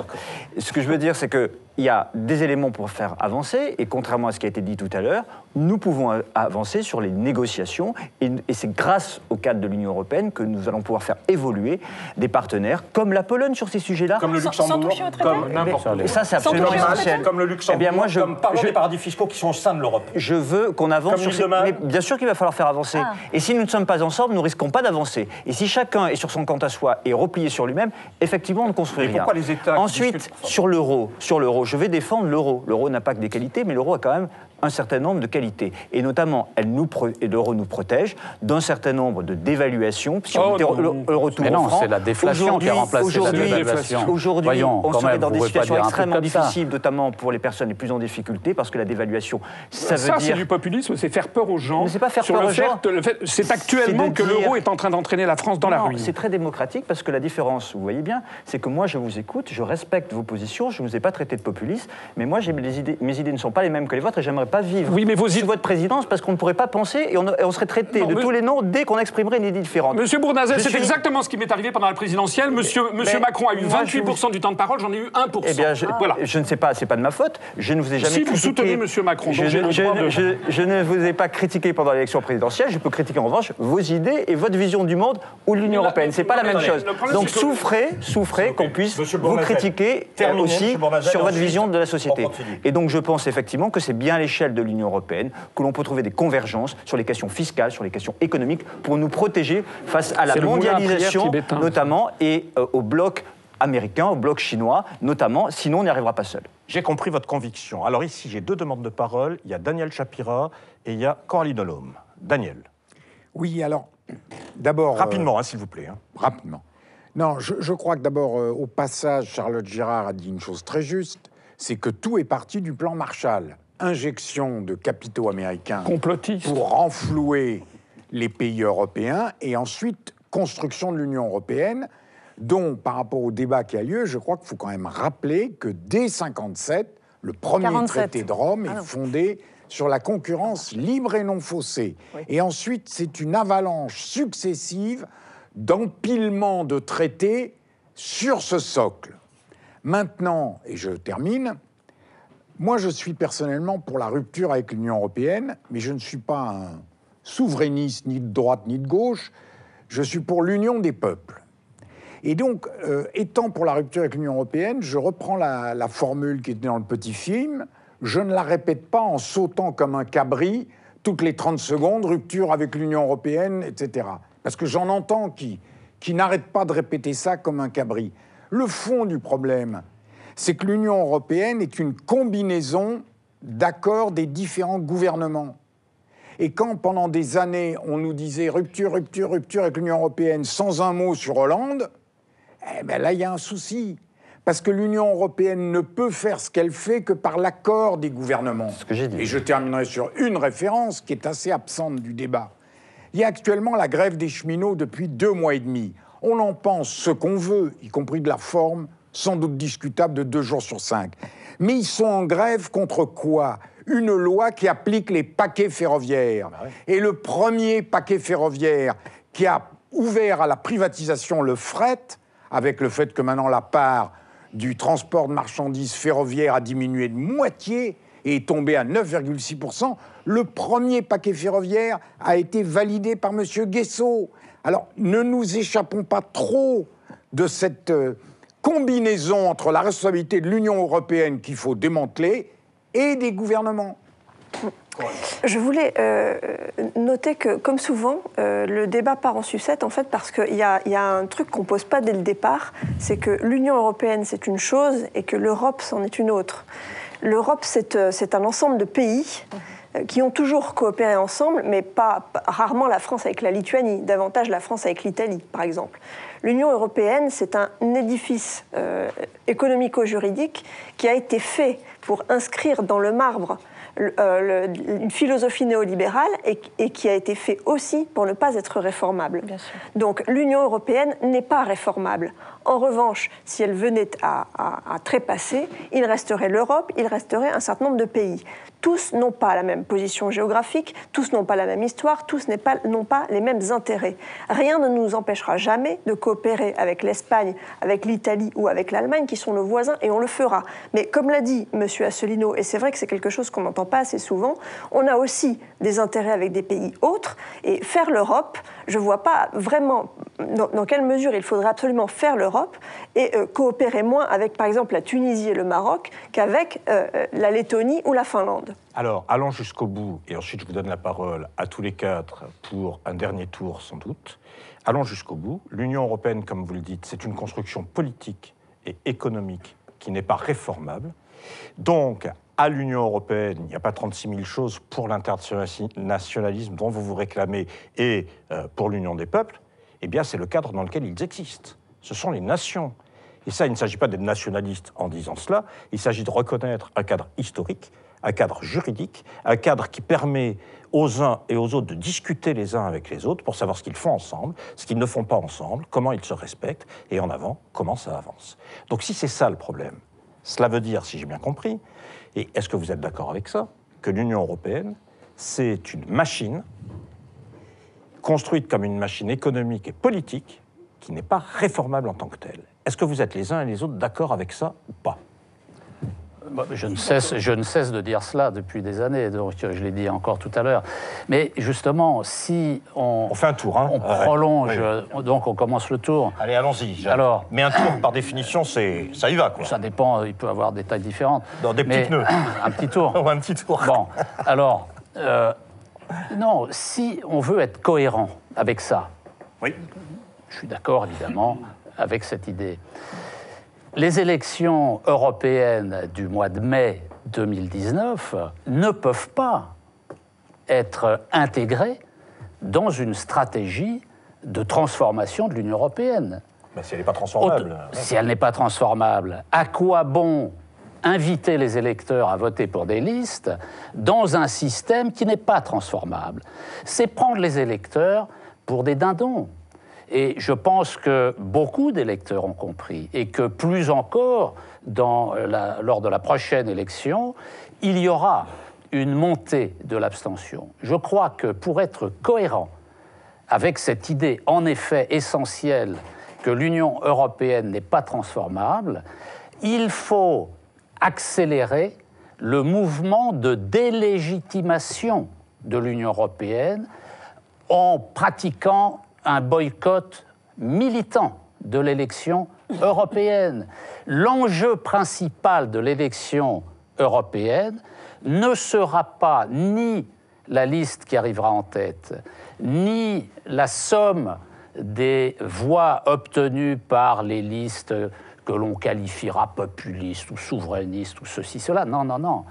L: Ce que je veux dire, c'est qu'il y a des éléments pour faire avancer, et contrairement à ce qui a été dit tout à l'heure, nous pouvons avancer sur les négociations, et, et c'est grâce au cadre de l'Union européenne que nous allons pouvoir faire évoluer des partenaires comme la Pologne sur ces sujets-là.
A: Comme le
K: Sans- sans
A: Luxembourg,
K: au traité
A: comme n'importe où.
L: ça, c'est
K: Sans
L: absolument essentiel.
A: Comme le Luxembourg,
L: Eh bien, moi, je,
A: comme parlons
L: je-
A: des paradis fiscaux qui sont au sein de l'Europe.
L: je veux qu'on avance
A: Comme
L: sur ces... Mais bien sûr qu'il va falloir faire avancer.
K: Ah.
L: Et si nous ne sommes pas ensemble, nous risquons pas d'avancer. Et si chacun est sur son compte à soi et replié sur lui-même, effectivement, on ne construit
A: Mais
L: rien.
A: pourquoi les États
L: Ensuite,
A: discutent-
L: sur l'euro, sur l'euro, je vais défendre l'euro. L'euro n'a pas que des qualités, mais l'euro a quand même un certain nombre de qualités. Et notamment, elle nous pro- et l'euro nous protège d'un certain nombre de dévaluations. Si on
J: Oh
L: le, le retour
I: Mais
L: au
I: non, c'est la déflation
L: aujourd'hui-
I: qui a remplacé la
L: aujourd'hui-
I: dévaluation.
L: Aujourd'hui,
I: Voyons,
L: on serait
I: même,
L: dans
I: vous
L: des
I: pouvez pas
L: situations
I: dire un truc
L: extrêmement
I: comme ça.
L: difficiles, notamment pour les personnes les plus en difficulté, parce que la dévaluation, ça,
J: Ça,
L: veut
J: c'est
L: dire
J: du populisme, c'est faire peur aux gens.
L: Mais c'est pas faire
J: sur
L: peur
J: le
L: aux
J: fait-
L: gens.
J: le fait- C'est
L: C'est
J: actuellement que
L: dire-
J: l'euro est en train d'entraîner la France dans la
L: Non,
J: ruine.
L: C'est très démocratique parce que la différence, vous voyez bien, c'est que moi je vous écoute, je respecte vos positions, je ne vous ai pas traité de populiste, mais moi j'ai mes idées, mes idées ne sont pas les mêmes que les vôtres et j'aimerais pas vivre
J: Oui, mais vos idées-
L: votre présidence parce qu'on ne pourrait pas penser et on, et on serait traité
J: Non,
L: de
J: mais-
L: tous les noms dès qu'on exprimerait une idée différente.
J: Monsieur Bournazel,
L: Je
J: c'est
L: suis-
J: exactement ce qui m'est arrivé pendant la présidentielle. Monsieur, monsieur
L: Mais
J: Macron a eu
L: moi,
J: 28% du temps de parole, j'en ai eu 1%.
L: Eh bien, je,
J: voilà.
L: je ne sais pas, c'est pas de ma faute. Je ne vous ai jamais
J: Si, vous soutenez Monsieur Macron,
L: Je,
J: de-
L: ne vous ai pas critiqué pendant l'élection présidentielle. Je peux critiquer en revanche vos idées et votre vision du monde ou de l'Union européenne. C'est pas la même chose. Donc souffrez, souffrez qu'on puisse vous critiquer euh, aussi sur votre vision de la société. Et donc je pense effectivement que c'est bien à l'échelle de l'Union européenne que l'on peut trouver des convergences sur les questions fiscales, sur les questions économiques, pour nous protéger face à la
J: prière
L: mondialisation, notamment, et euh, au bloc américain, au bloc chinois, notamment. Sinon, on n'y arrivera pas seul.
A: J'ai compris votre conviction. Alors ici, j'ai deux demandes de parole. Il y a Daniel Shapira et il y a Coralie Delhomme. Daniel,
G: Oui, alors, d'abord. euh,
A: rapidement, hein, s'il vous plaît. hein.
G: rapidement. Non, je, je crois que d'abord, euh, au passage, Charlotte Girard a dit une chose très juste c'est que tout est parti du plan Marshall. Injection de capitaux américains pour renflouer les pays européens et ensuite construction de l'Union européenne, dont, par rapport au débat qui a lieu, je crois qu'il faut quand même rappeler que dès 57, le premier
K: 47.
G: traité de Rome
K: Ah
G: est
K: non.
G: fondé sur la concurrence libre et non faussée. Et ensuite, c'est une avalanche successive d'empilement de traités sur ce socle. Maintenant, et je termine, Moi, je suis personnellement pour la rupture avec l'Union européenne, mais je ne suis pas un souverainiste ni de droite ni de gauche. Je suis pour l'union des peuples. Et donc, euh, étant pour la rupture avec l'Union européenne, je reprends la, formule qui était dans le petit film. Je ne la répète pas en sautant comme un cabri toutes les 30 secondes, rupture avec l'Union européenne, etc. Parce que j'en entends qui, qui n'arrêtent pas de répéter ça comme un cabri. Le fond du problème, c'est que l'Union européenne est une combinaison d'accords des différents gouvernements. Et quand pendant des années on nous disait rupture, rupture, rupture avec l'Union européenne sans un mot sur Hollande, eh ben là il y a un souci. Parce que l'Union européenne ne peut faire ce qu'elle fait que par l'accord des gouvernements.
L: Ce que j'ai dit.
G: Et je terminerai sur une référence qui est assez absente du débat. Il y a actuellement la grève des cheminots depuis deux mois et demi. On en pense ce qu'on veut, y compris de la forme, sans doute discutable, de deux jours sur cinq. Mais ils sont en grève contre quoi? Une loi qui applique les paquets ferroviaires. Et le premier paquet ferroviaire qui a ouvert à la privatisation le fret, avec le fait que maintenant la part du transport de marchandises ferroviaire a diminué de moitié et est tombé à 9,6%. Le premier paquet ferroviaire a été validé par M. Guesso. Alors, ne nous échappons pas trop de cette euh, combinaison entre la responsabilité de l'Union européenne qu'il faut démanteler et des gouvernements.
H: Je voulais euh, noter que, comme souvent, euh, le débat part en sucette, en fait, parce qu'il y, a- un truc qu'on pose pas dès le départ, c'est que l'Union européenne, c'est une chose et que l'Europe, c'en est une autre. L'Europe, c'est euh, un ensemble de pays qui ont toujours coopéré ensemble, mais pas, rarement la France avec la Lituanie, davantage la France avec l'Italie, par exemple. L'Union européenne, c'est un édifice euh, économico-juridique qui a été fait pour inscrire dans le marbre euh, le- une philosophie néolibérale et, et qui a été fait aussi pour ne pas être réformable. Donc l'Union européenne n'est pas réformable. En revanche, si elle venait à, à- à trépasser, il resterait l'Europe, il resterait un certain nombre de pays. Tous n'ont pas la même position géographique, tous n'ont pas la même histoire, tous n'ont pas les mêmes intérêts. Rien ne nous empêchera jamais de coopérer avec l'Espagne, avec l'Italie ou avec l'Allemagne, qui sont nos voisins, et on le fera. Mais comme l'a dit M. Asselineau, et c'est vrai que c'est quelque chose qu'on n'entend pas assez souvent, on a aussi des intérêts avec des pays autres, et faire l'Europe, je ne vois pas vraiment dans, dans quelle mesure il faudrait absolument faire l'Europe et euh, coopérer moins avec, par exemple, la Tunisie et le Maroc qu'avec euh, la Lettonie ou la Finlande.
A: Alors, allons jusqu'au bout, et ensuite je vous donne la parole à tous les quatre pour un dernier tour sans doute. Allons jusqu'au bout. L'Union européenne, comme vous le dites, c'est une construction politique et économique qui n'est pas réformable. Donc, à l'Union européenne, il n'y a pas 36 000 choses pour l'internationalisme dont vous vous réclamez et euh, pour l'Union des peuples. Eh bien, c'est le cadre dans lequel ils existent. Ce sont les nations. Et ça, il ne s'agit pas d'être nationaliste en disant cela, il s'agit de reconnaître un cadre historique, un cadre juridique, un cadre qui permet aux uns et aux autres de discuter les uns avec les autres pour savoir ce qu'ils font ensemble, ce qu'ils ne font pas ensemble, comment ils se respectent, et en avant, comment ça avance. Donc si c'est ça le problème, cela veut dire, si j'ai bien compris, et est-ce que vous êtes d'accord avec ça, que l'Union européenne, c'est une machine construite comme une machine économique et politique qui n'est pas réformable en tant que telle. Est-ce que vous êtes les uns et les autres d'accord avec ça ou pas?
I: Je ne, cesse, je ne cesse de dire cela depuis des années, donc je l'ai dit encore tout à l'heure. Mais justement, si on,
A: On fait un tour, hein
I: on prolonge,
A: oui.
I: euh, donc on commence le tour.
A: Allez, allons-y.
I: Alors-
A: Mais un tour, par définition, c'est ça y va, quoi.
I: Ça dépend, il peut avoir des tailles différentes.
A: Dans des
I: Mais
A: petits pneus.
I: Un petit tour.
A: Ou un petit tour.
I: Bon, alors, euh, non, si on veut être cohérent avec ça,
A: Oui.
I: je suis d'accord évidemment avec cette idée. Les élections européennes du mois de mai 2019 ne peuvent pas être intégrées dans une stratégie de transformation de l'Union européenne.
A: Ben, si elle n'est pas transformable.
I: Si elle n'est pas transformable, à quoi bon inviter les électeurs à voter pour des listes dans un système qui n'est pas transformable? C'est prendre les électeurs pour des dindons. Et je pense que beaucoup d'électeurs ont compris, et que plus encore, la- lors de la prochaine élection, il y aura une montée de l'abstention. Je crois que pour être cohérent avec cette idée en effet essentielle que l'Union européenne n'est pas transformable, il faut accélérer le mouvement de délégitimation de l'Union européenne en pratiquant un boycott militant de l'élection européenne. L'enjeu principal de l'élection européenne ne sera pas ni la liste qui arrivera en tête, ni la somme des voix obtenues par les listes que l'on qualifiera populistes ou souverainistes ou ceci, cela. Non, non, non.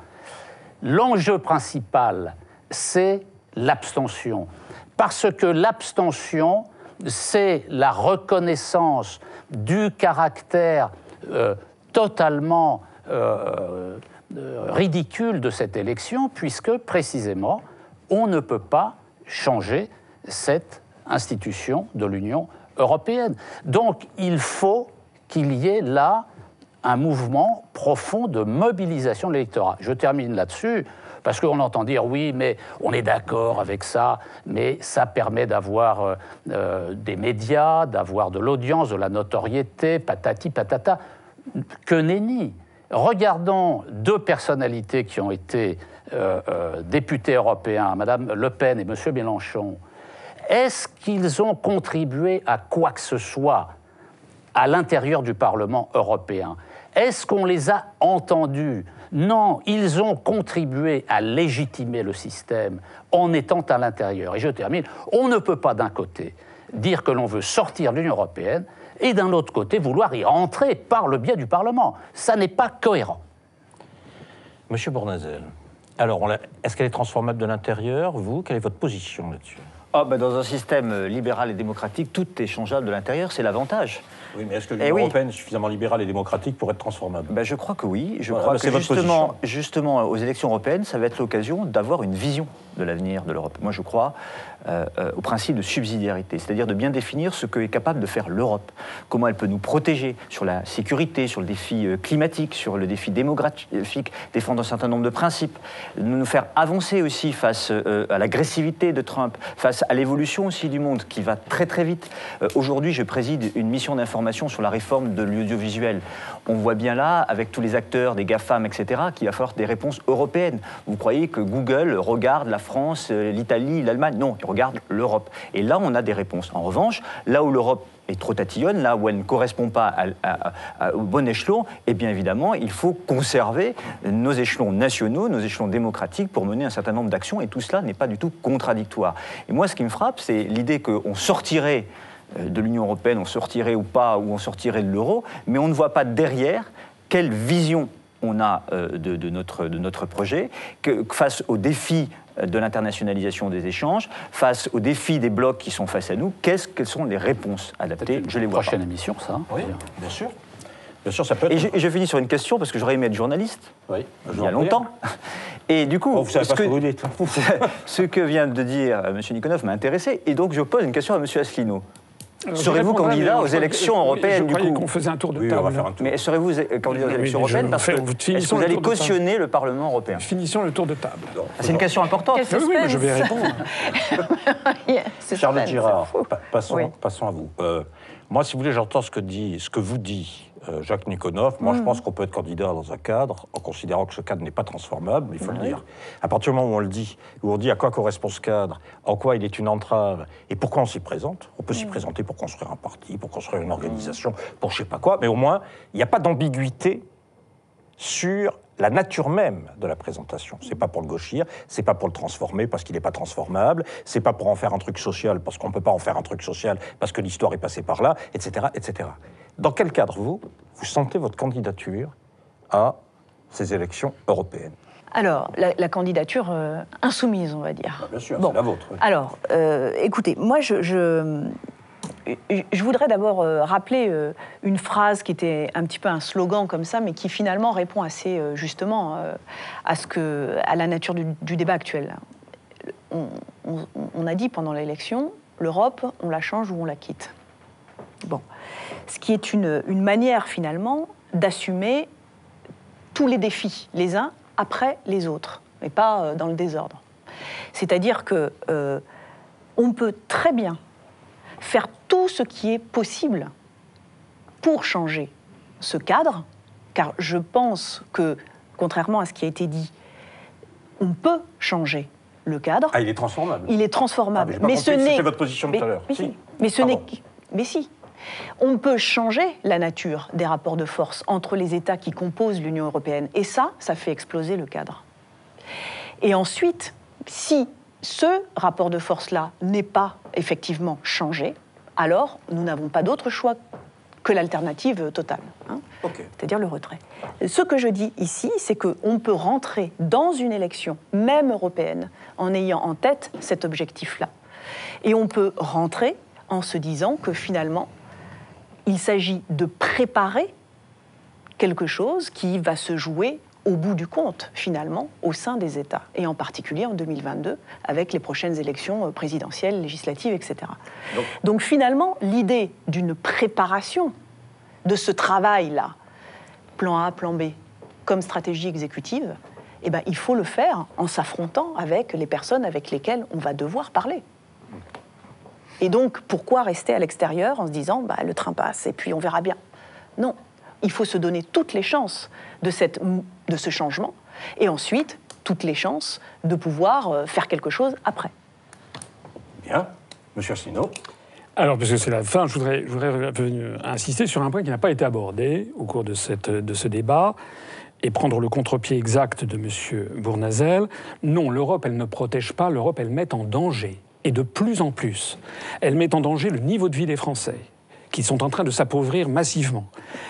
I: L'enjeu principal, c'est l'abstention. Parce que l'abstention, c'est la reconnaissance du caractère euh, totalement euh, euh, ridicule de cette élection, puisque précisément, on ne peut pas changer cette institution de l'Union européenne. Donc il faut qu'il y ait là un mouvement profond de mobilisation de l'électorat. Je termine là-dessus. Parce qu'on entend dire oui, mais on est d'accord avec ça, mais ça permet d'avoir euh, euh, des médias, d'avoir de l'audience, de la notoriété, patati patata. Que nenni Regardons deux personnalités qui ont été euh, députés européens, Madame Le Pen et Monsieur Mélenchon. Est-ce qu'ils ont contribué à quoi que ce soit à l'intérieur du Parlement européen? Est-ce qu'on les a entendus? Non, ils ont contribué à légitimer le système en étant à l'intérieur. Et je termine, on ne peut pas d'un côté dire que l'on veut sortir de l'Union européenne et d'un autre côté vouloir y rentrer par le biais du Parlement. Ça n'est pas cohérent.
A: Monsieur Bournazel, alors est-ce qu'elle est transformable de l'intérieur Vous, quelle est votre position là-dessus?
L: Ah, ben, dans un système euh, libéral et démocratique, tout est changeable de l'intérieur, c'est l'avantage.
A: Oui, mais est-ce que l'Union européenne est suffisamment libérale et démocratique pour être transformable?
L: Ben, Je crois que oui. Je crois que justement, justement, aux élections européennes, ça va être l'occasion d'avoir une vision de l'avenir de l'Europe. Moi, je crois euh, euh, au principe de subsidiarité, c'est-à-dire de bien définir ce que est capable de faire l'Europe, comment elle peut nous protéger sur la sécurité, sur le défi euh, climatique, sur le défi démographique, défendre un certain nombre de principes, nous faire avancer aussi face à l'agressivité de Trump, face à l'évolution aussi du monde qui va très très vite. Aujourd'hui, je préside une mission d'information sur la réforme de l'audiovisuel. On voit bien là, avec tous les acteurs, des GAFAM, etc., qu'il va falloir des réponses européennes. Vous croyez que Google regarde la France, l'Italie, l'Allemagne? Non, regarde l'Europe. Et là, on a des réponses. En revanche, là où l'Europe est trop tatillonne, là où elle ne correspond pas au bon échelon, et eh bien évidemment, il faut conserver nos échelons nationaux, nos échelons démocratiques pour mener un certain nombre d'actions, et tout cela n'est pas du tout contradictoire. Et moi, ce qui me frappe, c'est l'idée qu'on sortirait euh, de l'Union européenne, on sortirait ou pas, ou on sortirait de l'euro, mais on ne voit pas derrière quelle vision on a euh, de, notre, de notre projet, que face aux défis de l'internationalisation des échanges, face aux défis des blocs qui sont face à nous, quelles sont les réponses adaptées
I: Je les vois Prochaine émission, ça.
A: Oui, bien sûr. Bien sûr, ça peut être...
L: Et je, finis sur une question, parce que j'aurais aimé être journaliste, oui, il y a longtemps. Et du coup,
A: vous savez pas ce, que, vous dites.
L: ce que vient de dire M. Nikonov m'a intéressé, et donc je pose une question à M. Asselineau. Serez-vous candidat aux élections européennes
J: du coup qu'on faisait un tour de table.
L: Mais serez-vous candidat aux élections européennes parce que est-ce que vous allez cautionner le Parlement européen?
J: Finissons le tour de table.
L: Ah, c'est une question importante.
J: Oui, je vais répondre.
A: Charles Girard, passons, passons à vous. Euh, moi, si vous voulez, j'entends ce que dit, ce que vous dit euh, Jacques Nikonov. Moi, je mm. pense qu'on peut être candidat dans un cadre en considérant que ce cadre n'est pas transformable, il faut le dire. À partir du moment où on le dit, où on dit à quoi correspond ce cadre, en quoi il est une entrave et pourquoi on s'y présente, on peut s'y mm. présenter pour construire un parti, pour construire une organisation, pour je sais pas quoi, mais au moins, il n'y a pas d'ambiguïté sur la nature même de la présentation. C'est pas pour le gauchir, c'est pas pour le transformer parce qu'il n'est pas transformable, c'est pas pour en faire un truc social parce qu'on ne peut pas en faire un truc social parce que l'histoire est passée par là, etc., etc. Dans quel cadre, vous, vous sentez votre candidature à ces élections européennes?
K: Alors, la, candidature euh, insoumise, on va dire.
A: Bah, bien sûr, c'est la vôtre.
K: Alors, euh, écoutez, moi, je, je, voudrais d'abord euh, rappeler une phrase qui était un petit peu un slogan comme ça, mais qui finalement répond assez justement à, ce que, à la nature du, débat actuel. on a dit pendant l'élection, l'Europe, on la change ou on la quitte. Bon ce qui est une, manière finalement d'assumer tous les défis, les uns après les autres, mais pas euh, dans le désordre. C'est-à-dire que euh, on peut très bien faire tout ce qui est possible pour changer ce cadre, car je pense que contrairement à ce qui a été dit, on peut changer le cadre.
A: Ah, il est transformable.
K: Il est transformable.
A: Ah, mais
K: ce n'est.
A: c'était votre position tout à l'heure.
K: Mais,
A: Si.
K: si. Mais ce
A: Pardon.
K: n'est. Mais si. On peut changer la nature des rapports de force entre les États qui composent l'Union européenne. Et ça, ça fait exploser le cadre. Et ensuite, si ce rapport de force-là n'est pas effectivement changé, alors nous n'avons pas d'autre choix que l'alternative totale, hein, c'est-à-dire le retrait. Ce que je dis ici, c'est qu'on peut rentrer dans une élection, même européenne, en ayant en tête cet objectif-là. Et on peut rentrer en se disant que finalement, il s'agit de préparer quelque chose qui va se jouer au bout du compte, finalement, au sein des États, et en particulier en 2022, avec les prochaines élections euh, présidentielles, législatives, etc. Donc, finalement, l'idée d'une préparation de ce travail-là, plan A, plan B, comme stratégie exécutive, eh ben, il faut le faire en s'affrontant avec les personnes avec lesquelles on va devoir parler. Et donc, pourquoi rester à l'extérieur en se disant bah, le train passe et puis on verra bien? Non, il faut se donner toutes les chances de, cette, de ce changement et ensuite toutes les chances de pouvoir euh, faire quelque chose après.
A: Bien. Monsieur Asselineau.
J: Alors, parce que c'est la fin, je voudrais, je voudrais revenir- insister sur un point qui n'a pas été abordé au cours de, cette, de ce débat et prendre le contre-pied exact de M. Bournazel. Non, l'Europe, elle ne protège pas, l'Europe, elle met en danger, et de plus en plus. Elle met en danger le niveau de vie des Français qui sont en train de s'appauvrir massivement.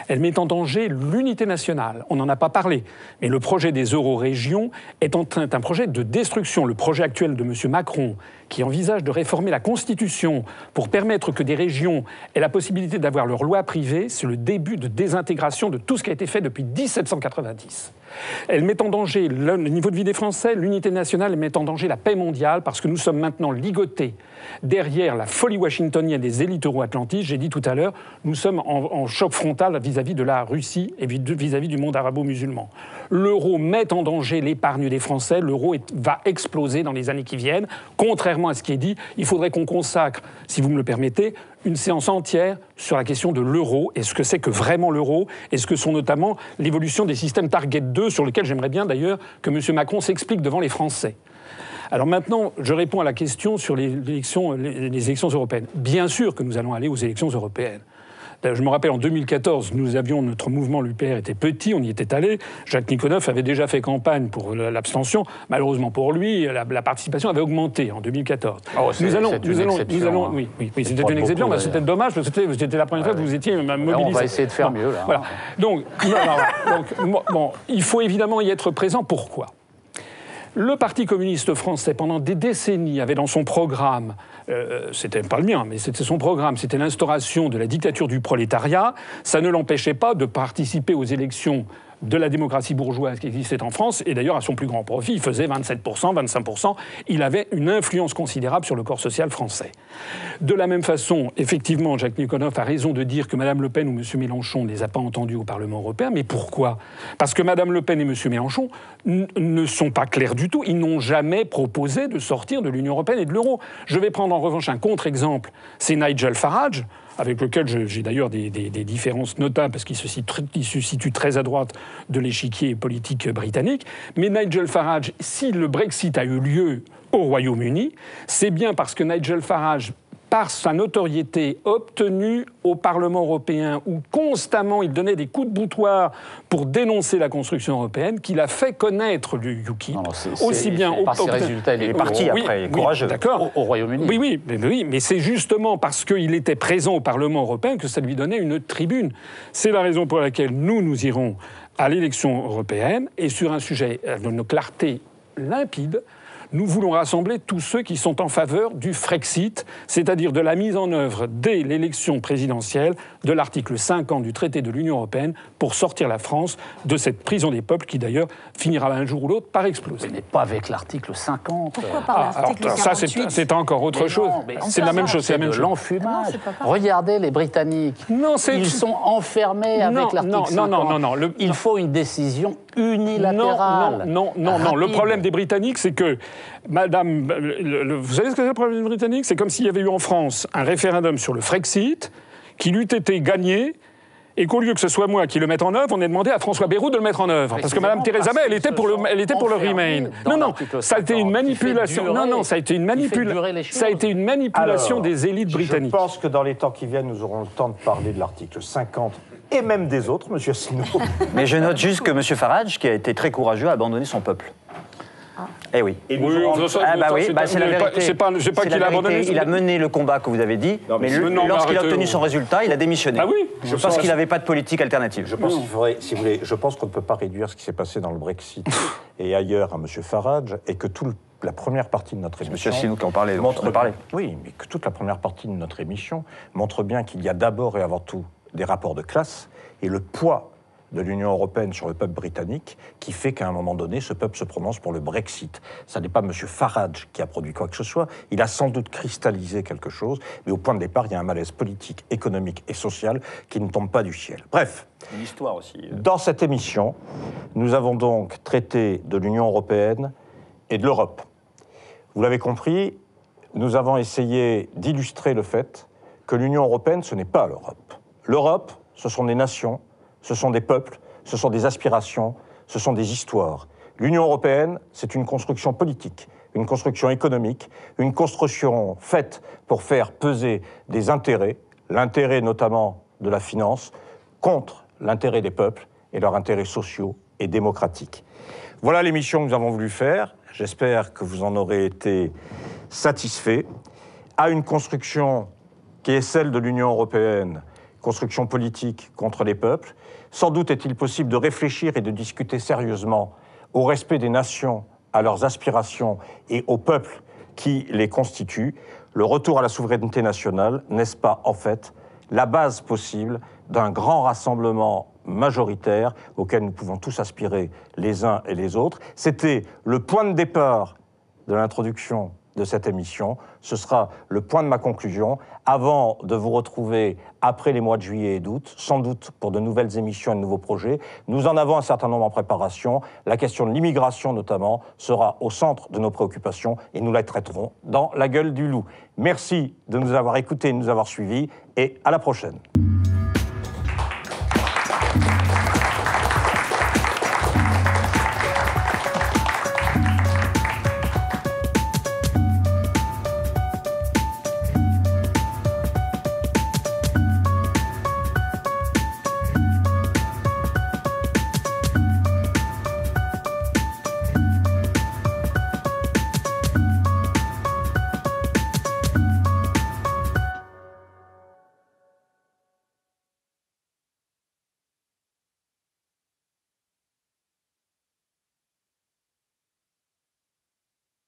J: Elle met en danger l'unité nationale. On n'en a pas parlé, mais le projet des euro-régions est, en train- un projet de destruction. Le projet actuel de M. Macron, qui envisage de réformer la Constitution pour permettre que des régions aient la possibilité d'avoir leur loi privée, c'est le début de désintégration de tout ce qui a été fait depuis 1790. Elle met en danger le niveau de vie des Français, l'unité nationale, elle met en danger la paix mondiale parce que nous sommes maintenant ligotés derrière la folie washingtonienne des élites euro-atlantistes. J'ai dit tout à l'heure, nous sommes en, choc frontal vis-à-vis de la Russie et vis- vis-à-vis du monde arabo-musulman. L'euro met en danger l'épargne des Français, l'euro va exploser dans les années qui viennent. Contrairement à ce qui est dit, il faudrait qu'on consacre, si vous me le permettez, une séance entière sur la question de l'euro et ce que c'est que vraiment l'euro et ce que sont notamment l'évolution des systèmes Target 2 sur lesquels j'aimerais bien d'ailleurs que M. Macron s'explique devant les Français. Alors maintenant, je réponds à la question sur les élections, les, les élections européennes. Bien sûr que nous allons aller aux élections européennes. Je me rappelle en 2014, nous avions notre mouvement, l'UPR était petit, on y était allé. Jacques Niconoff avait déjà fait campagne pour l'abstention. Malheureusement pour lui, la, la participation avait augmenté en 2014.
I: Oh,
J: nous allons, nous allons, nous allons,
I: hein.
J: oui, oui, oui, c'était une exception. mais C'était dommage parce que c'était- la première fois que vous étiez mobilisé.
I: on va essayer de faire mieux, là.
J: Voilà. Donc, alors, donc, bon, bon, il faut évidemment y être présent. Pourquoi? Le Parti communiste français, pendant des décennies, avait dans son programme, euh, c'était pas le mien, mais c'était son programme, c'était l'instauration de la dictature du prolétariat. Ça ne l'empêchait pas de participer aux élections de la démocratie bourgeoise qui existait en France, et d'ailleurs à son plus grand profit, il faisait 27%, 25%, il avait une influence considérable sur le corps social français. De la même façon, effectivement, Jacques Niconoff a raison de dire que Mme Le Pen ou M. Mélenchon ne les a pas entendus au Parlement européen, mais pourquoi? Parce que Mme Le Pen et M. Mélenchon ne sont pas clairs du tout, ils n'ont jamais proposé de sortir de l'Union européenne et de l'euro. Je vais prendre en revanche un contre-exemple, c'est Nigel Farage, avec lequel j'ai d'ailleurs des, différences notables parce qu'il se, se situe très à droite de l'échiquier politique britannique. Mais Nigel Farage, si le Brexit a eu lieu au Royaume-Uni, c'est bien parce que Nigel Farage par sa notoriété obtenue au Parlement européen, où constamment il donnait des coups de boutoir pour dénoncer la construction européenne, qu'il a fait connaître le UKIP. aussi bien
I: par ses
J: au-
I: résultats
L: Il est parti
J: Oui,
L: après,
J: oui,
L: courageux.
J: D'accord.
I: Au, au Royaume-Uni.
J: Oui, oui, mais, oui, mais c'est justement parce qu'il était présent au Parlement européen que ça lui donnait une tribune. C'est la raison pour laquelle nous, nous irons à l'élection européenne et sur un sujet euh, d'une clarté limpide. Nous voulons rassembler tous ceux qui sont en faveur du Frexit, c'est-à-dire de la mise en œuvre dès l'élection présidentielle de l'article 50 du traité de l'Union européenne pour sortir la France de cette prison des peuples qui d'ailleurs finira un jour ou l'autre par exploser.
I: Mais pas avec l'article 50.
K: Pourquoi
J: Ah,
K: pas
J: alors,
K: l'article
J: ça, c'est
K: 48
J: c'est encore autre
I: Mais
J: chose.
I: non,
J: C'est la même chose. C'est la même chose.
I: l'enfumage.
K: Non.
I: Regardez les Britanniques.
J: Non, c'est-
I: Ils sont enfermés
J: Non,
I: avec l'article
J: non,
I: 50.
J: non, non, non, le-
I: Il faut une décision
J: Non,
I: unilatérale.
J: non, non, non, non. Le problème des Britanniques, c'est que, Madame, le- le- vous savez ce que c'est le problème des Britanniques? C'est comme s'il y avait eu en France un référendum sur le Frexit, qu'il eût été gagné, et qu'au lieu que ce soit moi qui le mette en œuvre, on ait demandé à François Bayrou de le mettre en œuvre. Parce que Mme Theresa May, elle était pour le, elle était pour le Remain. Non, non, ça a été une manipulation. Non, non, ça a été une manipulation. Ça a été une manipulation
A: Alors,
J: des élites britanniques.
A: Je pense que dans les temps qui viennent, nous aurons le temps de parler de l'article 50 et même des autres, Monsieur Asselineau.
L: Mais je note juste que M. Farage, qui a été très courageux, a abandonné son peuple. Eh oui.
A: Et
J: Oui, ça,
L: Ah bah oui,
J: c'est
L: bah c'est la vérité.
J: C'est pas, pas qu'il a abandonné.
L: Il a mené le combat que vous avez dit,
A: Non, mais
L: mais,
A: je-
L: le- lorsqu'il a obtenu
J: oh.
L: son résultat, il a démissionné.
J: Ah oui
L: Je
J: Ça,
L: pense qu'il n'avait pas de politique alternative.
A: Je pense qu'il faudrait, si vous voulez, je pense qu'on ne peut pas réduire ce qui s'est passé dans le Brexit et ailleurs à M. Farage, et que toute la première partie de notre
L: M.
A: émission
L: Asselineau qui en parlait,
A: montre
L: je peux parler.
A: Oui, mais que toute la première partie de notre émission montre bien qu'il y a d'abord et avant tout des rapports de classe et le poids de l'Union européenne sur le peuple britannique qui fait qu'à un moment donné, ce peuple se prononce pour le Brexit. Ça n'est pas M. Farage qui a produit quoi que ce soit. Il a sans doute cristallisé quelque chose, mais au point de départ, il y a un malaise politique, économique et social qui ne tombe pas du ciel. Bref,
L: Une histoire aussi. euh.
A: dans cette émission, nous avons donc traité de l'Union européenne et de l'Europe. Vous l'avez compris, nous avons essayé d'illustrer le fait que l'Union européenne, ce n'est pas l'Europe. L'Europe, ce sont des nations, ce sont des peuples, ce sont des aspirations, ce sont des histoires. L'Union européenne, c'est une construction politique, une construction économique, une construction faite pour faire peser des intérêts, l'intérêt notamment de la finance, contre l'intérêt des peuples et leurs intérêts sociaux et démocratiques. Voilà l'émission que nous avons voulu faire. J'espère que vous en aurez été satisfaits. À une construction qui est celle de l'Union européenne, construction politique contre les peuples, sans doute est-il possible de réfléchir et de discuter sérieusement au respect des nations, à leurs aspirations et aux peuples qui les constituent. Le retour à la souveraineté nationale, n'est-ce pas en fait la base possible d'un grand rassemblement majoritaire auquel nous pouvons tous aspirer les uns et les autres? C'était le point de départ de l'introduction de cette émission. Ce sera le point de ma conclusion avant de vous retrouver après les mois de juillet et d'août, sans doute pour de nouvelles émissions et de nouveaux projets. Nous en avons un certain nombre en préparation. La question de l'immigration notamment sera au centre de nos préoccupations et nous la traiterons dans la gueule du loup. Merci de nous avoir écoutés de nous avoir suivis et à la prochaine.